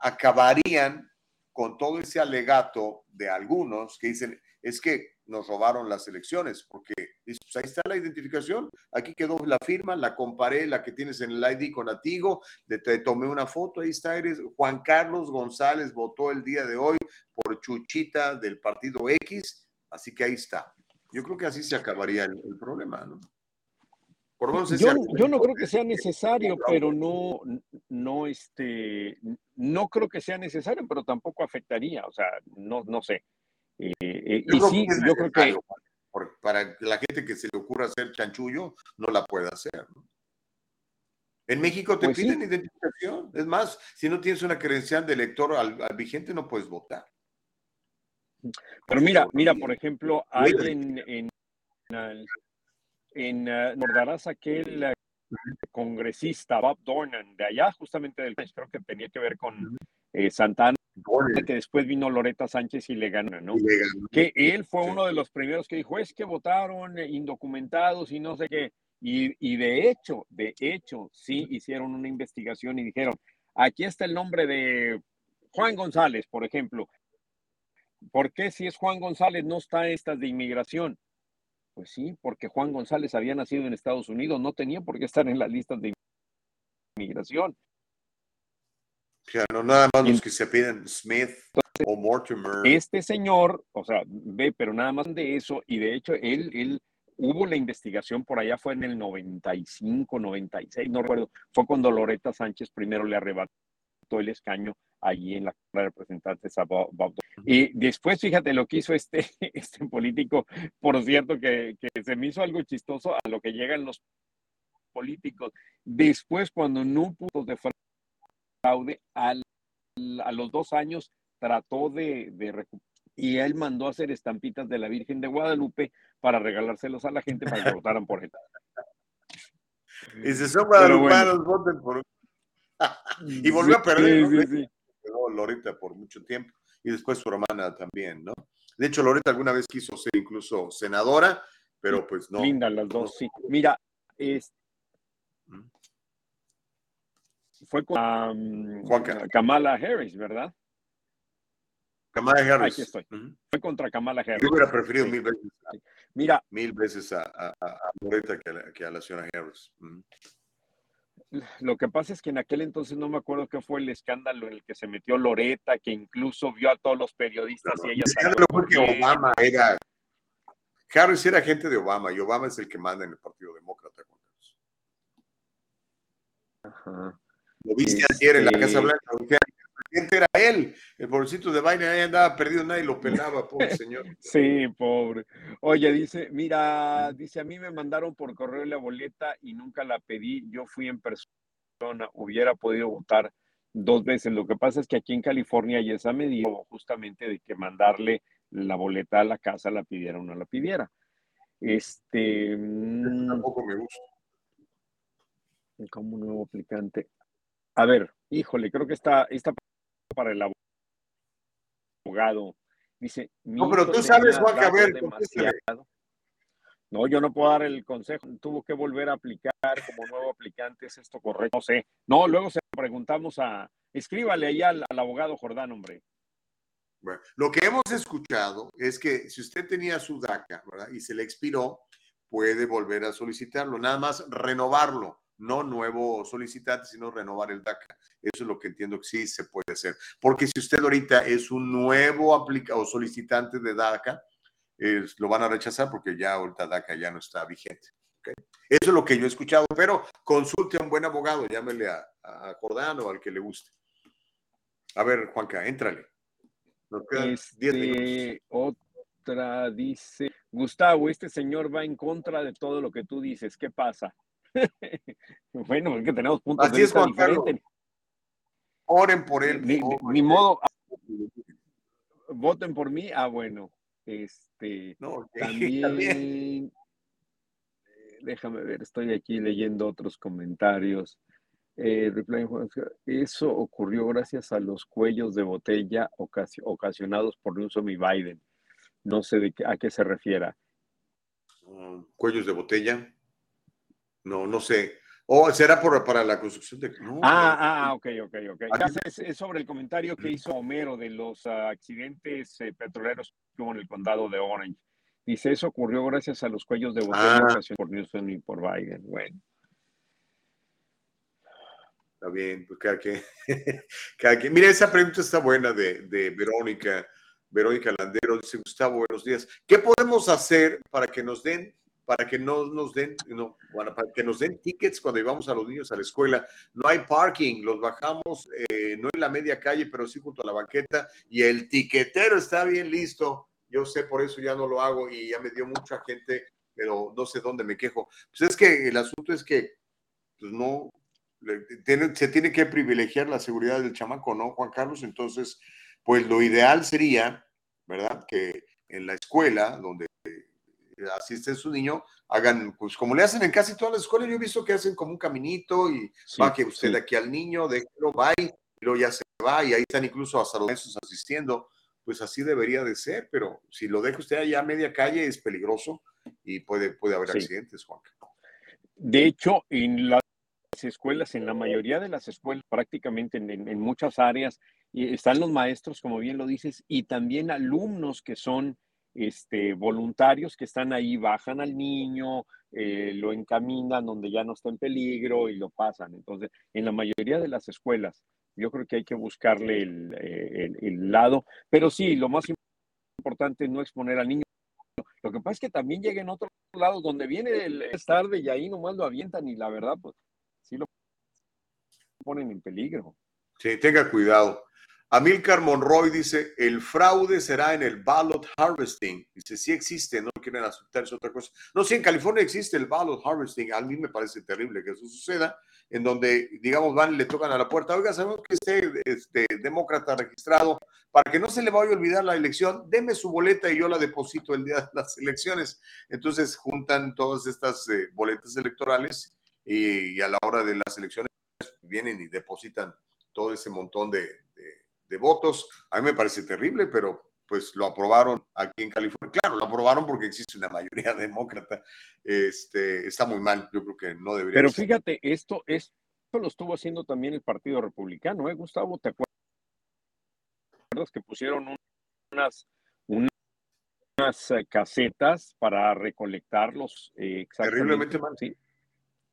acabarían con todo ese alegato de algunos que dicen, es que nos robaron las elecciones, porque pues ahí está la identificación, aquí quedó la firma, la comparé, la que tienes en el ID con Atigo, de- te tomé una foto, ahí está, eres Juan Carlos González, votó el día de hoy por Chuchita del partido X, así que ahí está. Yo creo que así se acabaría el problema, ¿no? Por Yo, no creo que sea necesario, pero no, no, este, no creo que sea necesario, pero tampoco afectaría, o sea, no, no sé. Eh, eh, Yo y creo sí, que yo creo que para la gente que se le ocurra hacer chanchullo, no la puede hacer. ¿no? En México te Pues sí. piden identificación. Es más, si no tienes una credencial de elector al, al vigente, no puedes votar. Pero mira, mira, por ejemplo, hay en, en, en, en, eh, recordarás aquel eh, congresista Bob Dornan de allá, justamente del creo que tenía que ver con eh, Santana, que después vino Loreta Sánchez y le ganó, ¿no? Le ganó. Que él fue Sí. uno de los primeros que dijo, es que votaron eh, indocumentados y no sé qué. Y, y de hecho, de hecho, sí hicieron una investigación y dijeron, aquí está el nombre de Juan González, por ejemplo. ¿Por qué si es Juan González no está en estas de inmigración? Pues sí, porque Juan González había nacido en Estados Unidos, no tenía por qué estar en las listas de inmigración. O sea, no nada más los que se piden Smith o Mortimer. Este señor, o sea, ve, pero nada más de eso, y de hecho, él, él, hubo la investigación por allá, fue en el 95, 96, no recuerdo, fue cuando Loreta Sánchez primero le arrebató el escaño allí en la Cámara de Representantes a Bob, Bob Dole. Y después, fíjate lo que hizo este, [laughs] este político, por cierto, que, que se me hizo algo chistoso a lo que llegan los políticos. Después, cuando no pudo de fraude, al, a los dos años trató de, de recu- y él mandó a hacer estampitas de la Virgen de Guadalupe para regalárselos a la gente para que [laughs] votaran por él. Y se son Pero bueno. guadalupanos, voten por. [laughs] y volvió a perder, ¿no? Sí, sí, sí. quedó Loreta por mucho tiempo y después su hermana también, ¿no? De hecho, Loreta alguna vez quiso ser incluso senadora, pero pues no. Lindas las dos, sí. Mira, es, Mm. fue con um. Kamala Harris, ¿verdad? Kamala Harris. Aquí estoy. Fue contra Kamala Harris. Yo hubiera preferido Sí. mil veces, a, Mira, mil veces a, a- a- a Loreta que a, la, que a la señora Harris. Lo que pasa es que en aquel entonces no me acuerdo qué fue el escándalo en el que se metió Loreta, que incluso vio a todos los periodistas y ella El salió escándalo fue que corriendo. Obama era Harris era agente de Obama y Obama es el que manda en el Partido Demócrata. Ajá. Lo viste ayer en la Este- Casa Blanca. Presidente era él. El pobrecito de Biden ahí andaba perdido, nadie lo pelaba, pobre señor. [laughs] Sí, pobre. Oye, dice, mira, dice, a mí me mandaron por correo la boleta y nunca la pedí. Yo fui en persona, hubiera podido votar dos veces. Lo que pasa es que aquí en California ya esa medida justamente de que mandarle la boleta a la casa la pidiera o no la pidiera. Este, mm, Tampoco me gusta. como nuevo aplicante. A ver, híjole, creo que está, está para el abogado. Dice, No, pero tú sabes, Juan, que a ver. No, yo no puedo dar el consejo. Tuvo que volver a aplicar como nuevo aplicante. ¿Es esto correcto? No sé. No, luego se lo preguntamos a. Escríbale ahí al, al abogado Jordán, hombre. Bueno, lo que hemos escuchado es que si usted tenía su DACA ¿verdad? y se le expiró, puede volver a solicitarlo, nada más renovarlo, no nuevo solicitante, sino renovar el DACA. Eso es lo que entiendo que sí se puede hacer. Porque si usted ahorita es un nuevo aplica o solicitante de DACA, lo van a rechazar porque ya ahorita DACA ya no está vigente. Eso es lo que yo he escuchado, pero consulte a un buen abogado, llámele a, a Jordán o al que le guste. A ver, Juanca, éntrale. Nos quedan 10 minutos. Este, otra dice, Gustavo, este señor va en contra de todo lo que tú dices. ¿Qué pasa? [laughs] bueno, es que tenemos puntos Así de es, vista Carlos. diferentes. Oren por él. Ni, modo, voten por mí. Ah, bueno. Este, No, [laughs] también, también. eh, déjame ver, estoy aquí leyendo otros comentarios. Eh, eso ocurrió gracias a los cuellos de botella ocasi- ocasionados por Newsom y Biden. No sé de qué, a qué se refiera. Mm, Cuellos de botella. No, no sé. O será por, para la construcción de. No, Ah, ah, ok, ok, ok. Ya Aquí- sé, es, es sobre el comentario que hizo Homero de los ah, accidentes eh, petroleros que hubo en el condado de Orange. Dice, eso ocurrió gracias a los cuellos de botella Ah. por Newsom y por Biden. Bueno. Está bien, pues cada quien. [laughs] cada quien. Mira, esa pregunta está buena de, de Verónica. Verónica Landero dice, Gustavo, buenos días. ¿Qué podemos hacer para que nos den, para que no nos den, no, bueno, para que nos den tickets cuando llevamos a los niños a la escuela? No hay parking, los bajamos, eh, no en la media calle, pero sí junto a la banqueta, y el tiquetero está bien listo. Yo sé, por eso ya no lo hago y ya me dio mucha gente, pero no sé dónde me quejo. Pues es que el asunto es que, pues no, se tiene que privilegiar la seguridad del chamaco, ¿no, Juan Carlos? Entonces, pues lo ideal sería, ¿verdad? Que en la escuela donde eh, asiste su niño, hagan, pues como le hacen en casi todas las escuelas, yo he visto que hacen como un caminito y Sí, va que usted sí. aquí al niño, déjelo, va y luego ya se va y ahí están incluso hasta los maestros asistiendo. Pues así debería de ser, pero si lo deja usted allá a media calle es peligroso y puede, puede haber Sí. accidentes, Juan. De hecho, en las escuelas, en la mayoría de las escuelas, prácticamente en, en- en muchas áreas, están los maestros, como bien lo dices, y también alumnos que son este, voluntarios que están ahí, bajan al niño, eh, lo encaminan donde ya no está en peligro y lo pasan. Entonces, en la mayoría de las escuelas, yo creo que hay que buscarle el, eh, lado, pero sí, lo más importante es no exponer al niño. Lo que pasa es que también llega en otros lados donde viene el, es tarde y ahí nomás lo avientan y la verdad, pues sí lo ponen en peligro. Sí, tenga cuidado. Amilcar Monroy dice, el fraude será en el ballot harvesting. Dice, sí existe, no quieren aceptar otra cosa. No, sí, en California existe el ballot harvesting. A mí me parece terrible que eso suceda, en donde, digamos, van y le tocan a la puerta, oiga, sabemos que esté este, demócrata registrado, para que no se le vaya a olvidar la elección, deme su boleta y yo la deposito el día de las elecciones. Entonces juntan todas estas eh, boletas electorales y, y a la hora de las elecciones vienen y depositan todo ese montón de, de- votos. A mí me parece terrible, pero pues lo aprobaron aquí en California. Claro, lo aprobaron porque existe una mayoría [laughs] demócrata. Este, está muy mal, yo creo que no debería Pero ser. fíjate, esto, esto lo estuvo haciendo también el Partido Republicano, ¿eh, Gustavo? ¿Te acuerdas que pusieron un- unas, unas eh, casetas para recolectarlos eh? Terriblemente mal. Sí,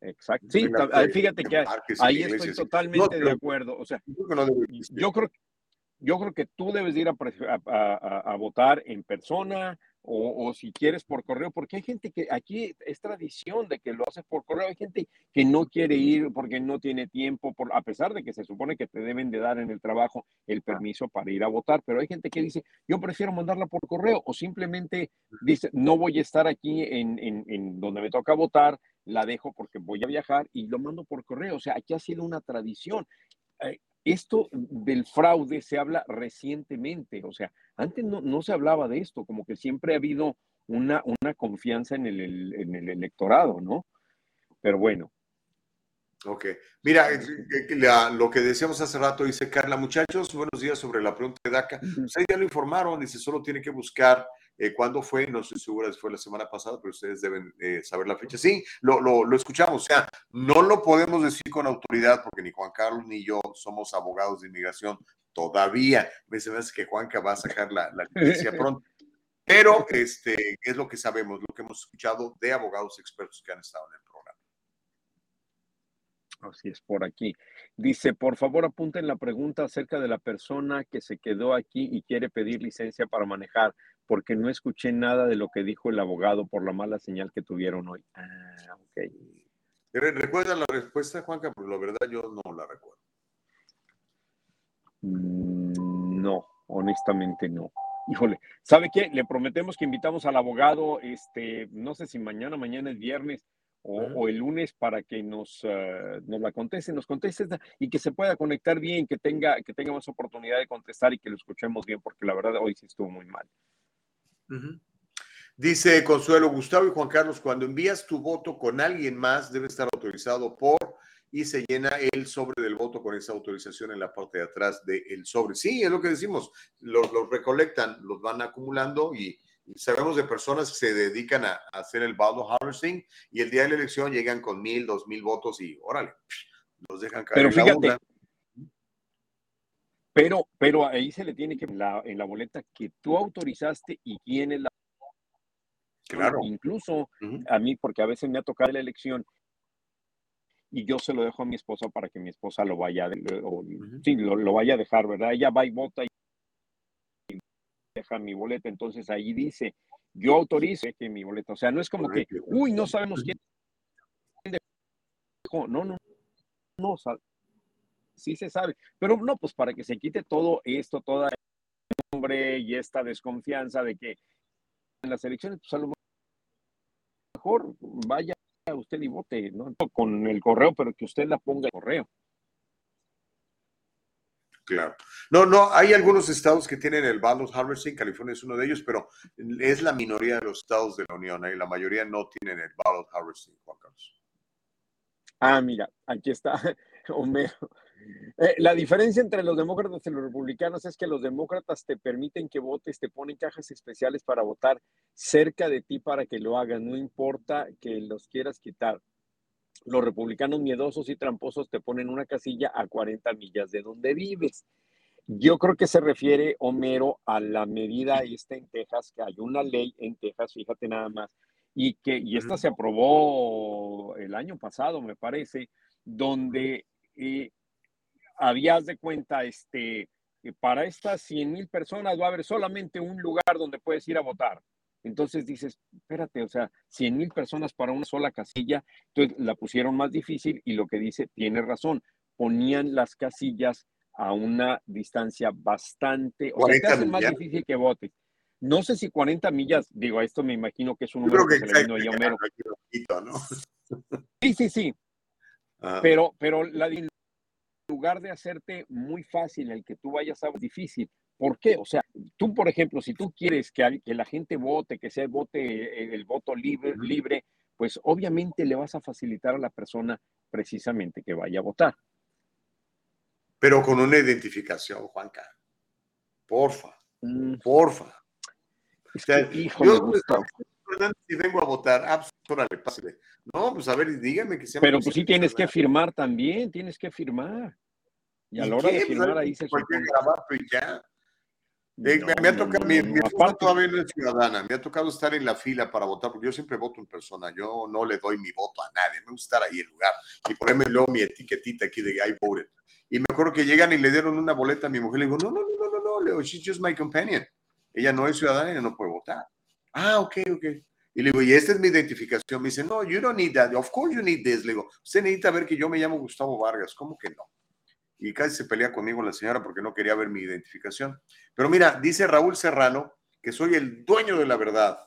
exacto. Sí, fíjate que ahí estoy totalmente No, de acuerdo. O sea, Yo creo que no debería existir. yo creo, yo creo que tú debes de ir a, a- a- a- votar en persona o, si quieres por correo, porque hay gente que aquí es tradición de que lo hace por correo, hay gente que no quiere ir porque no tiene tiempo, por, a pesar de que se supone que te deben de dar en el trabajo el permiso para ir a votar, pero hay gente que dice, yo prefiero mandarla por correo o simplemente dice, no voy a estar aquí en, en donde me toca votar, la dejo porque voy a viajar y lo mando por correo. O sea, aquí ha sido una tradición. Eh, esto del fraude se habla recientemente, o sea, antes no, se hablaba de esto, como que siempre ha habido una, una confianza en el, en el electorado, ¿no? Pero bueno, Ok. Mira, lo que decíamos hace rato, dice Carla, muchachos, buenos días sobre la pregunta de DACA. Ustedes ya lo informaron, dice, solo tiene que buscar eh, cuándo fue, no estoy segura si fue la semana pasada, pero ustedes deben eh, saber la fecha. Sí, lo, lo, escuchamos, o sea, no lo podemos decir con autoridad porque ni Juan Carlos ni yo somos abogados de inmigración todavía. Me parece que Juanca va a sacar la, la noticia [laughs] pronto. Pero este, es lo que sabemos, lo que hemos escuchado de abogados expertos que han estado en el Así es, por aquí. Dice, por favor apunten la pregunta acerca de la persona que se quedó aquí y quiere pedir licencia para manejar, porque no escuché nada de lo que dijo el abogado por la mala señal que tuvieron hoy. Ah, ok. ¿Recuerdan la respuesta, Juanca? Porque la verdad yo no la recuerdo. Mm, no, honestamente no. Híjole, ¿sabe qué? Le prometemos que invitamos al abogado, este, no sé si mañana, mañana es viernes, o, el lunes para que nos, ah, nos la conteste, nos conteste y que se pueda conectar bien, que tenga, que tenga más oportunidad de contestar y que lo escuchemos bien, porque la verdad hoy sí estuvo muy mal. Dice Consuelo, Gustavo y Juan Carlos, cuando envías tu voto con alguien más, debe estar autorizado por y se llena el sobre del voto con esa autorización en la parte de atrás del sobre. Sí, es lo que decimos, los, los recolectan, los van acumulando y sabemos de personas que se dedican a, hacer el ballot harvesting y el día de la elección llegan con mil, dos mil votos y órale, los dejan caer. Pero fíjate, pero, pero ahí se le tiene que en la, en la boleta que tú autorizaste y quién es la. Claro. Incluso a mí, porque a veces me ha tocado la elección y yo se lo dejo a mi esposa para que mi esposa lo vaya, sí, lo, lo, vaya a dejar, ¿verdad? Ella va y vota y deja mi boleta. Entonces ahí dice, yo autorizo que mi boleta. O sea, no es como que, uy, no sabemos quién dejó. No, no, no, sí se sabe. Pero no, pues para que se quite todo esto, toda nombre y esta desconfianza de que en las elecciones, pues a lo mejor vaya usted y vote, ¿no? Con el correo, pero que usted la ponga en correo. Claro. No, no, hay algunos estados que tienen el ballot harvesting, California es uno de ellos, pero es la minoría de los estados de la Unión, ¿eh? la mayoría no tienen el ballot harvesting, Juan Carlos. Ah, mira, aquí está [laughs] Homero. Eh, la diferencia entre los demócratas y los republicanos es que los demócratas te permiten que votes, te ponen cajas especiales para votar cerca de ti para que lo hagan, no importa que los quieras quitar los republicanos miedosos y tramposos te ponen una casilla a 40 millas de donde vives. Yo creo que se refiere, Homero, a la medida esta en Texas, que hay una ley en Texas, fíjate nada más, y que y esta se aprobó el año pasado, me parece, donde eh, habías de cuenta, este, para estas 100 mil personas va a haber solamente un lugar donde puedes ir a votar. Entonces dices, espérate, o sea, 100 mil personas para una sola casilla, entonces la pusieron más difícil y lo que dice tiene razón, ponían las casillas a una distancia bastante, o sea, te hacen más difícil que votes. No sé si 40 millas, digo, esto me imagino que es un número que, se le vino a Homero. Sí, sí, sí. Ah. Pero, pero la, lugar de hacerte muy fácil el que tú vayas a difícil, ¿Por qué? O sea, tú, por ejemplo, si tú quieres que, que la gente vote, que sea vote eh, el voto libre, libre, pues obviamente le vas a facilitar a la persona precisamente que vaya a votar. Pero con una identificación, Juanca. Porfa, mm. porfa. hijo yo, si vengo a votar, ah, pues, No, pues a ver, dígame que sea. Pero pues sí tienes que firmar también, tienes que firmar. Y a la hora de pues, firmar ahí se y ya. Eh, me, ha tocado, mi, esposa todavía no es ciudadana, me ha tocado estar en la fila para votar, porque yo siempre voto en persona, yo no le doy mi voto a nadie, me gusta estar ahí en lugar y ponerme luego mi etiquetita aquí de I voted. Y me acuerdo que llegan y le dieron una boleta a mi mujer, le digo, no, no, no, no, no, no, she's just my companion. Ella no es ciudadana y no puede votar. Ah, ok, ok. Y le digo, y esta es mi identificación. Me dice, no, you don't need that. Of course you need this. Le digo, usted necesita ver que yo me llamo Gustavo Vargas. ¿Cómo que no? Y casi se pelea conmigo la señora porque no quería ver mi identificación. Pero mira, dice Raúl Serrano que soy el dueño de la verdad.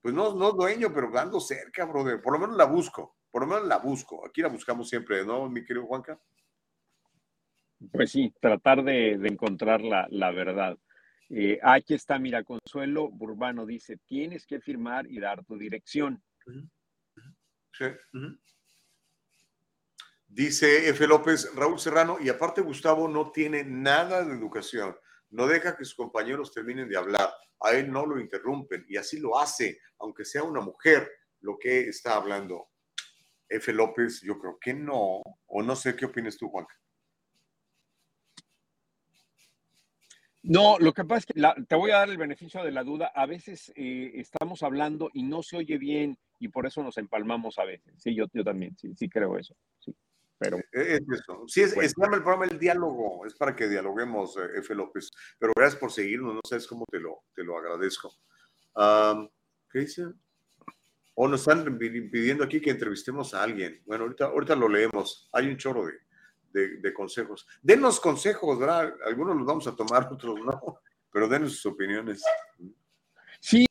Pues no, no dueño, pero ando cerca, brother. Por lo menos la busco. Por lo menos la busco. Aquí la buscamos siempre, ¿no, mi querido Juanca? Pues sí, tratar de, encontrar la, la verdad. Eh, aquí está, mira, Consuelo Burbano dice, tienes que firmar y dar tu dirección. Dice F. López, Raúl Serrano, y aparte Gustavo no tiene nada de educación. No deja que sus compañeros terminen de hablar. A él no lo interrumpen y así lo hace, aunque sea una mujer lo que está hablando. F. López, yo creo que no. O no sé qué opinas tú, Juan. No, lo que pasa es que te voy a dar el beneficio de la duda. A veces eh, estamos hablando y no se oye bien y por eso nos empalmamos a veces. Sí, yo, yo también, sí, sí creo eso. Sí, pero, e, es eso. Sí, es, el programa El Diálogo. Es para que dialoguemos, eh, F. López. Pero gracias por seguirnos. No sabes cómo te lo, te lo agradezco. ¿Qué dice? O nos están pidiendo aquí que entrevistemos a alguien. Bueno, ahorita, ahorita lo leemos. Hay un chorro de, de, consejos. Denos consejos, ¿verdad? Algunos los vamos a tomar, [laughs] otros no, pero denos sus opiniones. Sí,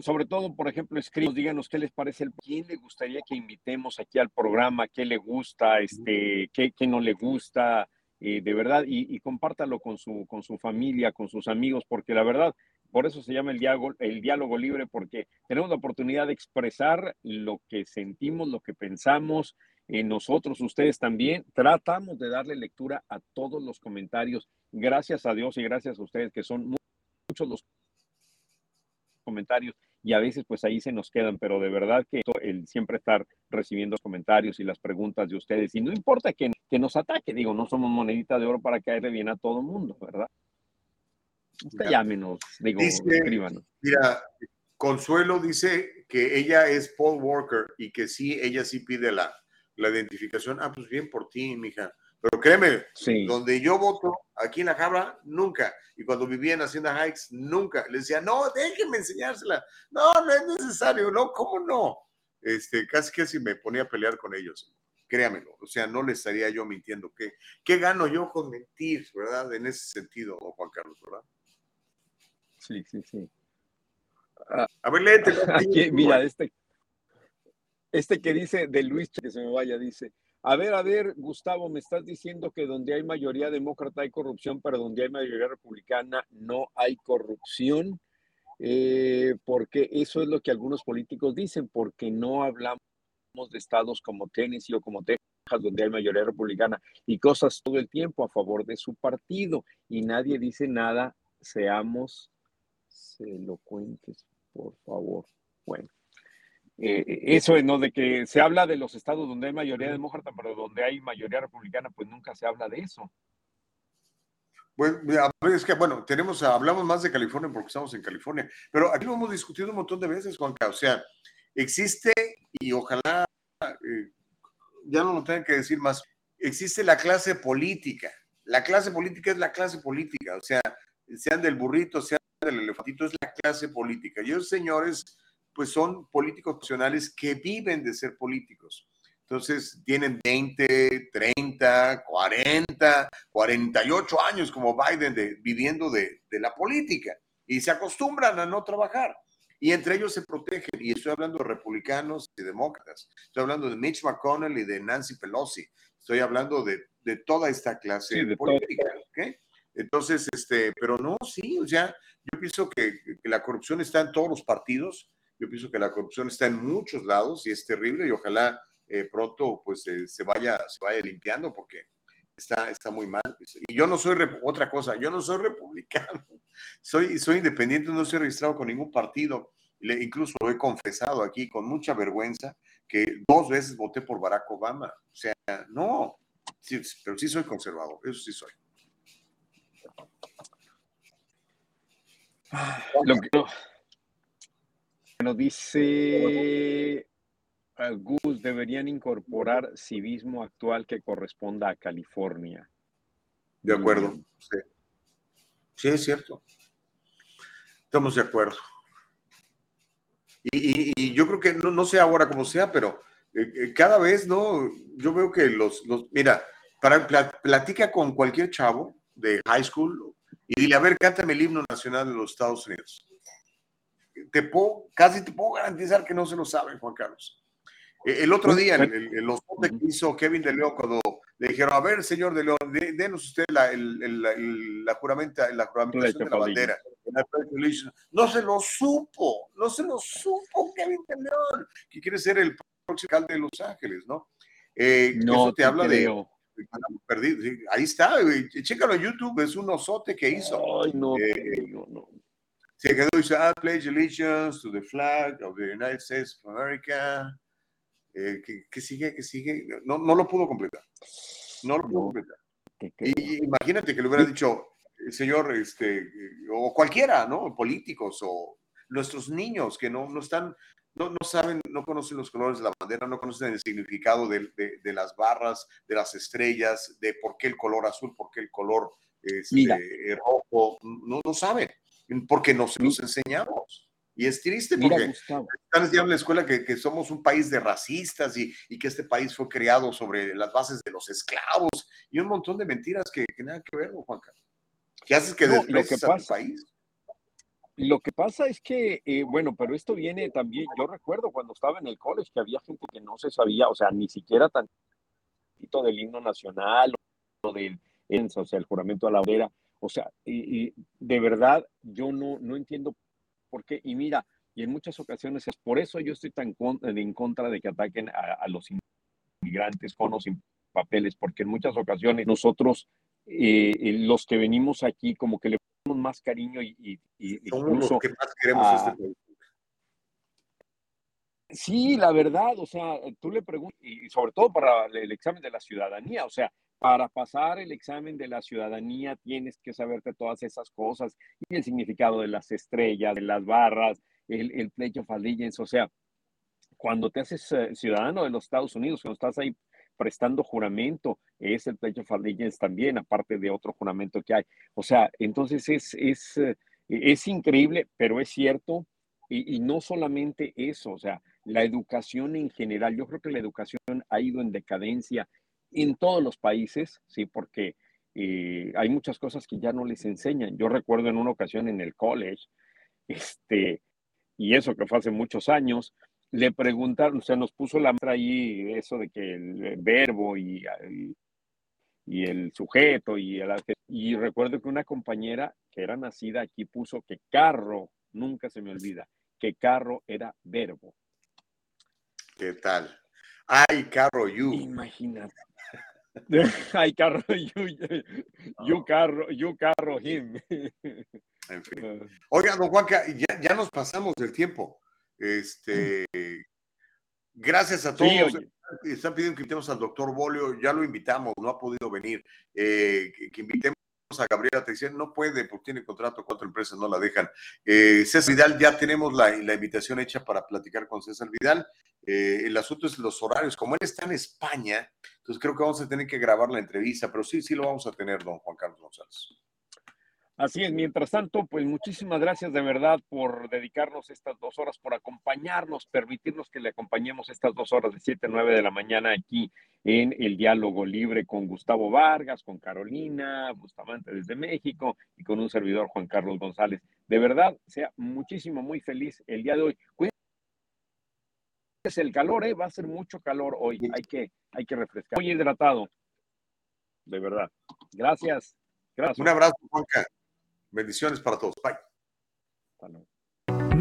sobre todo, por ejemplo, escribos, díganos qué les parece, el, quién le gustaría que invitemos aquí al programa, qué le gusta, este, qué, qué no le gusta, eh, de verdad, y, compártalo con su, con su familia, con sus amigos, porque la verdad, por eso se llama el diálogo, el diálogo libre, porque tenemos la oportunidad de expresar lo que sentimos, lo que pensamos, nosotros, ustedes también, tratamos de darle lectura a todos los comentarios. Gracias a Dios y gracias a ustedes, que son muchos los comentarios y a veces pues ahí se nos quedan, pero de verdad que el siempre estar recibiendo los comentarios y las preguntas de ustedes, y no importa que, que nos ataque, digo, no somos monedita de oro para caerle bien a todo el mundo, ¿verdad? Usted llámenos, digo, escríbanos. Mira, Consuelo dice que ella es Paul Walker y que sí, ella sí pide la, la identificación, ah, pues bien por ti, mija. Pero créeme, donde yo voto, aquí en la Jabra, nunca. Y cuando vivía en Hacienda Heights, nunca. Le decía, no, déjenme enseñársela. No, no es necesario, no, ¿cómo no? Este, casi casi me ponía a pelear con ellos. Créamelo, o sea, no le estaría yo mintiendo. ¿Qué, qué gano yo con mentir, verdad? En ese sentido, Juan Carlos, ¿verdad? Sí, sí, sí. a ver, léete. [laughs] Aquí, mira, este, este que dice de Luis, que se me vaya, dice, a ver, a ver, Gustavo, me estás diciendo que donde hay mayoría demócrata hay corrupción, pero donde hay mayoría republicana no hay corrupción, eh, porque eso es lo que algunos políticos dicen, porque no hablamos de estados como Tennessee o como Texas, donde hay mayoría republicana y cosas todo el tiempo a favor de su partido y nadie dice nada, seamos elocuentes, por favor. Bueno. Eh, eso es, ¿no? De que se habla de los estados donde hay mayoría demócrata, pero donde hay mayoría republicana, pues nunca se habla de eso. Bueno, es que, bueno, tenemos, hablamos más de California porque estamos en California, pero aquí lo hemos discutido un montón de veces, Juanca. O sea, existe, y ojalá eh, ya no lo tengan que decir más, existe la clase política. La clase política es la clase política, o sea, sean del burrito, sean del elefantito, es la clase política. Y esos señores pues son políticos profesionales que viven de ser políticos. Entonces tienen 20, 30, 40, 48 años como Biden de, viviendo de, de, la política y se acostumbran a no trabajar. Y entre ellos se protegen. Y estoy hablando de republicanos y demócratas. Estoy hablando de Mitch McConnell y de Nancy Pelosi. Estoy hablando de, de toda esta clase de política. Entonces, este, pero no, sí, o sea, yo pienso que, que la corrupción está en todos los partidos yo pienso que la corrupción está en muchos lados y es terrible y ojalá eh, pronto pues eh, se, vaya, se vaya limpiando porque está, está muy mal. Y yo no soy, otra cosa, yo no soy republicano, [laughs] soy, soy independiente, no soy registrado con ningún partido. Incluso lo he confesado aquí con mucha vergüenza que dos veces voté por Barack Obama. O sea, no, pero sí soy conservador, eso sí soy. Lo que, bueno, dice Gus, deberían incorporar civismo actual que corresponda a California. De acuerdo, sí. Sí, es cierto. Estamos de acuerdo. Y, yo creo que no, no, sé ahora cómo sea, pero eh, eh, cada vez, ¿no? Yo veo que los, los mira, para, platica con cualquier chavo de high school y dile, a ver, cántame el himno nacional de los Estados Unidos. Te puedo, casi te puedo garantizar que no se lo saben, Juan Carlos. Eh, el otro día, el, los que hizo Kevin de León, cuando le dijeron, a ver, señor de León, denos usted la, la, juramenta, la juramentación de la bandera. No se lo supo, no se lo supo Kevin de León, que quiere ser el próximo alcalde de Los Ángeles, ¿no? Eh, no eso te, habla de, perdido. Ahí está, chécalo en YouTube, es un osote que hizo. Ay, no, eh, no, no. Se quedó y dice, I pledge allegiance to the flag of the United States of America eh, ¿qué, sigue? ¿Qué sigue? No, no lo pudo completar. No lo pudo completar. Y, imagínate que le hubiera dicho, el señor, este, o cualquiera, ¿no? Políticos o nuestros niños que no, no están, no, no, saben, no conocen los colores de la bandera, no conocen el significado de, de, las barras, de las estrellas, de por qué el color azul, por qué el color este, rojo, no, no saben, porque no se los enseñamos. Y es triste porque están en la escuela que, somos un país de racistas y, que este país fue creado sobre las bases de los esclavos y un montón de mentiras que, nada que ver, Juan Carlos. ¿Qué haces que no, lo que pasa, país? Lo que pasa es que, eh, bueno, pero esto viene también, yo recuerdo cuando estaba en el college que había gente que no se sabía, o sea, ni siquiera tantito del himno nacional o del, o sea, el juramento a la hoguera, o sea, y, de verdad yo no, no entiendo porque, y mira, y en muchas ocasiones es por eso yo estoy tan en contra de que ataquen a, los inmigrantes con o sin papeles, porque en muchas ocasiones nosotros, eh, eh, los que venimos aquí, como que le ponemos más cariño y, y, Somos los que más queremos este país. Sí, la verdad, o sea, tú le preguntas, y sobre todo para el examen de la ciudadanía, o sea, para pasar el examen de la ciudadanía tienes que saberte todas esas cosas y el significado de las estrellas, de las barras, el, el Pledge of Allegiance. O sea, cuando te haces eh, ciudadano de los Estados Unidos, cuando estás ahí prestando juramento, es el Pledge of Allegiance también, aparte de otro juramento que hay. O sea, entonces es, es, eh, es increíble, pero es cierto. Y, y no solamente eso, o sea, la educación en general, yo creo que la educación ha ido en decadencia en todos los países, sí, porque eh, hay muchas cosas que ya no les enseñan. Yo recuerdo en una ocasión en el college, este, y eso que fue hace muchos años, le preguntaron, o sea, nos puso la maestra ahí eso de que el verbo y, y, el sujeto y el y recuerdo que una compañera que era nacida aquí puso que carro, nunca se me olvida, que carro era verbo. ¿Qué tal? Ay, carro, you. Imagínate. [laughs] Ay, carro, [laughs] you, carro, you carro, him. En fin. [laughs] Ah. Oiga, don Juanca, ya, nos pasamos del tiempo. Este, gracias a todos. Están pidiendo que invitemos al doctor Bolio, ya lo invitamos, no ha podido venir. Eh, que, invitemos a Gabriela Teixeira, no puede, porque tiene contrato con otra empresa, no la dejan. Eh, César Vidal, ya tenemos la, la, invitación hecha para platicar con César Vidal. Eh, el asunto es los horarios, como él está en España, entonces creo que vamos a tener que grabar la entrevista, pero sí, sí lo vamos a tener, don Juan Carlos González. Así es, mientras tanto, pues muchísimas gracias de verdad por dedicarnos estas dos horas, por acompañarnos, permitirnos que le acompañemos estas dos horas de 7 a 9 de la mañana aquí en el diálogo libre con Gustavo Vargas, con Carolina, Bustamante desde México y con un servidor Juan Carlos González. De verdad, sea muchísimo, muy feliz el día de hoy. Cuídense el calor, ¿eh? va a ser mucho calor hoy, hay que, hay que refrescar. Muy hidratado, de verdad. Gracias. Gracias. Un abrazo, Juanca. Bendiciones para todos. Bye.